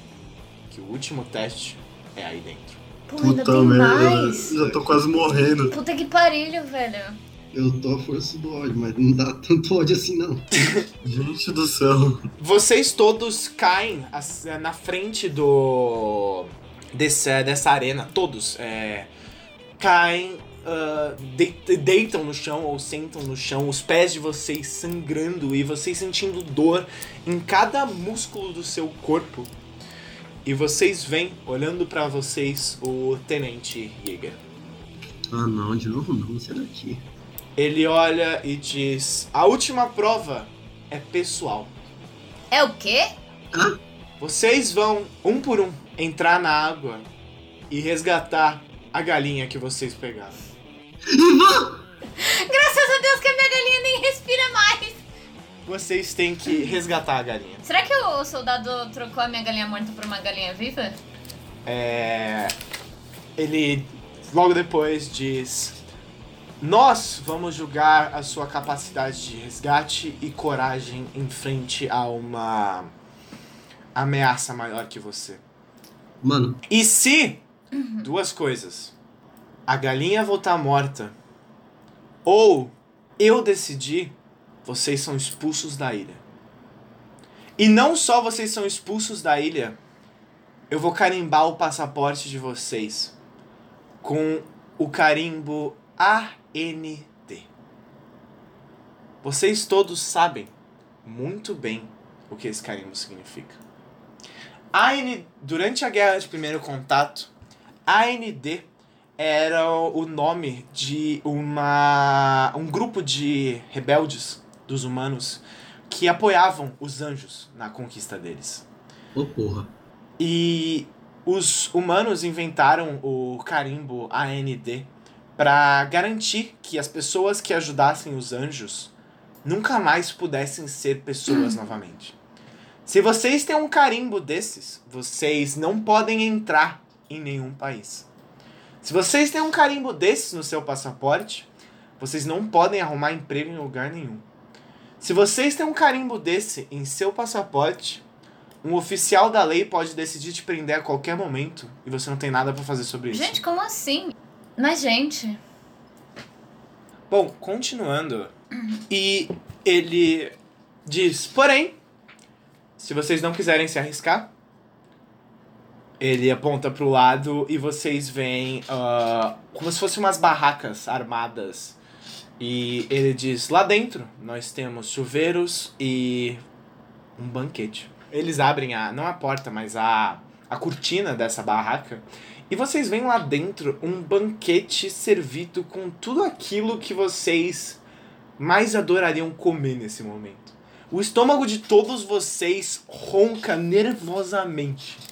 que o último teste é aí dentro. Pô, ainda Puta tem merda. mais. Já tô quase morrendo. Puta que parilho, velho. Eu tô a força do ódio, mas não dá tanto ódio assim, não. Gente do céu. Vocês todos caem as- na frente do. Desse, dessa arena. Todos. é, caem. Ah, de- deitam no chão ou sentam no chão, os pés de vocês sangrando e vocês sentindo dor em cada músculo do seu corpo. E vocês veem, olhando pra vocês, o Tenente Jäger. Ah, não, de novo não, sai daqui. Ele olha e diz: A última prova é pessoal. É o quê? Vocês vão, um por um, entrar na água e resgatar a galinha que vocês pegaram. Ivan! Graças a Deus que a minha galinha nem respira mais. Vocês têm que resgatar a galinha. Será que o soldado trocou a minha galinha morta por uma galinha viva? É. Ele logo depois diz: Nós vamos julgar a sua capacidade de resgate e coragem em frente a uma ameaça maior que você. Mano, E se duas coisas, a galinha voltar morta ou eu decidir, vocês são expulsos da ilha. E não só vocês são expulsos da ilha, eu vou carimbar o passaporte de vocês com o carimbo AND. Vocês todos sabem muito bem o que esse carimbo significa. AN, durante a guerra de primeiro contato, AND era o nome de uma um grupo de rebeldes dos humanos que apoiavam os anjos na conquista deles. ô porra. E os humanos inventaram o carimbo AND para garantir que as pessoas que ajudassem os anjos nunca mais pudessem ser pessoas novamente. Se vocês têm um carimbo desses, vocês não podem entrar em nenhum país. Se vocês têm um carimbo desses no seu passaporte, vocês não podem arrumar emprego em lugar nenhum. Se vocês têm um carimbo desse em seu passaporte, um oficial da lei pode decidir te prender a qualquer momento e você não tem nada pra fazer sobre isso. Gente, como assim? Mas, gente. Bom, continuando. E ele diz: porém, se vocês não quiserem se arriscar, ele aponta pro lado e vocês veem ah, como se fossem umas barracas armadas. E ele diz: lá dentro nós temos chuveiros e um banquete. Eles abrem a, não a porta, mas a, a cortina dessa barraca. E vocês veem lá dentro um banquete servido com tudo aquilo que vocês mais adorariam comer nesse momento. O estômago de todos vocês ronca nervosamente.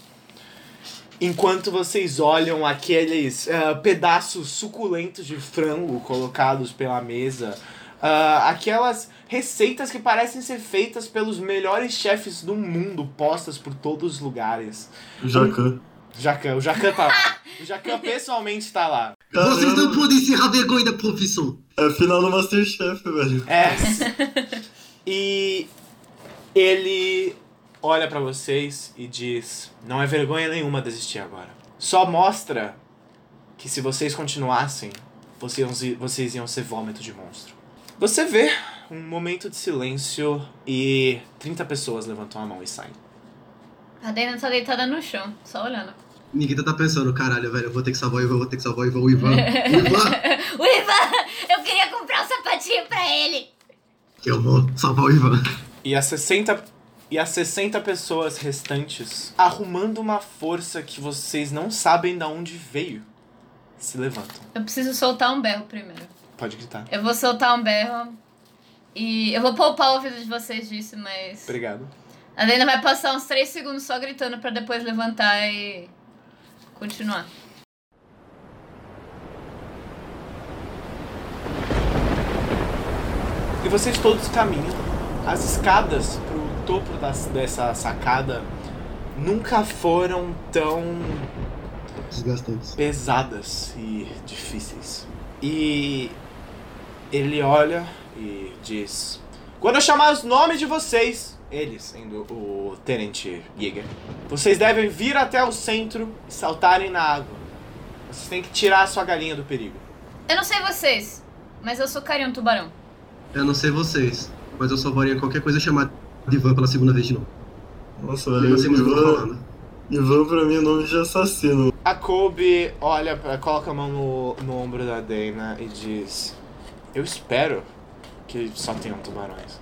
Enquanto vocês olham aqueles ah, pedaços suculentos de frango colocados pela mesa, ah, aquelas receitas que parecem ser feitas pelos melhores chefes do mundo, postas por todos os lugares. Jacan. Jacan, o Jacan tá lá. O Jacan pessoalmente tá lá. Vocês não podem encerrar a vergonha da profissão. é final do Masterchef, velho. É. E ele olha pra vocês e diz: Não é vergonha nenhuma desistir agora. Só mostra que se vocês continuassem, vocês vocês iam ser vômito de monstro. Você vê um momento de silêncio e 30 pessoas levantam a mão e saem. A Dana tá deitada no chão, só olhando. Nikita tá pensando, caralho, velho, eu vou ter que salvar o Ivan, eu vou ter que salvar o Ivan, o Ivan. O Ivan, o Ivan! Eu queria comprar um sapatinho pra ele! eu vou salvar o Ivan. E as 60 e as 60 pessoas restantes, arrumando uma força que vocês não sabem de onde veio, se levantam. Eu preciso soltar um berro primeiro. Pode gritar. Eu vou soltar um berro. E eu vou poupar o ouvido de vocês disso, mas. Obrigado. A Dana vai passar uns 3 segundos só gritando pra depois levantar e. continuar. E vocês todos caminham. As escadas topo das, dessa sacada nunca foram tão Desgastantes. pesadas e difíceis. E ele olha e diz: Quando eu chamar os nomes de vocês, eles, sendo o Tenente Jäger, vocês devem vir até o centro e saltarem na água. Vocês têm que tirar a sua galinha do perigo. Eu não sei vocês, Mas eu socaria um tubarão. Eu não sei vocês, mas eu salvaria qualquer coisa chamada de Ivan pela segunda vez de novo. Nossa, velho, Ivan, falando. Ivan pra mim é nome de assassino. A Kobe olha, coloca a mão no, no ombro da Dana e diz: Eu espero que só tenham tubarões.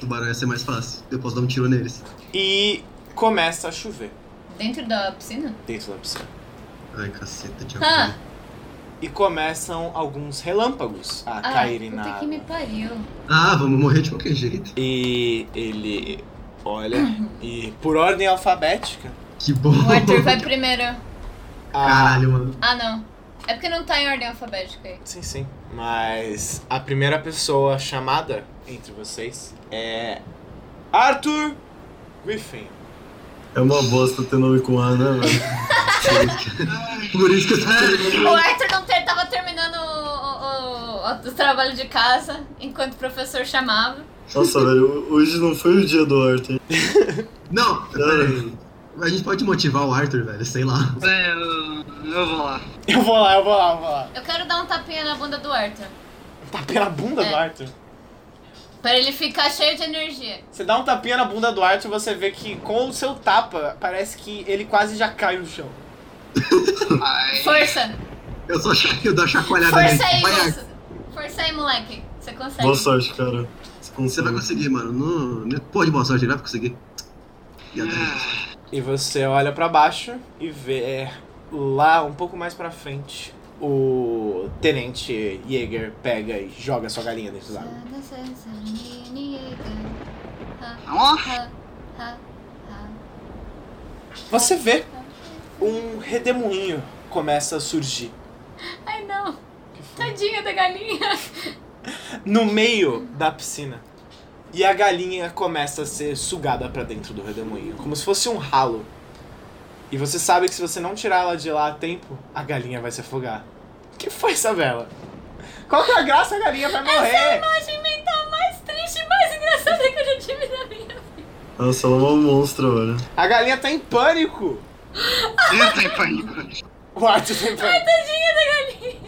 Tubarão ia ser mais fácil. Eu posso dar um tiro neles. E começa a chover Dentro da piscina? dentro da piscina. Ai, caceta, diabo. Ah, E começam alguns relâmpagos a ah caírem na puta que me pariu. Ah, vamos morrer de qualquer jeito. E ele olha e, por ordem alfabética, Que bom. O Arthur vai primeiro. a... Caralho, mano. Ah, não. É porque não tá em ordem alfabética aí. Sim, sim. Mas a primeira pessoa chamada entre vocês é Arthur Griffin. É uma bosta ter nome com A, né, velho? Por isso que eu tô O Arthur não ter, tava terminando o, o, o- o trabalho de casa enquanto o professor chamava. Nossa, velho, hoje não foi o dia do Arthur. Não, peraí. A gente pode motivar o Arthur, velho, sei lá. É, eu, eu vou lá. Eu vou lá, eu vou lá, eu vou lá. Eu quero dar um tapinha na bunda do Arthur. Tapinha na bunda É. do Arthur. Pra ele ficar cheio de energia. Você dá um tapinha na bunda do Arthur, você vê que com o seu tapa, parece que ele quase já cai no chão. Ai, Força! Eu só cha- eu dou a chacoalhada nele. Força aí, moço! Força aí, moleque. Você consegue. Boa sorte, cara. Você Você vai conseguir, mano. Não, não- pô, de boa sorte, ele vai conseguir. E E você olha pra baixo e vê lá um pouco mais pra frente o tenente Jäger pega e joga sua galinha dentro d'água. Você vê um redemoinho começa a surgir Ai, não. Tadinha da galinha. no meio da piscina. E a galinha começa a ser sugada pra dentro do redemoinho, como se fosse um ralo. E você sabe que se você não tirar ela de lá a tempo, a galinha vai se afogar. Que foi, Isabela? Qual que é a graça? A galinha vai morrer! imagem mental mais triste e mais engraçada que eu já tive na minha vida. Nossa, ela é uma monstra, velho. A galinha tá em pânico! Eu tô em pânico. O Arthur tá em pânico. Tadinha da galinha.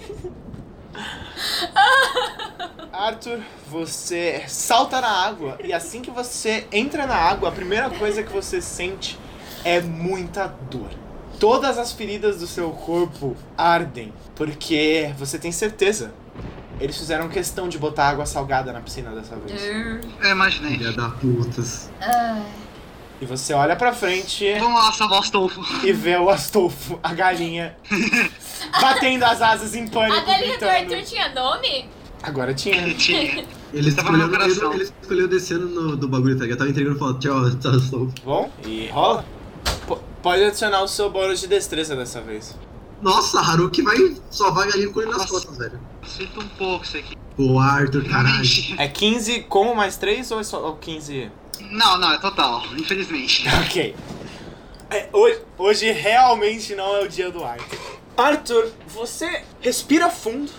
Arthur, você salta na água e assim que você entra na água, a primeira coisa que você sente é muita dor. Todas as feridas do seu corpo ardem, porque você tem certeza. Eles fizeram questão de botar água salgada na piscina dessa vez. Eu imaginei. Filha da putas. Ai. E você olha pra frente Vamos lá salvar o Astolfo. e vê o Astolfo, a galinha, batendo as asas em pânico, A galinha do gritando. Arthur tinha nome? Agora tinha. Tinha. Ele escolheu, ele, ele escolheu descendo no, do bagulho, tá ligado? Tava entregando foto. Tchau, tchau, estou. Bom, e rola. Pode adicionar o seu bônus de destreza dessa vez. Nossa, Haruki vai salvar a galinha com ele nas costas, velho. Sinto um pouco isso aqui. Pô, Arthur, caralho. É 15 com mais 3 ou é só ou 15? Não, não, é total. Infelizmente. Ok. É, hoje, hoje realmente não é o dia do Arthur. Arthur, você respira fundo.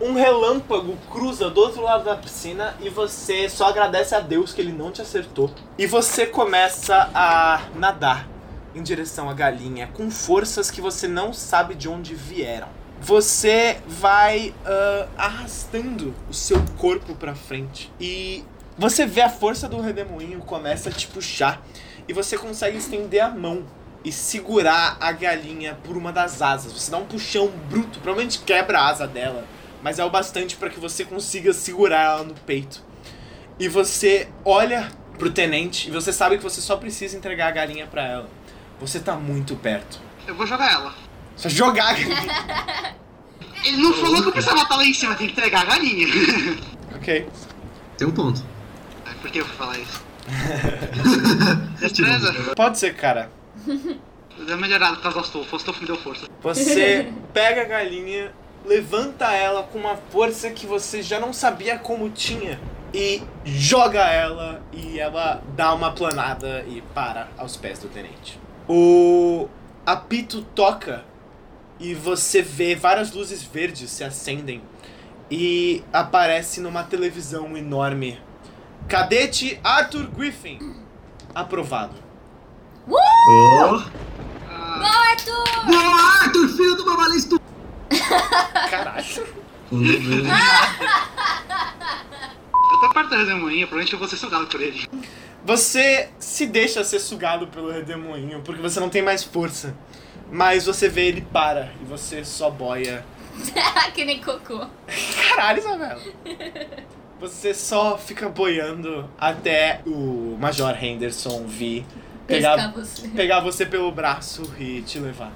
Um relâmpago cruza do outro lado da piscina e você só agradece a Deus que ele não te acertou. E você começa a nadar em direção à galinha com forças que você não sabe de onde vieram. Você vai ah, arrastando o seu corpo pra frente e você vê a força do redemoinho começa a te puxar e você consegue estender a mão e segurar a galinha por uma das asas. Você dá um puxão bruto, provavelmente quebra a asa dela, mas é o bastante para que você consiga segurar ela no peito. E você olha pro tenente e você sabe que você só precisa entregar a galinha para ela. Você tá muito perto. Eu vou jogar ela. Só jogar a galinha. Ele não falou que eu precisava estar lá em cima, tem que entregar a galinha. ok. Tem um ponto. Ai, Por que eu fui falar isso? Destreza? Pode ser, cara. Deu uma melhorada por causa do Astolfo. O Astolfo me deu força. Você pega a galinha, levanta ela com uma força que você já não sabia como tinha e joga ela e ela dá uma planada e para aos pés do tenente. O apito toca e você vê várias luzes verdes se acendem e aparece numa televisão enorme. Cadete Arthur Griffin. Aprovado. Oh, Ah, Arthur! Boa, Arthur, filho do estu... Caralho. Eu tô perto da redemoinha, provavelmente eu vou ser sugado por ele. Você se deixa ser sugado pelo redemoinho porque você não tem mais força. Mas você vê ele para e você só boia. que nem cocô. Caralho, Isabela. Você só fica boiando até o Major Henderson vir pegar, você. pegar você pelo braço e te levar.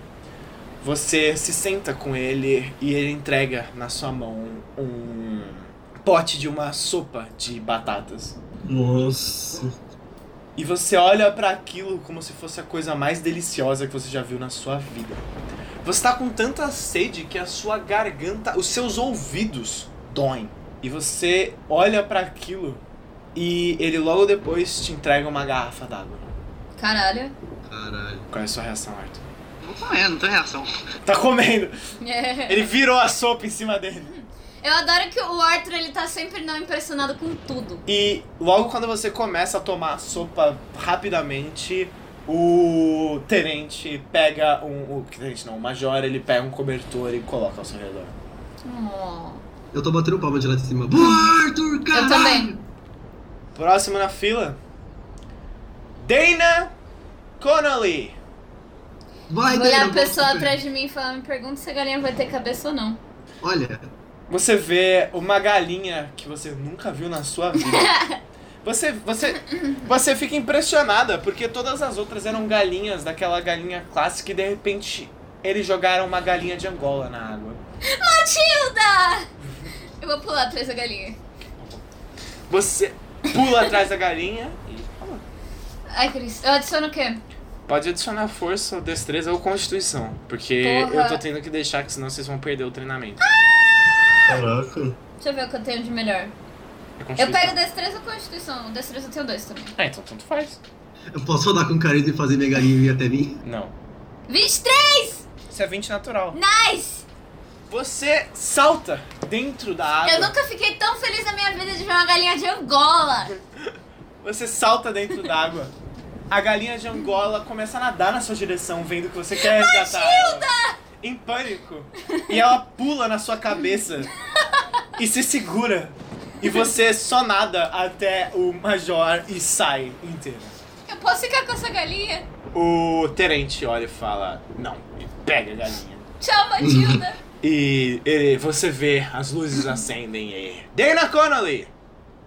Você se senta com ele e ele entrega na sua mão um pote de uma sopa de batatas. Nossa. E você olha pra aquilo como se fosse a coisa mais deliciosa que você já viu na sua vida. Você tá com tanta sede que a sua garganta, os seus ouvidos doem. E você olha pra aquilo e ele logo depois te entrega uma garrafa d'água. Caralho. Caralho. Qual é a sua reação, Arthur? Vou comer, não tem reação. Tá comendo! É. Ele virou a sopa em cima dele. Eu adoro que o Arthur ele tá sempre não impressionado com tudo. E logo quando você começa a tomar a sopa rapidamente, o tenente pega um. O tenente não, o major, ele pega um cobertor e coloca ao seu redor. Oh. Eu tô batendo palma de lá de cima. Boa, Arthur, caralho! Eu também. Próximo na fila. Dana Connolly. Vai, Vou olhar a pessoa atrás de mim e falar, me pergunta se a galinha vai ter cabeça ou não. Olha, Você vê uma galinha que você nunca viu na sua vida. Você, você, você fica impressionada porque todas as outras eram galinhas daquela galinha clássica e de repente eles jogaram uma galinha de Angola na água. Matilda! Eu vou pular atrás da galinha. Você pula atrás da galinha e Ai, Cris. Eu adiciono o quê? pode adicionar força, destreza ou constituição, porque Porra. eu tô tendo que deixar que senão vocês vão perder o treinamento. Caraca. Deixa eu ver o que eu tenho de melhor. É Eu pego destreza ou constituição? Destreza eu tenho dois também. Ah, então tanto faz. eu posso rodar com carisma e fazer minha galinha vir até mim? Não. 23! Isso é 20 natural. Nice! Você salta dentro da água. Eu nunca fiquei tão feliz na minha vida de ver uma galinha de Angola. Você salta dentro d'água. A galinha de Angola começa a nadar na sua direção, vendo que você quer resgatar ela. Em pânico. E ela pula na sua cabeça e se segura. E você só nada até o Major e sai inteira. Eu posso ficar com essa galinha? O Terente olha e fala: Não, e pega a galinha. Tchau, Matilda. E, e você vê as luzes acendem e. Dana Connolly!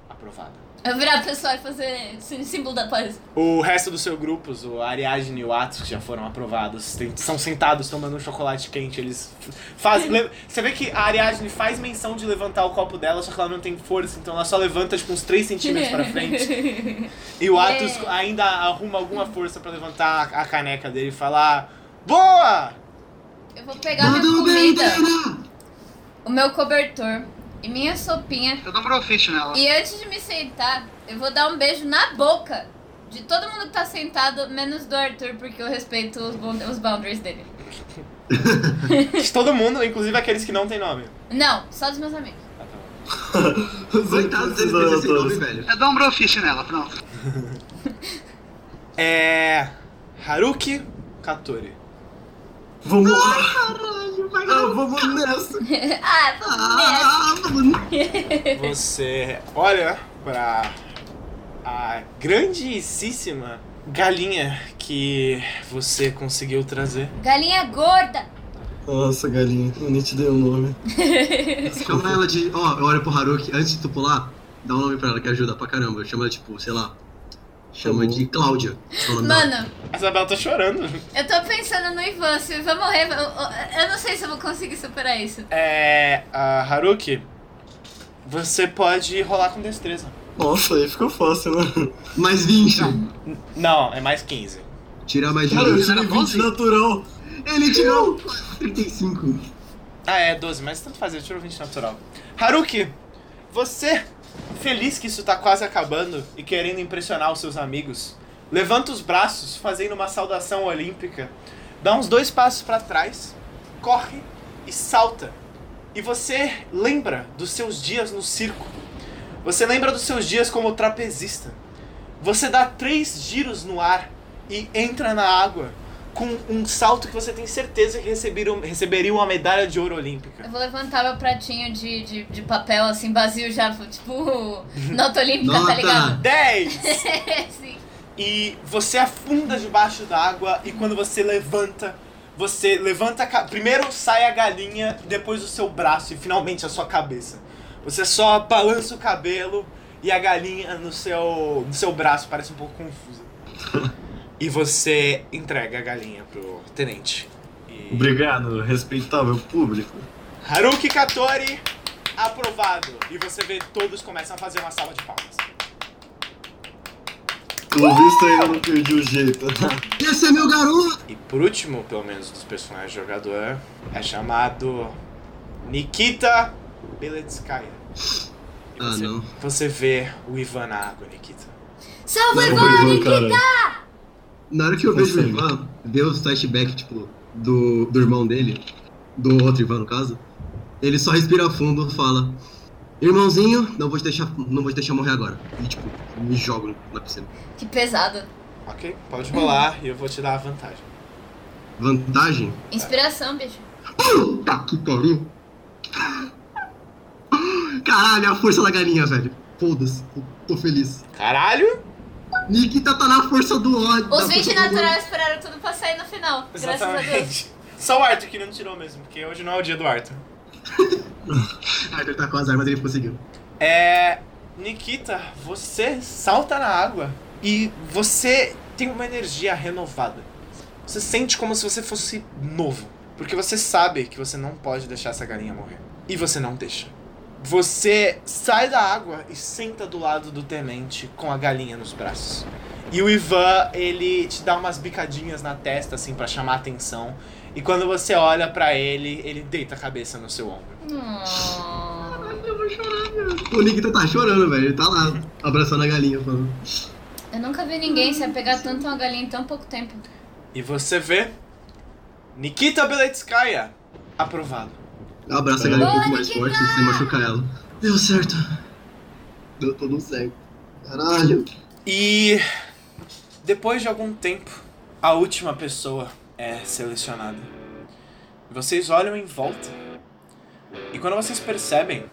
Aprovada. Eu virar pro pessoal e fazer símbolo da paz. O resto dos seus grupos, o Ariadne e o Atos, que já foram aprovados, tem- são sentados tomando um chocolate quente. Eles fazem. Você vê que a Ariadne faz menção de levantar o copo dela, só que ela não tem força, então ela só levanta tipo uns 3 centímetros pra frente. E o Atos Yeah. ainda arruma alguma força pra levantar a caneca dele e falar: Boa! Eu vou pegar minha comida, o meu cobertor e minha sopinha. Eu dou um brofist nela. E antes de me sentar, eu vou dar um beijo na boca de todo mundo que tá sentado, menos do Arthur, porque eu respeito os, os boundaries dele. De todo mundo, inclusive aqueles que não têm nome. Não, só dos meus amigos. Ah, tá bom. Os Coitado dele outros ter esse nome, velho. Eu dou um brofist nela, pronto. É. Haruki Katori. Vamos lá. Caralho, vai Ah, vamos nessa. ah, vamos nessa. Ah, mano. Você olha pra a grandíssima galinha que você conseguiu trazer. Galinha gorda. Nossa, galinha. Eu nem te dei o nome. Chama ela de. Ó, eu olho pro Haruki, antes de tu pular, dá um nome pra ela que ajuda pra caramba. Chama ela, tipo, sei lá. Chama de Cláudia. Mano, A Isabela tá chorando. eu tô pensando no Ivan. Se o Ivan morrer, eu, eu- não sei se eu vou conseguir superar isso. É. A Haruki, você pode rolar com destreza. Nossa, aí ficou fácil, né? Mais 20. N- Não, é mais 15. Tirar mais Cara, eu 20. tirei 20 natural. Ele tirou 35. Ah, é 12, mas tanto faz, eu tiro 20 natural. Haruki, você, feliz que isso tá quase acabando e querendo impressionar os seus amigos, levanta os braços, fazendo uma saudação olímpica, dá uns dois passos pra trás, corre e salta. E você lembra dos seus dias no circo. Você lembra dos seus dias como trapezista. Você dá três giros no ar e entra na água, com um salto que você tem certeza que receberia, receberia uma medalha de ouro olímpica. Eu vou levantar meu pratinho de, de, de papel, assim, vazio já, tipo, nota olímpica, tá Nota. ligado? 10! Sim. E você afunda debaixo d'água e quando você levanta, você levanta a primeiro sai a galinha depois o seu braço e finalmente a sua cabeça. Você só balança o cabelo e a galinha no seu no seu braço parece um pouco confusa. e você entrega a galinha pro tenente. E... Obrigado, respeitável público. Haruki Katori aprovado. E você vê todos começam a fazer uma salva de palmas. Pelo visto ainda não perdi o jeito. Esse é meu garoto! E por último, pelo menos dos personagens do jogador, é chamado Nikita Beletskaya. Ah, você, não. Você vê o Ivan na água, Nikita. Salva, Não, Ivan! Ivan, cara. Na hora que eu vejo o. Ivan, ver os flashbacks, tipo, do, do irmão dele, do outro Ivan no caso, ele só respira fundo e fala: Irmãozinho, não vou te deixar, não vou te deixar morrer agora. E tipo, me jogo na piscina. Que pesado. Ok, pode rolar e eu vou te dar a vantagem. Vantagem? Inspiração, bicho. Puta que pariu! Caralho, a força da galinha, velho. Foda-se, tô feliz. Caralho! Nikita tá na força do ódio. Os da 20 força do ódio. naturais esperaram tudo pra sair no final. Graças a Deus. Exatamente. Só o Arthur que não tirou mesmo, porque hoje não é o dia do Arthur. Arthur tá com as armas, ele conseguiu. É. Nikita, você salta na água e você tem uma energia renovada. Você sente como se você fosse novo. Porque você sabe que você não pode deixar essa galinha morrer. E você não deixa. Você sai da água e senta do lado do tenente com a galinha nos braços. E o Ivan, ele te dá umas bicadinhas na testa, assim, pra chamar a atenção. E quando você olha pra ele, ele deita a cabeça no seu ombro. Oh. Eu vou chorar, meu. O Nikita tá chorando, velho. Ele tá lá, abraçando a galinha, falando. Eu nunca vi ninguém se apegar tanto a uma galinha em tão pouco tempo. E você vê Nikita Beletskaya aprovado. Abraça a galinha um pouco mais forte sem machucar ela. Deu certo. Deu tudo certo. Caralho. E depois de algum tempo, a última pessoa é selecionada. Vocês olham em volta e quando vocês percebem,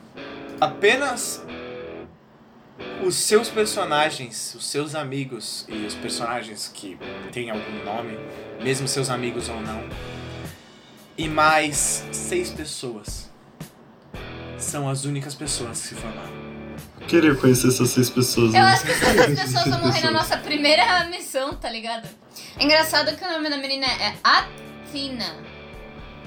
apenas os seus personagens, os seus amigos e os personagens que têm algum nome, mesmo seus amigos ou não, e mais seis pessoas são as únicas pessoas que se formaram. Queria conhecer essas seis pessoas. Eu né? acho que essas pessoas vão morrer na nossa primeira missão, tá ligado? É engraçado que o nome da menina é Athena.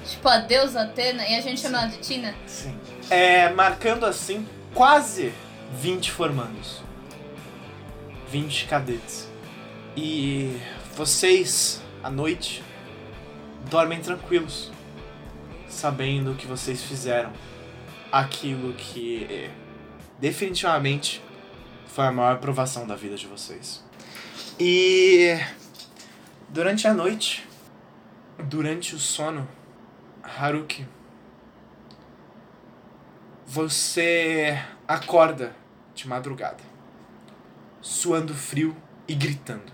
Tipo, a deusa Atena, e a gente chama ela de Tina. Sim. É, marcando assim, quase 20 formandos. 20 cadetes. E vocês, à noite, dormem tranquilos, sabendo que vocês fizeram aquilo que é, definitivamente foi a maior provação da vida de vocês. E durante a noite, durante o sono, Haruki, você acorda de madrugada, suando frio e gritando.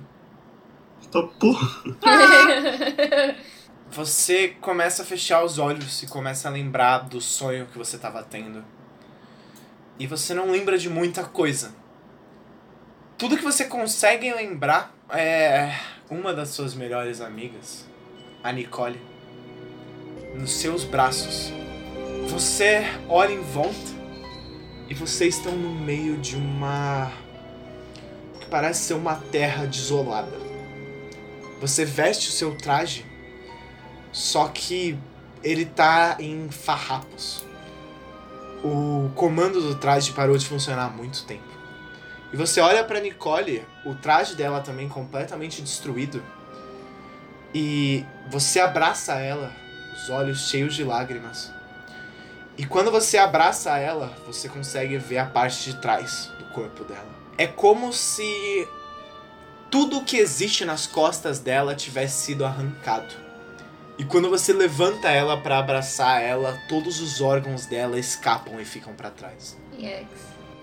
Tá porra. Você começa a fechar os olhos e começa a lembrar do sonho que você estava tendo. E você não lembra de muita coisa. Tudo que você consegue lembrar é uma das suas melhores amigas, a Nicole, nos seus braços. Você olha em volta e vocês estão no meio de uma. que parece ser uma terra desolada. Você veste o seu traje só que ele tá em farrapos. O comando do traje parou de funcionar há muito tempo. E você olha pra Nicole, o traje dela também completamente destruído. E você abraça ela, os olhos cheios de lágrimas. E quando você abraça ela, você consegue ver a parte de trás do corpo dela. É como se tudo que existe nas costas dela tivesse sido arrancado. E quando você levanta ela pra abraçar ela, todos os órgãos dela escapam e ficam pra trás. Yikes.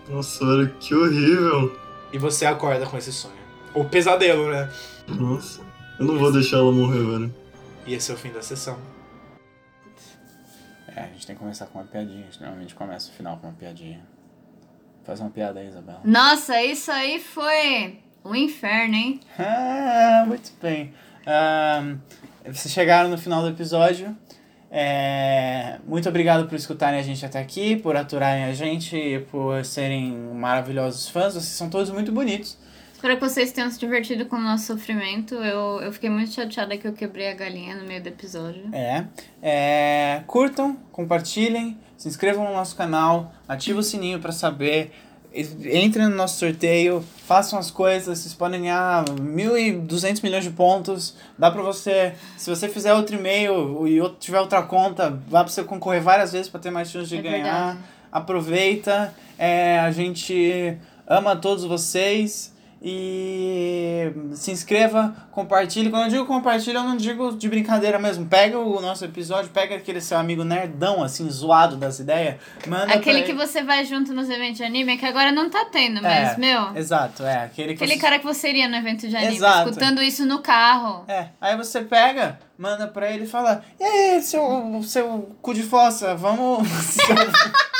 Nossa, olha que horrível. E você acorda com esse sonho. Ou pesadelo, né? Nossa. Eu não vou deixar ela morrer, velho. E esse é o fim da sessão. É, a gente tem que começar com uma piadinha. A gente normalmente começa o final com uma piadinha. Faz uma piada aí, Isabela. Nossa, isso aí foi um inferno, hein? Ah, muito bem. Ahn, vocês chegaram no final do episódio. É, muito obrigado por escutarem a gente até aqui, por aturarem a gente por serem maravilhosos fãs. Vocês são todos muito bonitos. Espero que vocês tenham se divertido com o nosso sofrimento. Eu, eu fiquei muito chateada que eu quebrei a galinha no meio do episódio. É, é, curtam, compartilhem, se inscrevam no nosso canal, ativem o sininho para saber. Entrem no nosso sorteio, façam as coisas, vocês podem ganhar 1.200 milhões de pontos. Dá pra você, se você fizer outro e-mail e outro- tiver outra conta, dá pra você concorrer várias vezes para ter mais chance de É ganhar. verdade. Aproveita, é, a gente ama todos vocês. E se inscreva, compartilhe. Quando eu digo compartilhe, eu não digo de brincadeira mesmo. Pega o nosso episódio, pega aquele seu amigo nerdão, assim, zoado das ideias. Manda Aquele que você vai junto nos eventos de anime, que agora não tá tendo, mas, É, meu, Exato, é. Aquele que aquele você... cara que você iria no evento de anime, Exato. escutando isso no carro. É, aí você pega, manda pra ele e fala: E aí, seu, seu cu de fossa, vamos.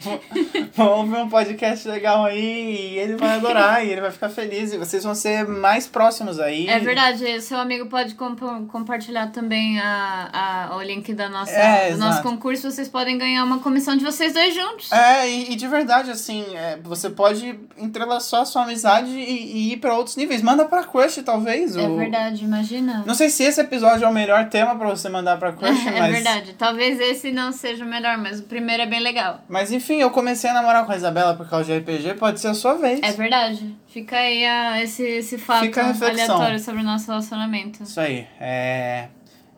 vamos ver um podcast legal aí e ele vai adorar e ele vai ficar feliz e vocês vão ser mais próximos aí. É verdade, seu amigo pode compa- compartilhar também a, a, o link da nossa, É, do nosso concurso. Vocês podem ganhar uma comissão de vocês dois juntos. É, e, e de verdade, assim, é, você pode entrelaçar a sua amizade e, e ir pra outros níveis. Manda pra Crush, talvez. É o- verdade, imagina. Não sei se esse episódio é o melhor tema pra você mandar pra Crush, é mas. verdade. Talvez esse não seja o melhor, mas o primeiro é bem legal. Mas enfim, eu comecei a namorar com a Isabela por causa de RPG, pode ser a sua vez. É verdade. Fica aí a, esse, esse fato aleatório sobre o nosso relacionamento. Isso aí. É...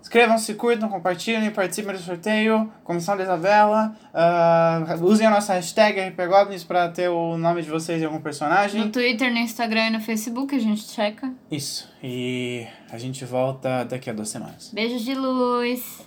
Inscrevam-se, curtam, compartilhem, participem do sorteio. Comissão da Isabela. ah, usem a nossa hashtag RPGoblins pra ter o nome de vocês em algum personagem. No Twitter, no Instagram e no Facebook a gente checa. Isso. E a gente volta daqui a duas semanas. Beijos de luz.